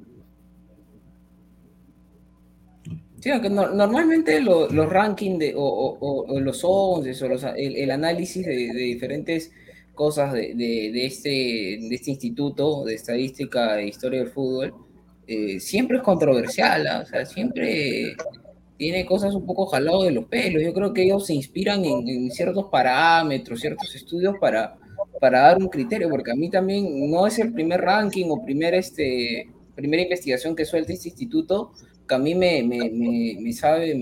Sí, aunque no- normalmente lo- los rankings o, los 11 o el, análisis de, diferentes cosas este, de este instituto de estadística e historia del fútbol, eh, siempre es controversial, ¿ah? o sea, siempre tiene cosas un poco jalado de los pelos. Yo creo que ellos se inspiran en, ciertos parámetros, ciertos estudios para, para dar un criterio, porque a mí también no es el primer ranking o primer, este, primera investigación que suelta este instituto, que a mí me, me, me, me sabe,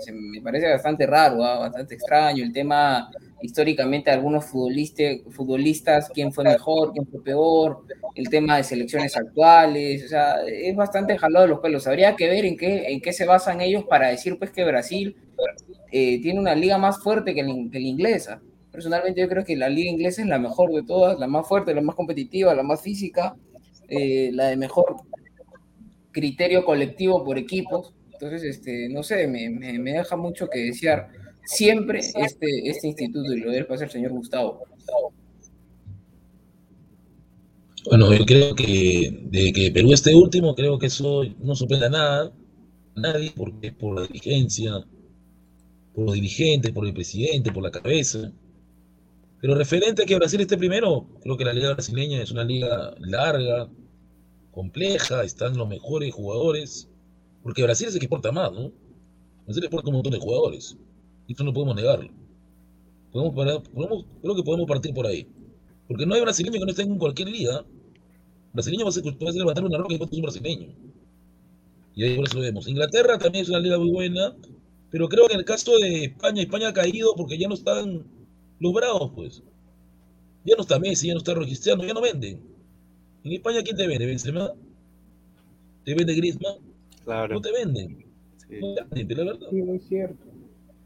se- me parece bastante raro, ¿ah? bastante extraño el tema históricamente algunos futbolistas, futbolistas, quién fue mejor, quién fue peor, el tema de selecciones actuales, o sea, es bastante jalado de los pelos. Habría que ver en qué, en qué se basan ellos para decir pues que Brasil eh, tiene una liga más fuerte que la, que la inglesa. Personalmente yo creo que la liga inglesa es la mejor de todas, la más fuerte, la más competitiva, la más física, eh, la de mejor criterio colectivo por equipos. Entonces, este, no sé, me, me, me deja mucho que desear siempre este, este instituto y lo debe pasar el señor Gustavo. Bueno, yo creo que de que Perú esté último, creo que eso no sorprende a nada, a nadie, porque por la dirigencia, por los dirigentes, por el presidente, por la cabeza. Pero referente a que Brasil esté primero, creo que la liga brasileña es una liga larga, compleja, están los mejores jugadores, porque Brasil es el que exporta más, ¿no? Brasil exporta un montón de jugadores, y eso no podemos negarlo. Podemos parar- podemos- creo que podemos partir por ahí. Porque no hay brasileño que no esté en cualquier liga. Brasileño va a ser, va a ser levantar una roca y es un brasileño. Y ahí por eso lo vemos. Inglaterra también es una liga muy buena, pero creo que en el caso de España, España ha caído porque ya no están los bravos, pues. Ya no está Messi, ya no está Cristiano, ya no venden. En España, ¿quién te vende? ¿Benzema? ¿Te vende Griezmann? Claro. No te venden. No te venden, la verdad. Sí, muy cierto.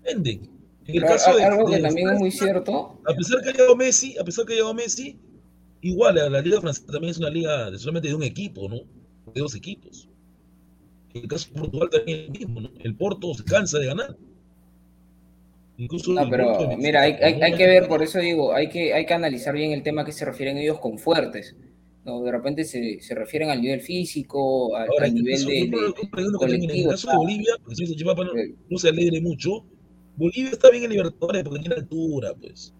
Venden. En el Pero caso de, algo que de también es muy cierto, a pesar que ha llegado Messi, a pesar que ha llegado Messi, igual la, la liga francesa también es una liga de solamente de un equipo, ¿no? De dos equipos. En el caso de Portugal también es lo mismo, ¿no? El Porto se cansa de ganar. Incluso No, el pero mira, hay, ¿no? hay que ver, por eso digo, hay que, hay que analizar bien el tema que se refieren ellos con fuertes. ¿No? De repente se, se refieren al nivel físico, al, Ahora, al nivel eso, de, de- que termine. En el colectivo. caso de Bolivia, porque si Chipapa no, no se alegre mucho, Bolivia está bien en Libertadores porque tiene altura, pues.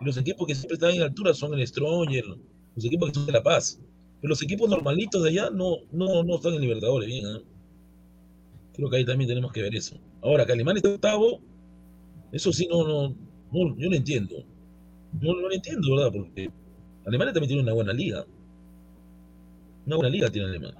Y los equipos que siempre están en altura son el Stronger, los equipos que son de La Paz. Pero los equipos normalitos de allá no, no, no están en Libertadores, bien, ¿ah? Creo que ahí también tenemos que ver eso. Ahora, que Alemania está octavo, eso sí no, no, no, yo no entiendo. No, no lo entiendo, ¿verdad? Porque Alemania también tiene una buena liga. Una liga tiene Alemania.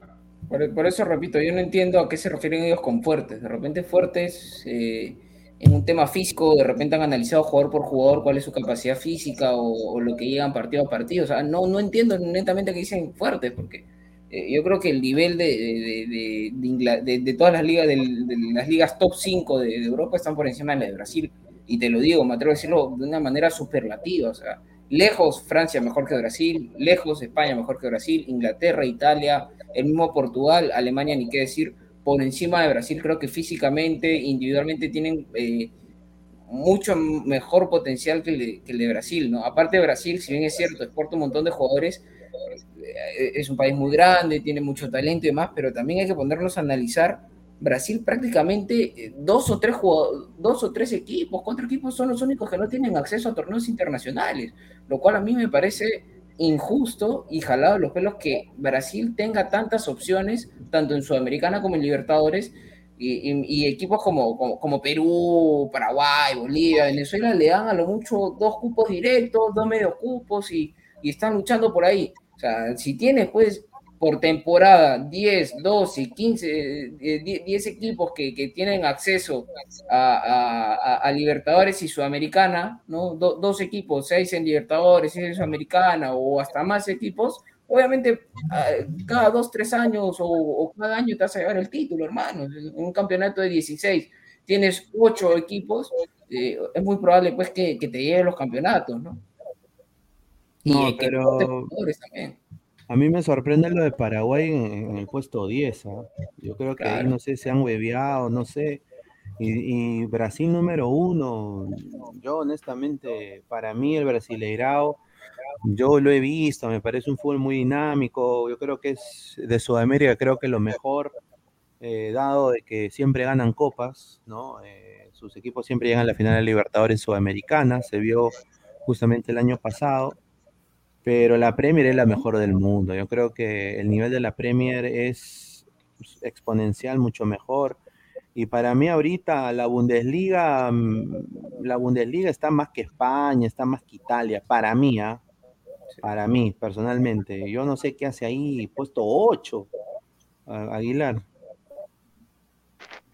Por, eso repito, yo no entiendo a qué se refieren ellos con fuertes. De repente fuertes eh, en un tema físico, de repente han analizado jugador por jugador cuál es su capacidad física o, lo que llegan partido a partido. O sea, no, no entiendo netamente qué dicen fuertes, porque eh, yo creo que el nivel de, de, de, todas las ligas, de, las ligas top 5 de, de Europa están por encima de la de Brasil. y te lo digo, me atrevo a decirlo de una manera superlativa, o sea, lejos Francia mejor que Brasil, lejos España mejor que Brasil, Inglaterra, Italia, el mismo Portugal, Alemania, ni qué decir, por encima de Brasil, creo que físicamente, individualmente tienen eh, mucho mejor potencial que el, de, Brasil, ¿no? Aparte de Brasil, si bien es cierto, exporta un montón de jugadores, eh, es un país muy grande, tiene mucho talento y demás, pero también hay que ponernos a analizar Brasil prácticamente eh, dos o tres dos o tres equipos, cuatro equipos son los únicos que no tienen acceso a torneos internacionales, lo cual a mí me parece injusto y jalado de los pelos que Brasil tenga tantas opciones, tanto en Sudamericana como en Libertadores, y, equipos como, como, Perú, Paraguay, Bolivia, Venezuela le dan a lo mucho dos cupos directos, dos medios cupos y, y están luchando por ahí. O sea, si tienes pues por temporada 10, 12, 15, 10 equipos que, que tienen acceso a, a, Libertadores y Sudamericana, ¿no? dos equipos, seis en Libertadores, seis en Sudamericana o hasta más equipos, obviamente ah, cada dos, tres años o, cada año te vas a llevar el título, hermano. En un campeonato de 16 tienes ocho equipos, eh, es muy probable pues que, que, te lleven los campeonatos, ¿no? Y no, pero... también. A mí me sorprende lo de Paraguay en, el puesto 10. ¿ah? Yo creo que ahí no sé, se han hueveado, no sé. Y, y, Brasil número uno, yo honestamente, para mí el Brasileirao yo lo he visto, me parece un fútbol muy dinámico. Yo creo que es de Sudamérica, creo que lo mejor, eh, dado de que siempre ganan copas, ¿no? Eh, sus equipos siempre llegan a la final de Libertadores Sudamericana, se vio justamente el año pasado, pero la Premier es la mejor del mundo. Yo creo que el nivel de la Premier es exponencial, mucho mejor. Y para mí ahorita la Bundesliga, mm, la Bundesliga está más que España, está más que Italia, para mí, ¿ah? Para mí, personalmente. Yo no sé qué hace ahí, puesto 8, Aguilar.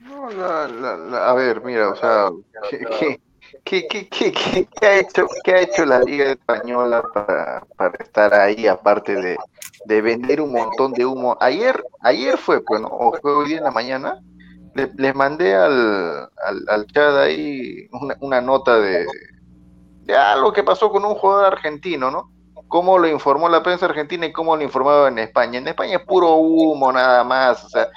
No, a ver, mira, o sea, *laughs* ¿qué, qué, qué, qué, ha hecho, qué ha hecho la Liga Española para, para estar ahí, aparte de, de, vender un montón de humo? Ayer, ayer fue, bueno, o fue hoy día en la mañana, les mandé al, al, al chat ahí una, una nota de, de algo que pasó con un jugador argentino, ¿no? cómo lo informó la prensa argentina y cómo lo informaba en España. En España es puro humo nada más, o sea,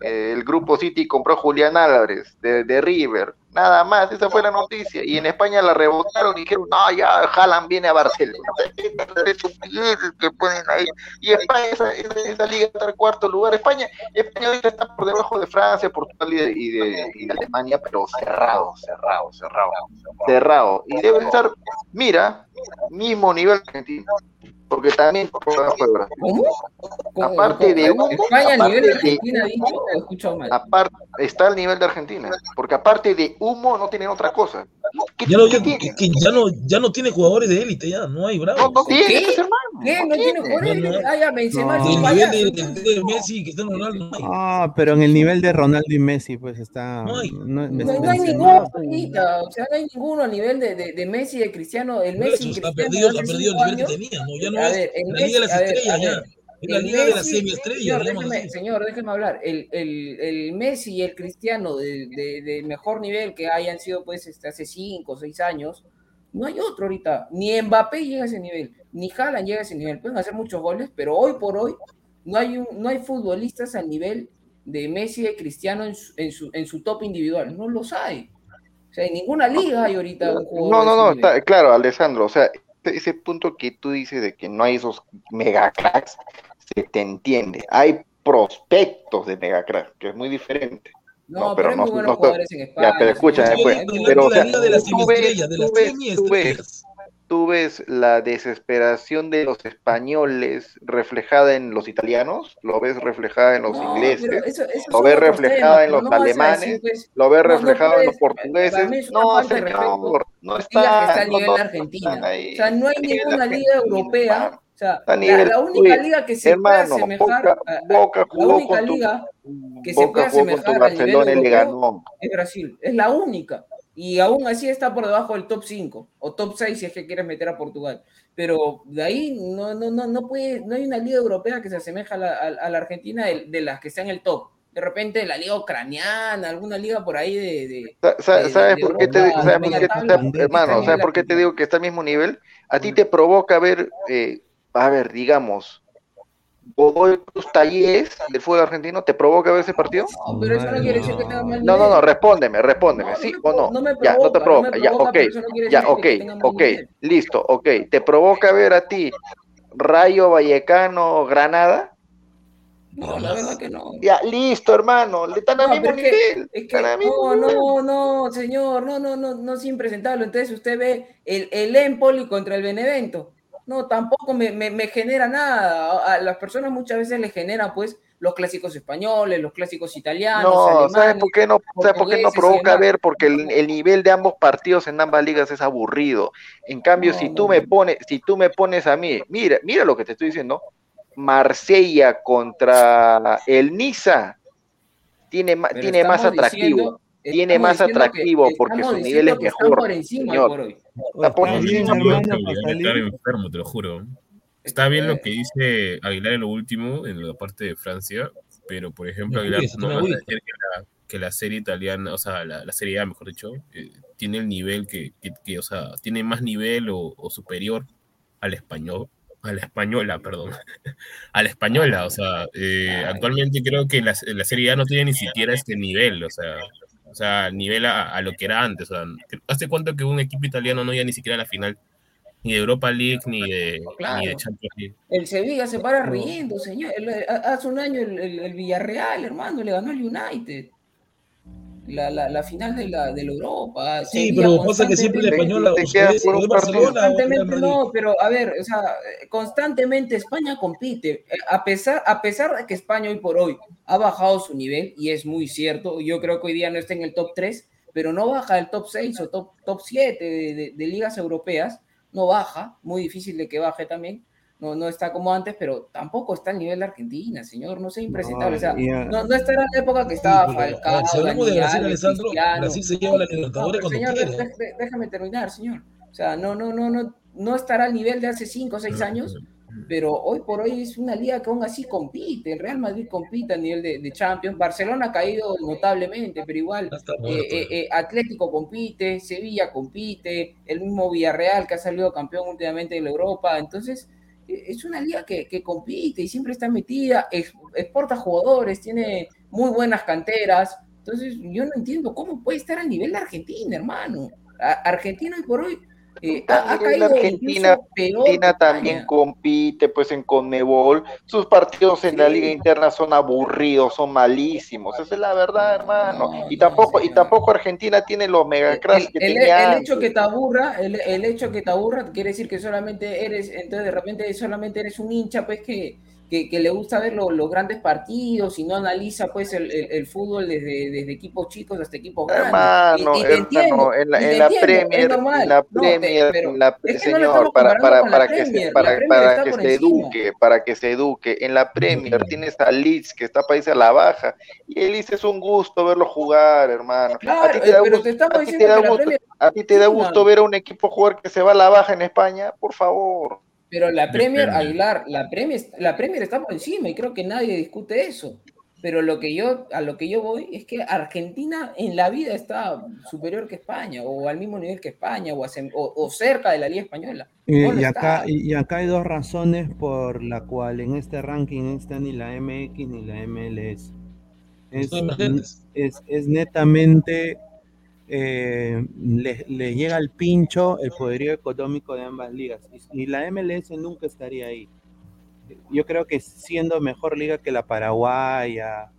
el grupo City compró Julián Álvarez de, de, River, nada más, esa fue la noticia. Y en España la rebotaron y dijeron, no, ya Haaland viene a Barcelona. que. Y España, esa, esa, liga está en cuarto lugar. España, España está por debajo de Francia, Portugal y de, y de, Alemania, pero cerrado, cerrado, cerrado, cerrado. Y debe estar, mira, mismo nivel argentino porque también ¿Cómo? Aparte de humo, España aparte nivel de Argentina, dicho, escucho mal. Aparte, está al nivel de Argentina, porque aparte de humo no tienen otra cosa. Ya no, ya, que ya, no, ya no tiene jugadores de élite, ya no hay, bravo. No, no ¿Qué? tiene, hermano. ¿Qué? ¿No, tiene jugadores de élite? Ah, ya, Benzema No. es El un nivel payaso. de, de, de Messi, Cristiano Ronaldo, no hay. Ah, pero en el nivel de Ronaldo y Messi, pues está. No hay. no- No, no hay ninguno o sea, no hay ninguno a nivel de, de, de Messi y de Cristiano. El Messi Cristiano perdido, el nivel que tenía, ¿no? Ya no A es ver, el la liga de las Messi- ver, estrellas, ya. Es la liga de las Messi- semiestrellas, señor, déjeme, señor, déjeme hablar. El, el, el Messi y el Cristiano de, de, de mejor nivel que hayan sido pues este, hace cinco o seis años, no hay otro ahorita. Ni Mbappé llega a ese nivel, ni Haaland llega a ese nivel. Pueden hacer muchos goles, pero hoy por hoy no hay, un, no hay futbolistas al nivel de Messi y de Cristiano en su, en su, en su top individual. No los hay. O sea, en ninguna liga hay ahorita un jugador. No, no, no, está claro, Alessandro, o sea, ese- ese punto que tú dices de que no hay esos mega cracks, se te entiende. Hay prospectos de mega cracks, que es muy diferente. No, No, pero, no- no- jugadores en España. Ya, pero escúchame, señor. pues, pero, o sea, de las tú ves- tú ves- tú ves- tú ves la desesperación de los españoles reflejada en los italianos, lo ves reflejada en los No, ingleses, eso- lo ves reflejada en los no a alemanes, decir, pues, lo ves no- no reflejado en los portugueses. No, señor, no está está. no, nivel no de Argentina. están ahí. O sea, no hay a ninguna liga europea. O sea, a la, la única liga que se hermano, puede asemejar, Boca- a- a- Boca la única tu- liga que se puede asemejar al nivel europeo es Brasil. Es la única. Y aún así está por debajo del top 5 o top 6 si es que quieres meter a Portugal. Pero de ahí no, no, no, no, puede, no hay una liga europea que se asemeja a la, a- a la Argentina de, de las que está en el top. de repente la liga ucraniana, alguna liga por ahí de... de- Sa- de- ¿Sabes de por qué te digo, sabes hermano, sabes por qué te digo que está al mismo nivel? A ti te provoca ver, eh, a ver, digamos, Godoy Cruz Talleres del fútbol argentino, ¿te provoca ver ese partido? No, pero eso no quiere decir que tenga mal No, no, no, respóndeme, respóndeme, No, ¿sí o no? no me ya, no te provoca, no me provoca, ya, provoca, ok, ya, ok, ok, nivel. listo, ok. ¿Te provoca ver a ti Rayo Vallecano Granada? No, la verdad que no. Ya, listo, hermano, le están al No, mismo nivel. es que no, no, no, señor, no, no, no, no es impresentable. Entonces usted ve el, el Empoli contra el Benevento. No, tampoco me, me- me genera nada. A, las personas muchas veces les genera pues los clásicos españoles, los clásicos italianos, No, ¿sabes por qué no, ¿sabes por qué no provoca ver? Porque el, el nivel de ambos partidos en ambas ligas es aburrido. En cambio, No, si no, tú me pones, si tú me pones a mí, mira, mira lo que te estoy diciendo, Marsella contra el Niza tiene, tiene más atractivo, diciendo- tiene más que- atractivo porque su nivel es mejor, por encima señor. por hoy. Está por Está bien, encima. Está enfermo, te lo juro. Bien lo que dice Aguilar en lo último, en la parte de Francia, pero por ejemplo, Aguilar no va a decir que la, que la serie italiana, o sea, la, la serie A, mejor dicho, eh, tiene el nivel que, que- que, o sea, tiene más nivel o, o superior al español, a la española, perdón, *laughs* a la española, o sea, eh, actualmente creo que la, la serie A no tiene ni siquiera este nivel, o sea, o sea, nivel a, a lo que era antes, o sea, ¿hace cuánto que un equipo italiano no llega ni siquiera a la final? Ni de Europa League, ni de, Claro. ni de Champions League. El Sevilla se para riendo, señor. Hace un año el, el- el Villarreal, hermano, le ganó al United. La, la, la final de la, de la Europa. Sí, pero pasa que siempre la constantemente- española te es, por un Constantemente no, pero a ver, o sea, constantemente España compite. A pesar, a pesar de que España hoy por hoy ha bajado su nivel, y es muy cierto, yo creo que hoy día no está en el top 3, pero no baja del top 6 o top, top 7 de, de- de ligas europeas, no baja, muy difícil de que baje también. No, no está como antes, pero tampoco está al nivel de Argentina, señor. No sea impresentable. o sea, no, no estará en la época que estaba Sí, Falcao. si hablamos de Brasil, Alessandro. Brasil se lleva la No, Libertadores cuando señor, quiere. déjame terminar, señor. O sea, no, no, no, no, no estará al nivel de hace 5 o 6 años, pero hoy por hoy es una liga que aún así compite. El Real Madrid compite a nivel de, de Champions. Barcelona ha caído notablemente, pero igual está eh, eh, eh, Atlético compite, Sevilla compite, el mismo Villarreal que ha salido campeón últimamente de la Europa. Entonces, es una liga que, que compite y siempre está metida, ex- exporta jugadores, tiene muy buenas canteras. Entonces, yo no entiendo cómo puede estar al nivel de Argentina, hermano. Argentina hoy por hoy eh, ha, ha También caído la Argentina, peor también España. compite pues en Conmebol. Sus partidos en la liga interna son aburridos, son malísimos. Esa es la verdad, hermano. No, y no, tampoco, y tampoco Argentina tiene los megacracks el, que el- tenía el hecho que te aburra, el, el hecho que te aburra quiere decir que solamente eres, entonces de repente solamente eres un hincha pues que, que, que le gusta ver lo- los grandes partidos y no analiza pues el, el- el fútbol desde, desde equipos chicos hasta equipos grandes. Hermano, Y, y te entiendo, hermano, en la, en la Premier, en la No, te- Premier, la- es que no lo señor, para, para, la para que se, Premier, la para, para que se eduque, para que se eduque. En la Premier tienes a Leeds que está país a la baja y el Leeds es un gusto verlo jugar, hermano. a ti te da pero gusto, te estamos a ti te da la gusto, Premier a ti te da gusto ver a un equipo jugar que se va a la baja en España, por favor. Pero la Premier, Depende. Aguilar, la Premier, la Premier está por encima y creo que nadie discute eso. Pero lo que yo, a lo que yo voy es que Argentina en la vida está superior que España, o al mismo nivel que España, o, o- o cerca de la Liga Española. No y, acá, y y acá hay dos razones por la cual en este ranking no está ni la MX ni la MLS. Es, es netamente, eh, le, le llega al pincho el poderío económico de ambas ligas. Y, y la MLS nunca estaría ahí. Yo creo que siendo mejor liga que la paraguaya,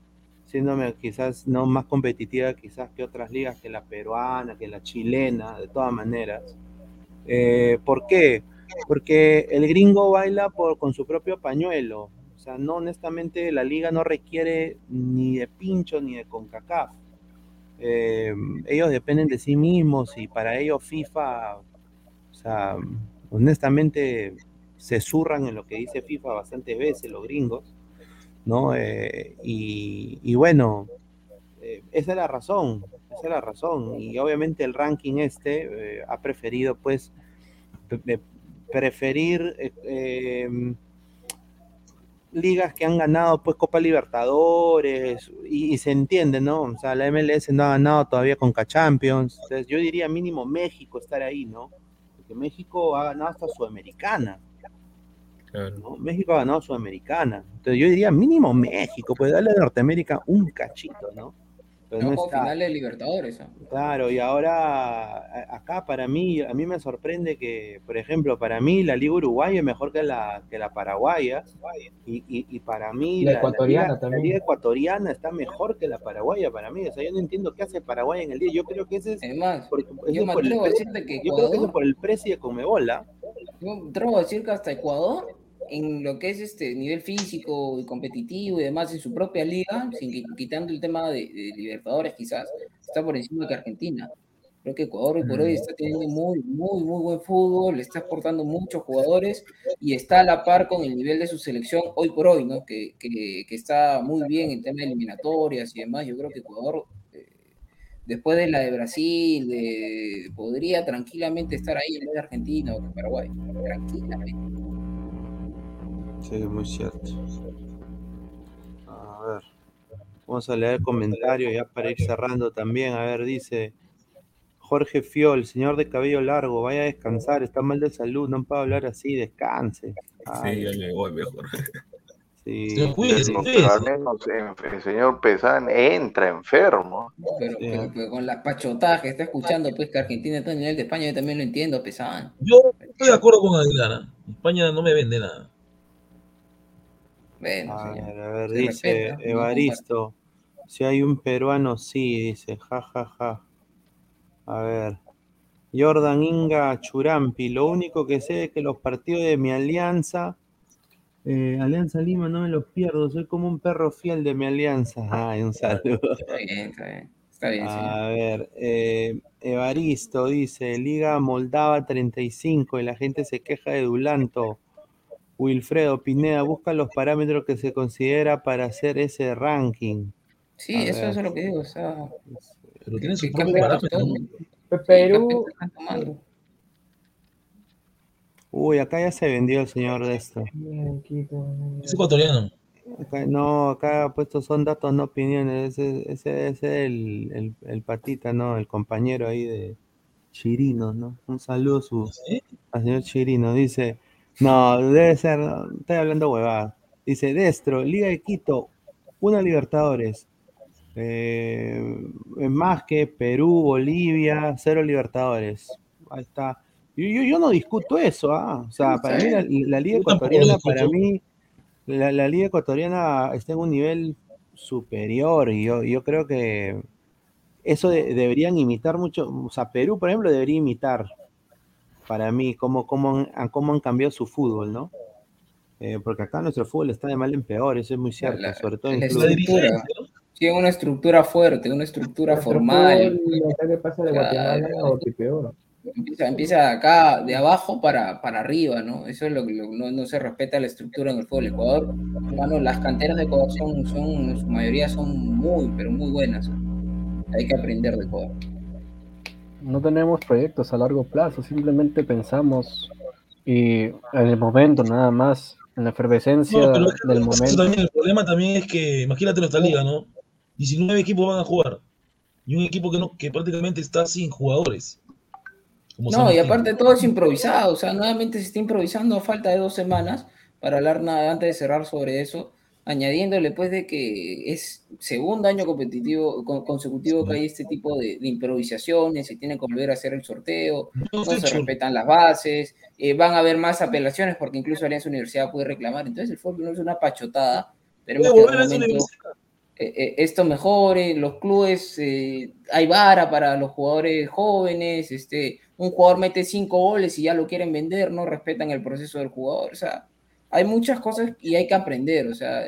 siendo quizás no más competitiva quizás que otras ligas, que la peruana, que la chilena, de todas maneras. Eh, ¿Por qué? Porque el gringo baila por, con su propio pañuelo. O sea, no, honestamente, la liga no requiere ni de pincho ni de CONCACAF. Eh, ellos dependen de sí mismos y para ellos FIFA, o sea, honestamente, se zurran en lo que dice FIFA bastantes veces los gringos, ¿no? Eh, y, bueno, eh, esa es la razón, esa es la razón. Y obviamente el ranking este ha preferido, pues, pre- pre- preferir ligas que han ganado pues Copa Libertadores y, y se entiende, ¿no? O sea, la MLS no ha ganado todavía con Champions. Entonces, yo diría mínimo México estar ahí, ¿no? Porque México ha ganado hasta Sudamericana. Claro. ¿no? México ha ganado Sudamericana. Entonces yo diría mínimo México, pues darle a Norteamérica un cachito, ¿no? Pero No no está. finales de Libertadores. Claro, y ahora acá para mí, a mí me sorprende que, por ejemplo, para mí la Liga Uruguaya es mejor que la, que la Paraguaya, y, y- y para mí La la, ecuatoriana Liga, la también. Liga ecuatoriana está mejor que la Paraguaya para mí, o sea, yo no entiendo qué hace Paraguay en el día, yo creo que ese es, por, ese yo es me por el que yo creo que eso es por el precio de Comebol, ¿ah? yo me atrevo a decir que hasta Ecuador, en lo que es este nivel físico y competitivo y demás en su propia liga, sin quitando el tema de, de Libertadores quizás, está por encima que Argentina. Creo que Ecuador hoy por hoy está teniendo muy, muy, muy buen fútbol, le está exportando muchos jugadores y está a la par con el nivel de su selección hoy por hoy, ¿no? Que, que, que está muy bien en tema de eliminatorias y demás. Yo creo que Ecuador, eh, después de la de Brasil, de- podría tranquilamente estar ahí en vez de Argentina o de Paraguay. Tranquilamente. Sí, muy cierto. A ver, vamos a leer comentarios ya para ir cerrando también. A ver, dice Jorge Fiol, señor de cabello largo, vaya a descansar, está mal de salud, no puede hablar así, descanse. Ay, Sí, ya me voy mejor. sí. Menos en- el señor Pesán entra enfermo. Pero, Sí. pero- pero con las pachotadas que está escuchando, pues que Argentina está en nivel de España, yo también lo entiendo, pesaban. Yo estoy de acuerdo con Aguilar. ¿ah? España no me vende nada. Bueno, A ver, a ver, dice no Evaristo, si hay un peruano, sí, dice, ja, ja, ja. A ver, Jordan Inga Churampi, lo único que sé es que los partidos de mi alianza, eh, Alianza Lima, no me los pierdo, soy como un perro fiel de mi alianza. Ay, *laughs* un saludo. Está bien, está bien. Está bien, señor. A ver, eh, Evaristo dice, Liga Moldava 35 y la gente se queja de Dulanto. Wilfredo Pineda, busca los parámetros que se considera para hacer ese ranking. Sí, A eso ver. es lo que digo. O sea, Pero tiene su ¿qué propio campeonatos parámetro. son? ¿no? ¿Qué Perú? Uy, acá ya se vendió el señor de esto. Es ecuatoriano. Acá- no, acá puestos son datos, no opiniones. Ese, ese, ese es el, el, el patita, ¿no? El compañero ahí de Chirino, ¿no? Un saludo a su, ¿Sí? al señor Chirino. Dice, no, debe ser, no, estoy hablando huevada. Dice, Destro, Liga de Quito, una Libertadores. Eh, más que Perú, Bolivia, cero Libertadores. Ahí está. Yo, yo, yo no discuto eso, ¿ah? O sea, para mí la, la Liga Ecuatoriana, para mí, la, la Liga Ecuatoriana está en un nivel superior y yo, yo creo que eso de- deberían imitar mucho. O sea, Perú, por ejemplo, debería imitar para mí cómo, cómo, han, cómo han cambiado su fútbol, ¿no? Eh, porque acá nuestro fútbol está de mal en peor, eso es muy cierto, La- sobre todo en la La clubes. estructura. Tiene una estructura fuerte, una estructura nuestro formal. fútbol, acá que pasa de Guatemala o que peor. Empieza, empieza acá, de abajo para, para arriba, ¿no? Eso es lo que no, no se respeta la estructura en el fútbol. Ecuador, hermano, las canteras de Ecuador son, son, en su mayoría son muy, pero muy buenas. Hay que aprender de Ecuador. No tenemos proyectos a largo plazo, simplemente pensamos y en el momento nada más, en la efervescencia No, pero del momento. también, el problema también es que, imagínate nuestra liga, ¿no? 19 equipos van a jugar. Y un equipo que no, que prácticamente está sin jugadores. Como No, y aparte todo es improvisado, o sea, nuevamente se está improvisando a falta de dos semanas para hablar nada antes de cerrar sobre eso, añadiéndole pues de que es segundo año competitivo con- consecutivo que hay este tipo de, de improvisaciones, se tiene que volver a hacer el sorteo, No se respetan las bases, eh, van a haber más apelaciones porque incluso Alianza Universidad puede reclamar, entonces el fútbol no es una pachotada, momento universidad. eh, eh, esto mejore, los clubes, eh, hay vara para los jugadores jóvenes, este, un jugador mete cinco goles y ya lo quieren vender, no respetan el proceso del jugador, o sea, hay muchas cosas y hay que aprender, o sea,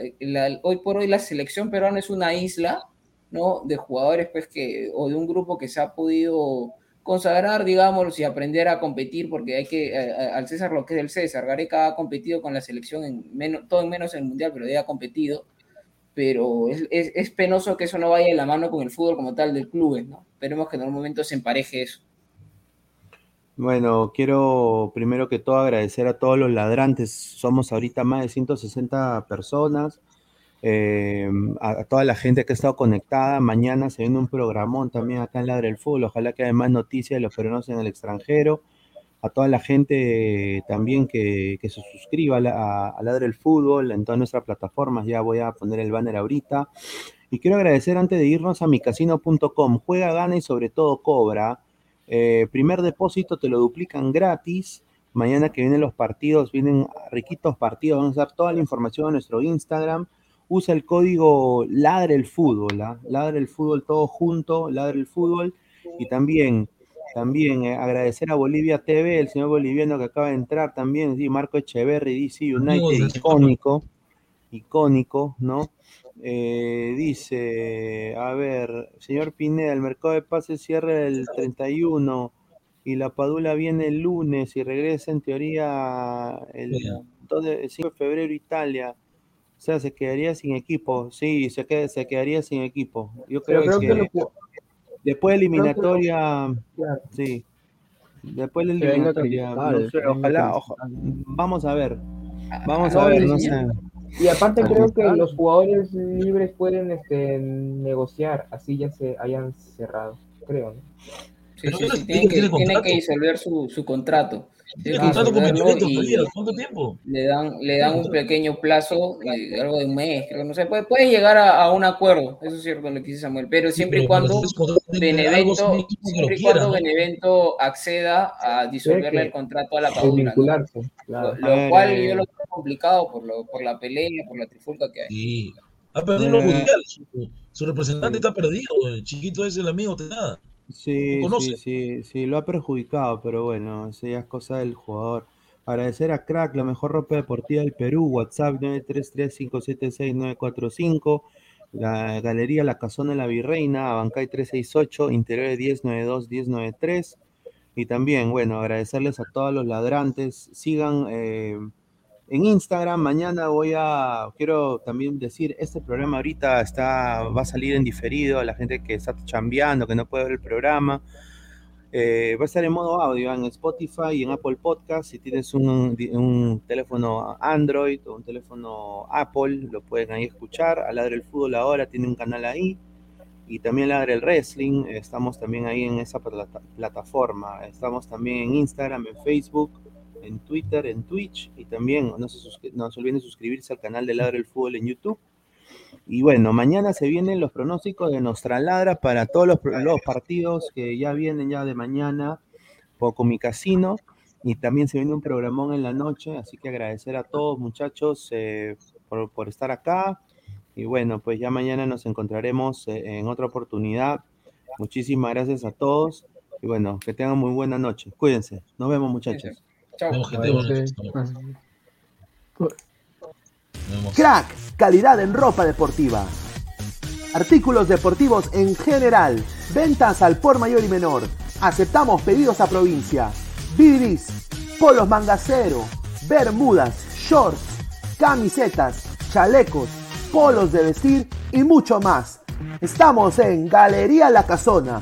hoy por hoy la selección peruana es una isla, ¿no? De jugadores, pues, que, o de un grupo que se ha podido consagrar, digamos, y aprender a competir, porque hay que, eh, eh, al César lo que es del César, Gareca ha competido con la selección, en menos, todo en menos en el Mundial, pero ya ha competido, pero es penoso que eso no vaya de la mano con el fútbol como tal del club, ¿no? Esperemos que en algún momento se empareje eso. Bueno, quiero primero que todo agradecer a todos los ladrantes. Somos ahorita más de 160 personas. eh, a, toda la gente que ha estado conectada. Mañana se viene un programón también acá en Ladre el Fútbol. Ojalá que haya más noticias de los peruanos en el extranjero. A toda la gente también que, se suscriba a, a, a Ladre el Fútbol en todas nuestras plataformas. Ya voy a poner el banner ahorita. Y quiero agradecer antes de irnos a micasino.com. Juega, gana y sobre todo cobra. Eh, primer depósito te lo duplican gratis. Mañana que vienen los partidos, vienen riquitos partidos. Vamos a dar toda la información a nuestro Instagram. Usa el código Ladre el Fútbol, ¿ah? Ladre el Fútbol todo junto, Ladre el Fútbol. Y también, también eh, agradecer a Bolivia TV, el señor boliviano que acaba de entrar también, sí, Marco Echeverry, DC United, icónico, icónico, ¿no? Eh, dice, a ver, señor Pineda, el mercado de pases cierra el 31 y la Padula viene el lunes y regresa en teoría el, Ya. 2 de- el 5 de febrero Italia. O sea, se quedaría sin equipo. Sí, se, qued- se quedaría sin equipo. Yo creo, creo que que, lo ju- después de eliminatoria, claro. sí. Después de la eliminatoria, no sé, ojalá, vamos a ver. Vamos a ver, no sé. Y aparte creo que los jugadores libres pueden este, negociar, así ya se hayan cerrado, creo. ¿no? Sí, sí, sí, tiene tienen que tienen que disolver su, su contrato. Que contrato con todavía. ¿Cuánto tiempo? le dan, le dan un pequeño plazo, eh, algo de un mes, creo, no sé, puede, puede llegar a, a un acuerdo, eso es cierto lo que dice Samuel, pero Sí, siempre y pero cuando Benevento, siempre quiera, cuando ¿no? Benevento acceda a disolverle el contrato a la Padula, ¿no? Desvincularse, Lo, cual eh. yo lo veo complicado por, lo, por la pelea, por la trifulca que hay. Sí. Ha perdido lo Eh. judicial. Su, su representante Sí. está perdido. El chiquito es el amigo de nada. Sí, sí, sí, sí, lo ha perjudicado, pero bueno, eso ya es cosa del jugador. Agradecer a Crack, la mejor ropa deportiva del Perú, WhatsApp 933-576-945, la Galería La Casona de la Virreina, Abancay 368, Interior 1092-1093. Y también, bueno, agradecerles a todos los ladrantes. Sigan eh, en Instagram. Mañana voy a, quiero también decir, este programa ahorita está, va a salir en diferido. A la gente que está chambeando, que no puede ver el programa. Eh, va a estar en modo audio en Spotify y en Apple Podcast. Si tienes un, un teléfono Android o un teléfono Apple, lo pueden ahí escuchar. A Ladre el Fútbol ahora tiene un canal ahí. Y también Ladre el Wrestling. Estamos también ahí en esa plata- plataforma. Estamos también en Instagram, en Facebook, en Twitter, en Twitch. Y también no se, no se olviden suscribirse al canal de Ladre el Fútbol en YouTube. Y bueno, mañana se vienen los pronósticos de nuestra ladra para todos los, los partidos que ya vienen ya de mañana con mi casino. Y también se viene un programón en la noche, así que agradecer a todos muchachos eh, por, por estar acá. Y bueno, pues ya mañana nos encontraremos eh, en otra oportunidad. Muchísimas gracias a todos. Y bueno, que tengan muy buena noche. Cuídense. Nos vemos muchachos. Chao. Crack, calidad en ropa deportiva. Artículos deportivos en general. Ventas al por mayor y menor. Aceptamos pedidos a provincia. Bidris, polos mangacero, bermudas, shorts, camisetas, chalecos, polos de vestir y mucho más. Estamos en Galería La Casona.